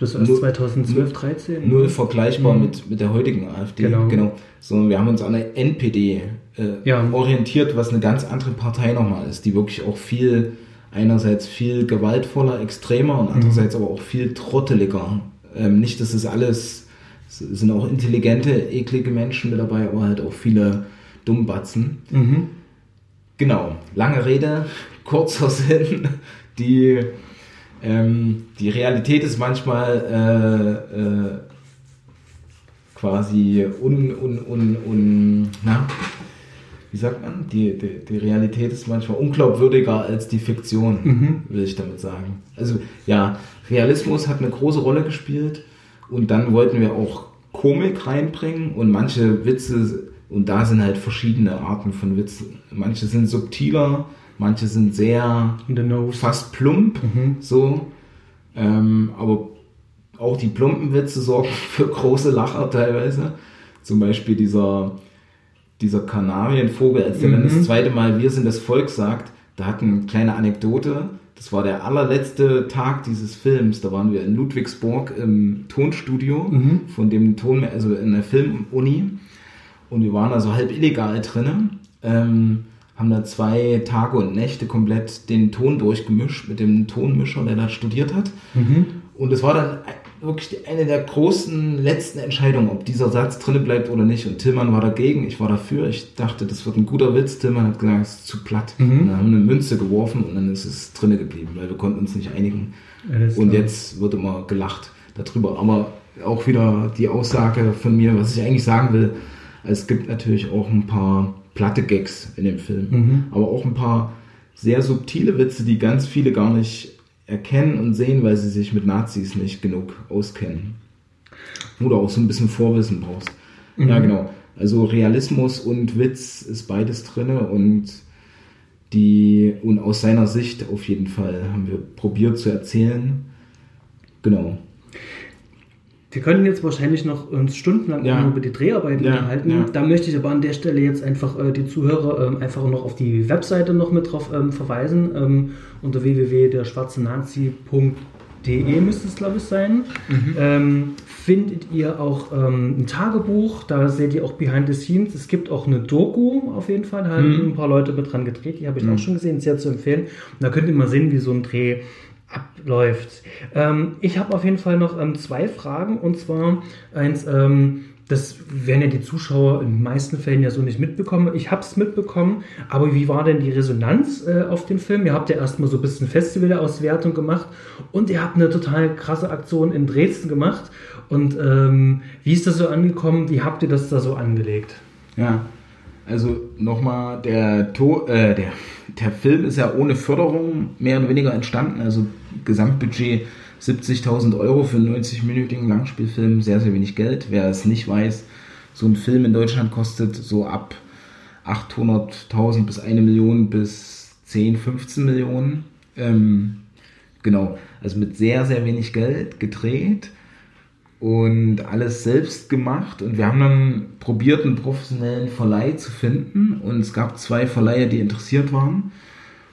Das war erst Null- 2012, 13. null vergleichbar mit, mit der heutigen AfD. Genau. So, wir haben uns an der NPD äh, Ja. orientiert, was eine ganz andere Partei nochmal ist, die wirklich auch viel, einerseits viel gewaltvoller, extremer und andererseits aber auch viel trotteliger. Ähm, nicht, dass es alles, es sind auch intelligente, eklige Menschen mit dabei, aber halt auch viele Dummbatzen. Mhm. Genau, lange Rede, kurzer Sinn. Die, ähm, die Realität ist manchmal äh, äh, quasi un, un, un, un, na, wie sagt man? Die, die, die Realität ist manchmal unglaubwürdiger als die Fiktion, will ich damit sagen. Also ja, Realismus hat eine große Rolle gespielt und dann wollten wir auch Komik reinbringen und manche Witze, und da sind halt verschiedene Arten von Witzen. Manche sind subtiler, manche sind sehr fast plump, so. Ähm, aber auch die plumpen Witze sorgen für große Lacher teilweise. Zum Beispiel dieser, dieser Kanarienvogel, als der dann das zweite Mal Wir sind das Volk sagt, da hat eine kleine Anekdote. Das war der allerletzte Tag dieses Films. Da waren wir in Ludwigsburg im Tonstudio von dem Ton, also in der Filmuni. Und wir waren also halb illegal drinnen. Ähm, haben da zwei Tage und Nächte komplett den Ton durchgemischt mit dem Tonmischer, der da studiert hat. Und es war dann wirklich eine der großen letzten Entscheidungen, ob dieser Satz drinne bleibt oder nicht. Und Tillmann war dagegen, ich war dafür. Ich dachte, das wird ein guter Witz. Tillmann hat gesagt, es ist zu platt. Und dann haben wir eine Münze geworfen und dann ist es drinne geblieben, weil wir konnten uns nicht einigen. Alles Und klar. jetzt wird immer gelacht darüber. Aber auch wieder die Aussage von mir, was ich eigentlich sagen will, es gibt natürlich auch ein paar platte Gags in dem Film, aber auch ein paar sehr subtile Witze, die ganz viele gar nicht erkennen und sehen, weil sie sich mit Nazis nicht genug auskennen. Oder auch so ein bisschen Vorwissen brauchst. Ja, genau. Also Realismus und Witz ist beides drinne und die und aus seiner Sicht auf jeden Fall haben wir probiert zu erzählen. Genau. Wir können jetzt wahrscheinlich noch uns stundenlang Ja. über die Dreharbeiten Ja, unterhalten. ja. Da möchte ich aber an der Stelle jetzt einfach äh, die Zuhörer ähm, einfach noch auf die Webseite noch mit drauf ähm, verweisen. Ähm, unter www.derschwarzenazi.de müsste es, glaube ich, sein. Ähm, findet ihr auch ähm, ein Tagebuch, da seht ihr auch Behind the Scenes. Es gibt auch eine Doku auf jeden Fall, da haben ein paar Leute mit dran gedreht, die habe ich auch schon gesehen, sehr zu empfehlen. Und da könnt ihr mal sehen, wie so ein Dreh abläuft. Ähm, ich habe auf jeden Fall noch ähm, zwei Fragen und zwar eins, ähm, das werden ja die Zuschauer in den meisten Fällen ja so nicht mitbekommen. Ich habe es mitbekommen, aber wie war denn die Resonanz äh, auf den Film? Ihr habt ja erstmal so ein bisschen Festivalauswertung gemacht und ihr habt eine total krasse Aktion in Dresden gemacht. Und ähm, wie ist das so angekommen? Wie habt ihr das da so angelegt? Ja, also nochmal, der, äh, der, der Film ist ja ohne Förderung mehr oder weniger entstanden. Also Gesamtbudget 70.000 Euro für einen 90-minütigen Langspielfilm, sehr, sehr wenig Geld. Wer es nicht weiß, so ein Film in Deutschland kostet so ab 800.000 bis 1 Million bis 10, 15 Millionen. Ähm, genau, also mit sehr, sehr wenig Geld gedreht und alles selbst gemacht. Und wir haben dann probiert, einen professionellen Verleih zu finden. Und es gab zwei Verleiher, die interessiert waren.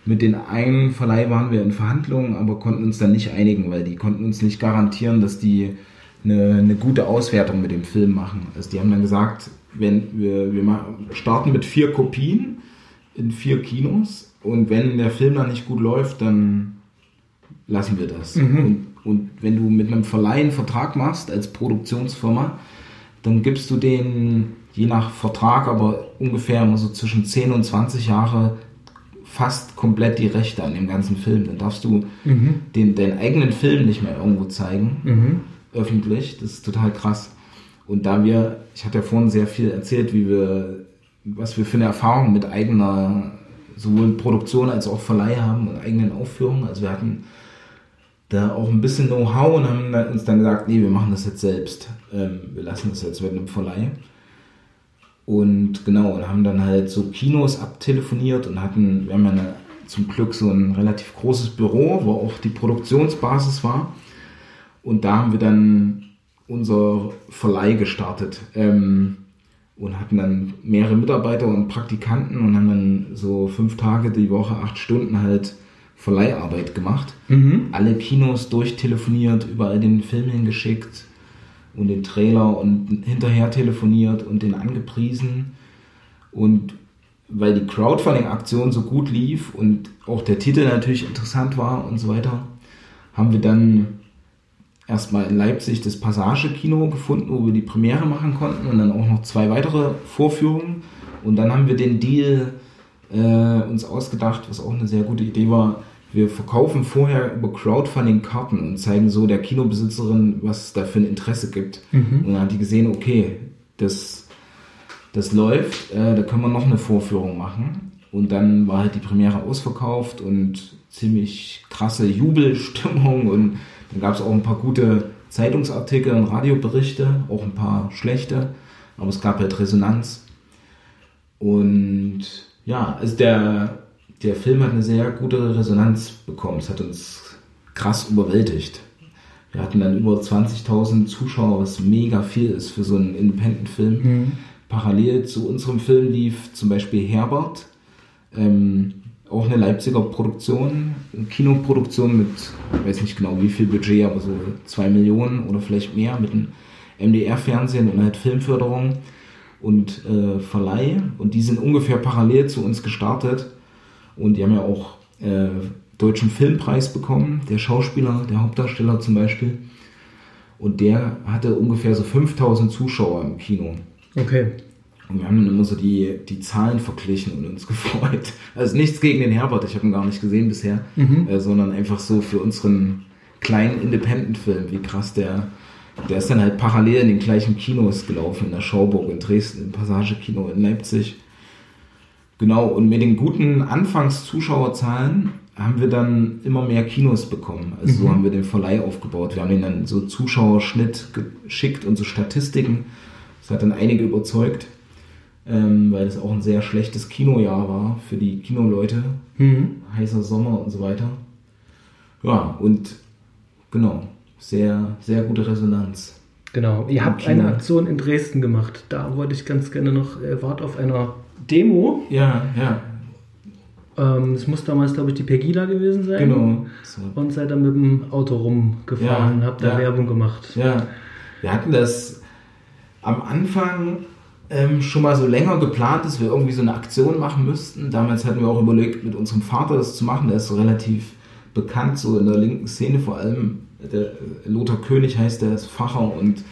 Mit den einen Verleih waren wir in Verhandlungen, aber konnten uns dann nicht einigen, weil die konnten uns nicht garantieren, dass die eine, eine gute Auswertung mit dem Film machen. Also die haben dann gesagt, wenn wir, wir starten mit vier Kopien in vier Kinos und wenn der Film dann nicht gut läuft, dann lassen wir das. Und, und wenn du mit einem Verleih einen Vertrag machst als Produktionsfirma, dann gibst du den je nach Vertrag, aber ungefähr immer so zwischen 10 und 20 Jahre fast komplett die Rechte an dem ganzen Film. Dann darfst du den, deinen eigenen Film nicht mehr irgendwo zeigen, öffentlich. Das ist total krass. Und da wir, ich hatte ja vorhin sehr viel erzählt, wie wir, was wir für eine Erfahrung mit eigener sowohl Produktion als auch Verleih haben und eigenen Aufführungen. Also wir hatten da auch ein bisschen Know-how und haben uns dann gesagt, nee, wir machen das jetzt selbst. Ähm, wir lassen das jetzt mit einem Verleih. Und genau, und haben dann halt so Kinos abtelefoniert und hatten, wir haben ja eine, zum Glück so ein relativ großes Büro, wo auch die Produktionsbasis war. Und da haben wir dann unser Verleih gestartet ähm, und hatten dann mehrere Mitarbeiter und Praktikanten und haben dann so fünf Tage die Woche, acht Stunden halt Verleiharbeit gemacht. Alle Kinos durchtelefoniert, überall den Film hingeschickt und den Trailer und hinterher telefoniert und den angepriesen. Und weil die Crowdfunding-Aktion so gut lief und auch der Titel natürlich interessant war und so weiter, haben wir dann erstmal in Leipzig das Passage-Kino gefunden, wo wir die Premiere machen konnten und dann auch noch zwei weitere Vorführungen. Und dann haben wir den Deal äh, uns ausgedacht, was auch eine sehr gute Idee war. Wir verkaufen vorher über Crowdfunding Karten und zeigen so der Kinobesitzerin, was es da für ein Interesse gibt. Und dann hat die gesehen, okay, das, das läuft, äh, da können wir noch eine Vorführung machen. Und dann war halt die Premiere ausverkauft und ziemlich krasse Jubelstimmung und dann gab es auch ein paar gute Zeitungsartikel und Radioberichte, auch ein paar schlechte, aber es gab halt Resonanz. Und ja, also der, der Film hat eine sehr gute Resonanz bekommen. Es hat uns krass überwältigt. Wir hatten dann über 20.000 Zuschauer, was mega viel ist für so einen Independent-Film. Parallel zu unserem Film lief zum Beispiel Herbert, ähm, auch eine Leipziger Produktion, eine Kinoproduktion mit, ich weiß nicht genau wie viel Budget, aber so zwei Millionen oder vielleicht mehr mit dem MDR-Fernsehen und halt Filmförderung und äh, Verleih. Und die sind ungefähr parallel zu uns gestartet. Und die haben ja auch äh, Deutschen Filmpreis bekommen, der Schauspieler, der Hauptdarsteller zum Beispiel. Und der hatte ungefähr so 5000 Zuschauer im Kino. Okay. Und wir haben dann immer so die, die Zahlen verglichen und uns gefreut. Also nichts gegen den Herbert, ich habe ihn gar nicht gesehen bisher, äh, sondern einfach so für unseren kleinen Independent-Film, wie krass der, der ist dann halt parallel in den gleichen Kinos gelaufen, in der Schauburg in Dresden, im Passagekino in Leipzig. Genau, und mit den guten Anfangszuschauerzahlen haben wir dann immer mehr Kinos bekommen. Also so haben wir den Verleih aufgebaut. Wir haben ihnen dann so Zuschauerschnitt geschickt und so Statistiken. Das hat dann einige überzeugt, ähm, weil es auch ein sehr schlechtes Kinojahr war für die Kinoleute. Heißer Sommer und so weiter. Ja, und genau, sehr, sehr gute Resonanz. Genau. Ihr habt Kino. eine Aktion in Dresden gemacht. Da wollte ich ganz gerne noch, ihr wart auf einer Demo. Ja, ja, Ähm, Es muss damals, glaube ich, die Pegida gewesen sein. genau. So, Und seid dann mit dem Auto rumgefahren, Ja, habt da ja. Werbung gemacht. Ja, wir hatten das am Anfang ähm, schon mal so länger geplant, dass wir irgendwie so eine Aktion machen müssten. Damals hatten wir auch überlegt, mit unserem Vater das zu machen. Der ist so relativ bekannt, so in der linken Szene vor allem. Der äh, Lothar König heißt, der ist Facher und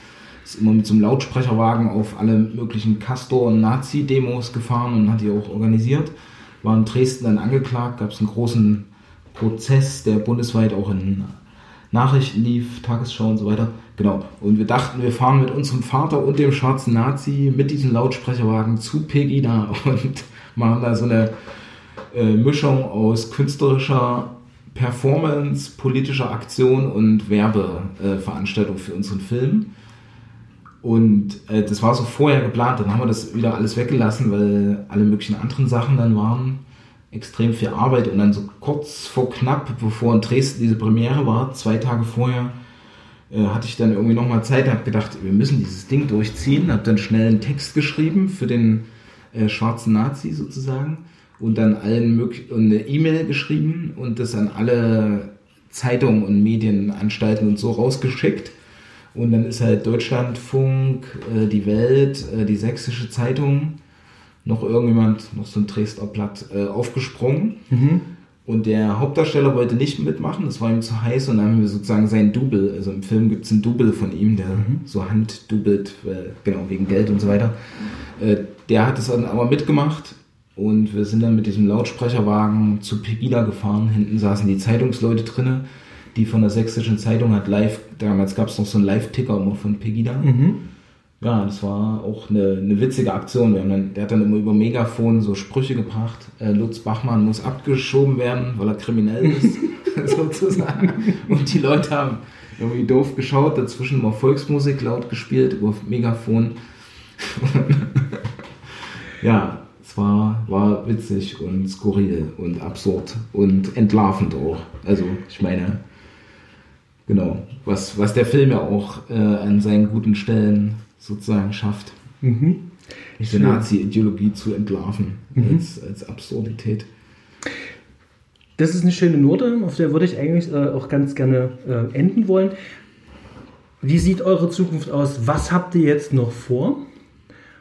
ist immer mit so einem Lautsprecherwagen auf alle möglichen Castor- und Nazi-Demos gefahren und hat die auch organisiert. War in Dresden dann angeklagt, gab es einen großen Prozess, der bundesweit auch in Nachrichten lief, Tagesschau und so weiter. Genau. Und wir dachten, wir fahren mit unserem Vater und dem schwarzen Nazi mit diesem Lautsprecherwagen zu Pegida und machen da so eine äh, Mischung aus künstlerischer Performance, politischer Aktion und Werbeveranstaltung äh, für unseren Film. Und äh, das war so vorher geplant, dann haben wir das wieder alles weggelassen, weil alle möglichen anderen Sachen dann waren. Extrem viel Arbeit und dann so kurz vor knapp, bevor in Dresden diese Premiere war, zwei Tage vorher, äh, hatte ich dann irgendwie nochmal Zeit, habe gedacht, wir müssen dieses Ding durchziehen, habe dann schnell einen Text geschrieben für den äh, schwarzen Nazi sozusagen und dann allen möglichen und eine E-Mail geschrieben und das an alle Zeitungen und Medienanstalten und so rausgeschickt Und dann ist halt Deutschlandfunk, äh, die Welt, äh, die Sächsische Zeitung, noch irgendjemand, noch so ein Dresdner Blatt, äh, aufgesprungen. Und der Hauptdarsteller wollte nicht mitmachen, das war ihm zu heiß und dann haben wir sozusagen sein Double, also im Film gibt es ein Double von ihm, der so handdubelt, weil- genau, wegen Geld und so weiter. Äh, der hat es dann aber mitgemacht und wir sind dann mit diesem Lautsprecherwagen zu Pegida gefahren. Hinten saßen die Zeitungsleute drinne, die von der Sächsischen Zeitung hat live, damals gab es noch so einen Live-Ticker immer von Pegida. Ja, das war auch eine, eine witzige Aktion. Dann, der hat dann immer über Megafon so Sprüche gebracht. Äh, Lutz Bachmann muss abgeschoben werden, weil er kriminell ist, sozusagen. Und die Leute haben irgendwie doof geschaut, dazwischen immer Volksmusik laut gespielt über Megafon. ja, es war, war witzig und skurril und absurd und entlarvend auch. Also, ich meine, genau, was, was der Film ja auch äh, an seinen guten Stellen sozusagen schafft. Diese Schön. Nazi-Ideologie zu entlarven als, als Absurdität. Das ist eine schöne Note, auf der würde ich eigentlich äh, auch ganz gerne äh, enden wollen. Wie sieht eure Zukunft aus? Was habt ihr jetzt noch vor?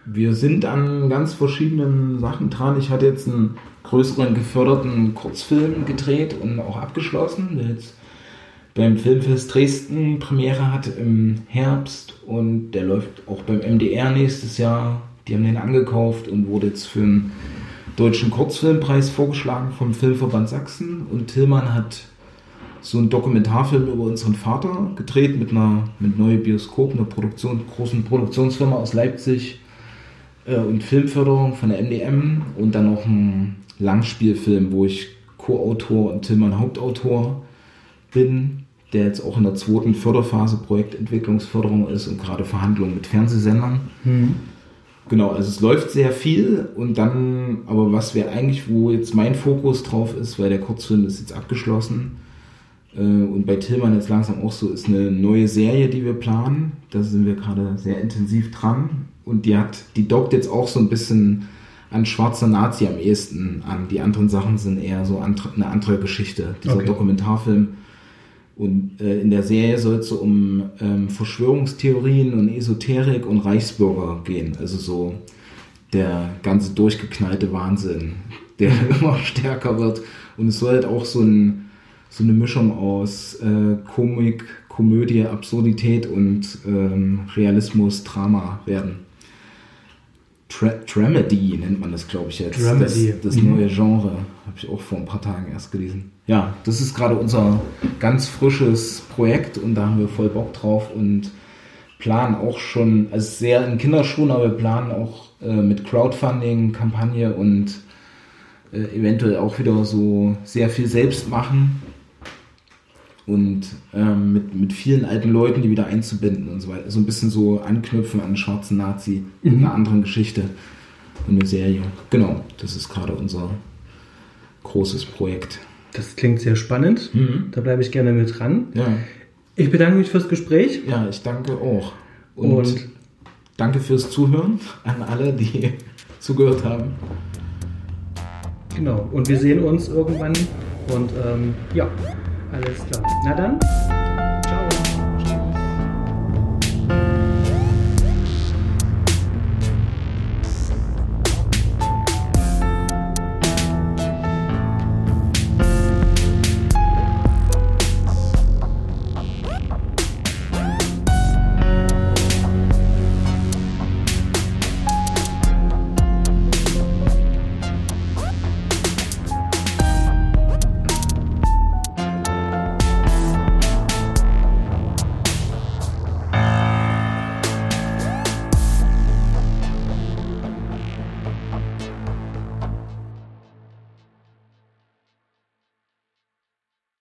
Wir sind an ganz verschiedenen Sachen dran. Ich hatte jetzt einen größeren geförderten Kurzfilm gedreht und auch abgeschlossen, der jetzt beim Filmfest Dresden Premiere hat im Herbst und der läuft auch beim MDR nächstes Jahr. Die haben den angekauft und wurde jetzt für einen deutschen Kurzfilmpreis vorgeschlagen vom Filmverband Sachsen und Tillmann hat so einen Dokumentarfilm über unseren Vater gedreht mit einer mit Neue Bioskop, einer Produktion, großen Produktionsfirma aus Leipzig äh, und Filmförderung von der MDM und dann noch ein Langspielfilm, wo ich Co-Autor und Tillmann Hauptautor bin, der jetzt auch in der zweiten Förderphase Projektentwicklungsförderung ist und gerade Verhandlungen mit Fernsehsendern. Genau, also es läuft sehr viel und dann, aber was wäre eigentlich, wo jetzt mein Fokus drauf ist, weil der Kurzfilm ist jetzt abgeschlossen äh, und bei Tillmann jetzt langsam auch so, ist eine neue Serie, die wir planen. Da sind wir gerade sehr intensiv dran und die hat, die dockt jetzt auch so ein bisschen an schwarzer Nazi am ehesten an. Die anderen Sachen sind eher so eine andere Geschichte. Dieser Okay. Dokumentarfilm und äh, in der Serie soll es so um ähm, Verschwörungstheorien und Esoterik und Reichsbürger gehen. Also so der ganze durchgeknallte Wahnsinn, der immer stärker wird. Und es soll halt auch so, ein, so eine Mischung aus äh, Komik, Komödie, Absurdität und ähm, Realismus, Drama werden. Tra Dramedy nennt man das, glaube ich, jetzt. Dramedy. Das, das neue Genre. Habe ich auch vor ein paar Tagen erst gelesen. Ja, das ist gerade unser ganz frisches Projekt und da haben wir voll Bock drauf und planen auch schon, also sehr in Kinderschuhen, aber wir planen auch äh, mit Crowdfunding, Kampagne und äh, eventuell auch wieder so sehr viel selbst machen und ähm, mit, mit vielen alten Leuten, die wieder einzubinden und so weiter. So ein bisschen so anknüpfen an einen schwarzen Nazi mit einer anderen Geschichte und eine Serie. Genau, das ist gerade unser großes Projekt. Das klingt sehr spannend. Da bleibe ich gerne mit dran. Ja, Ich bedanke mich fürs Gespräch. ja ich danke auch. Und, Und- danke fürs Zuhören an alle, die zugehört haben. Genau. Und wir sehen uns irgendwann. Und ähm, ja, alles klar. Na dann,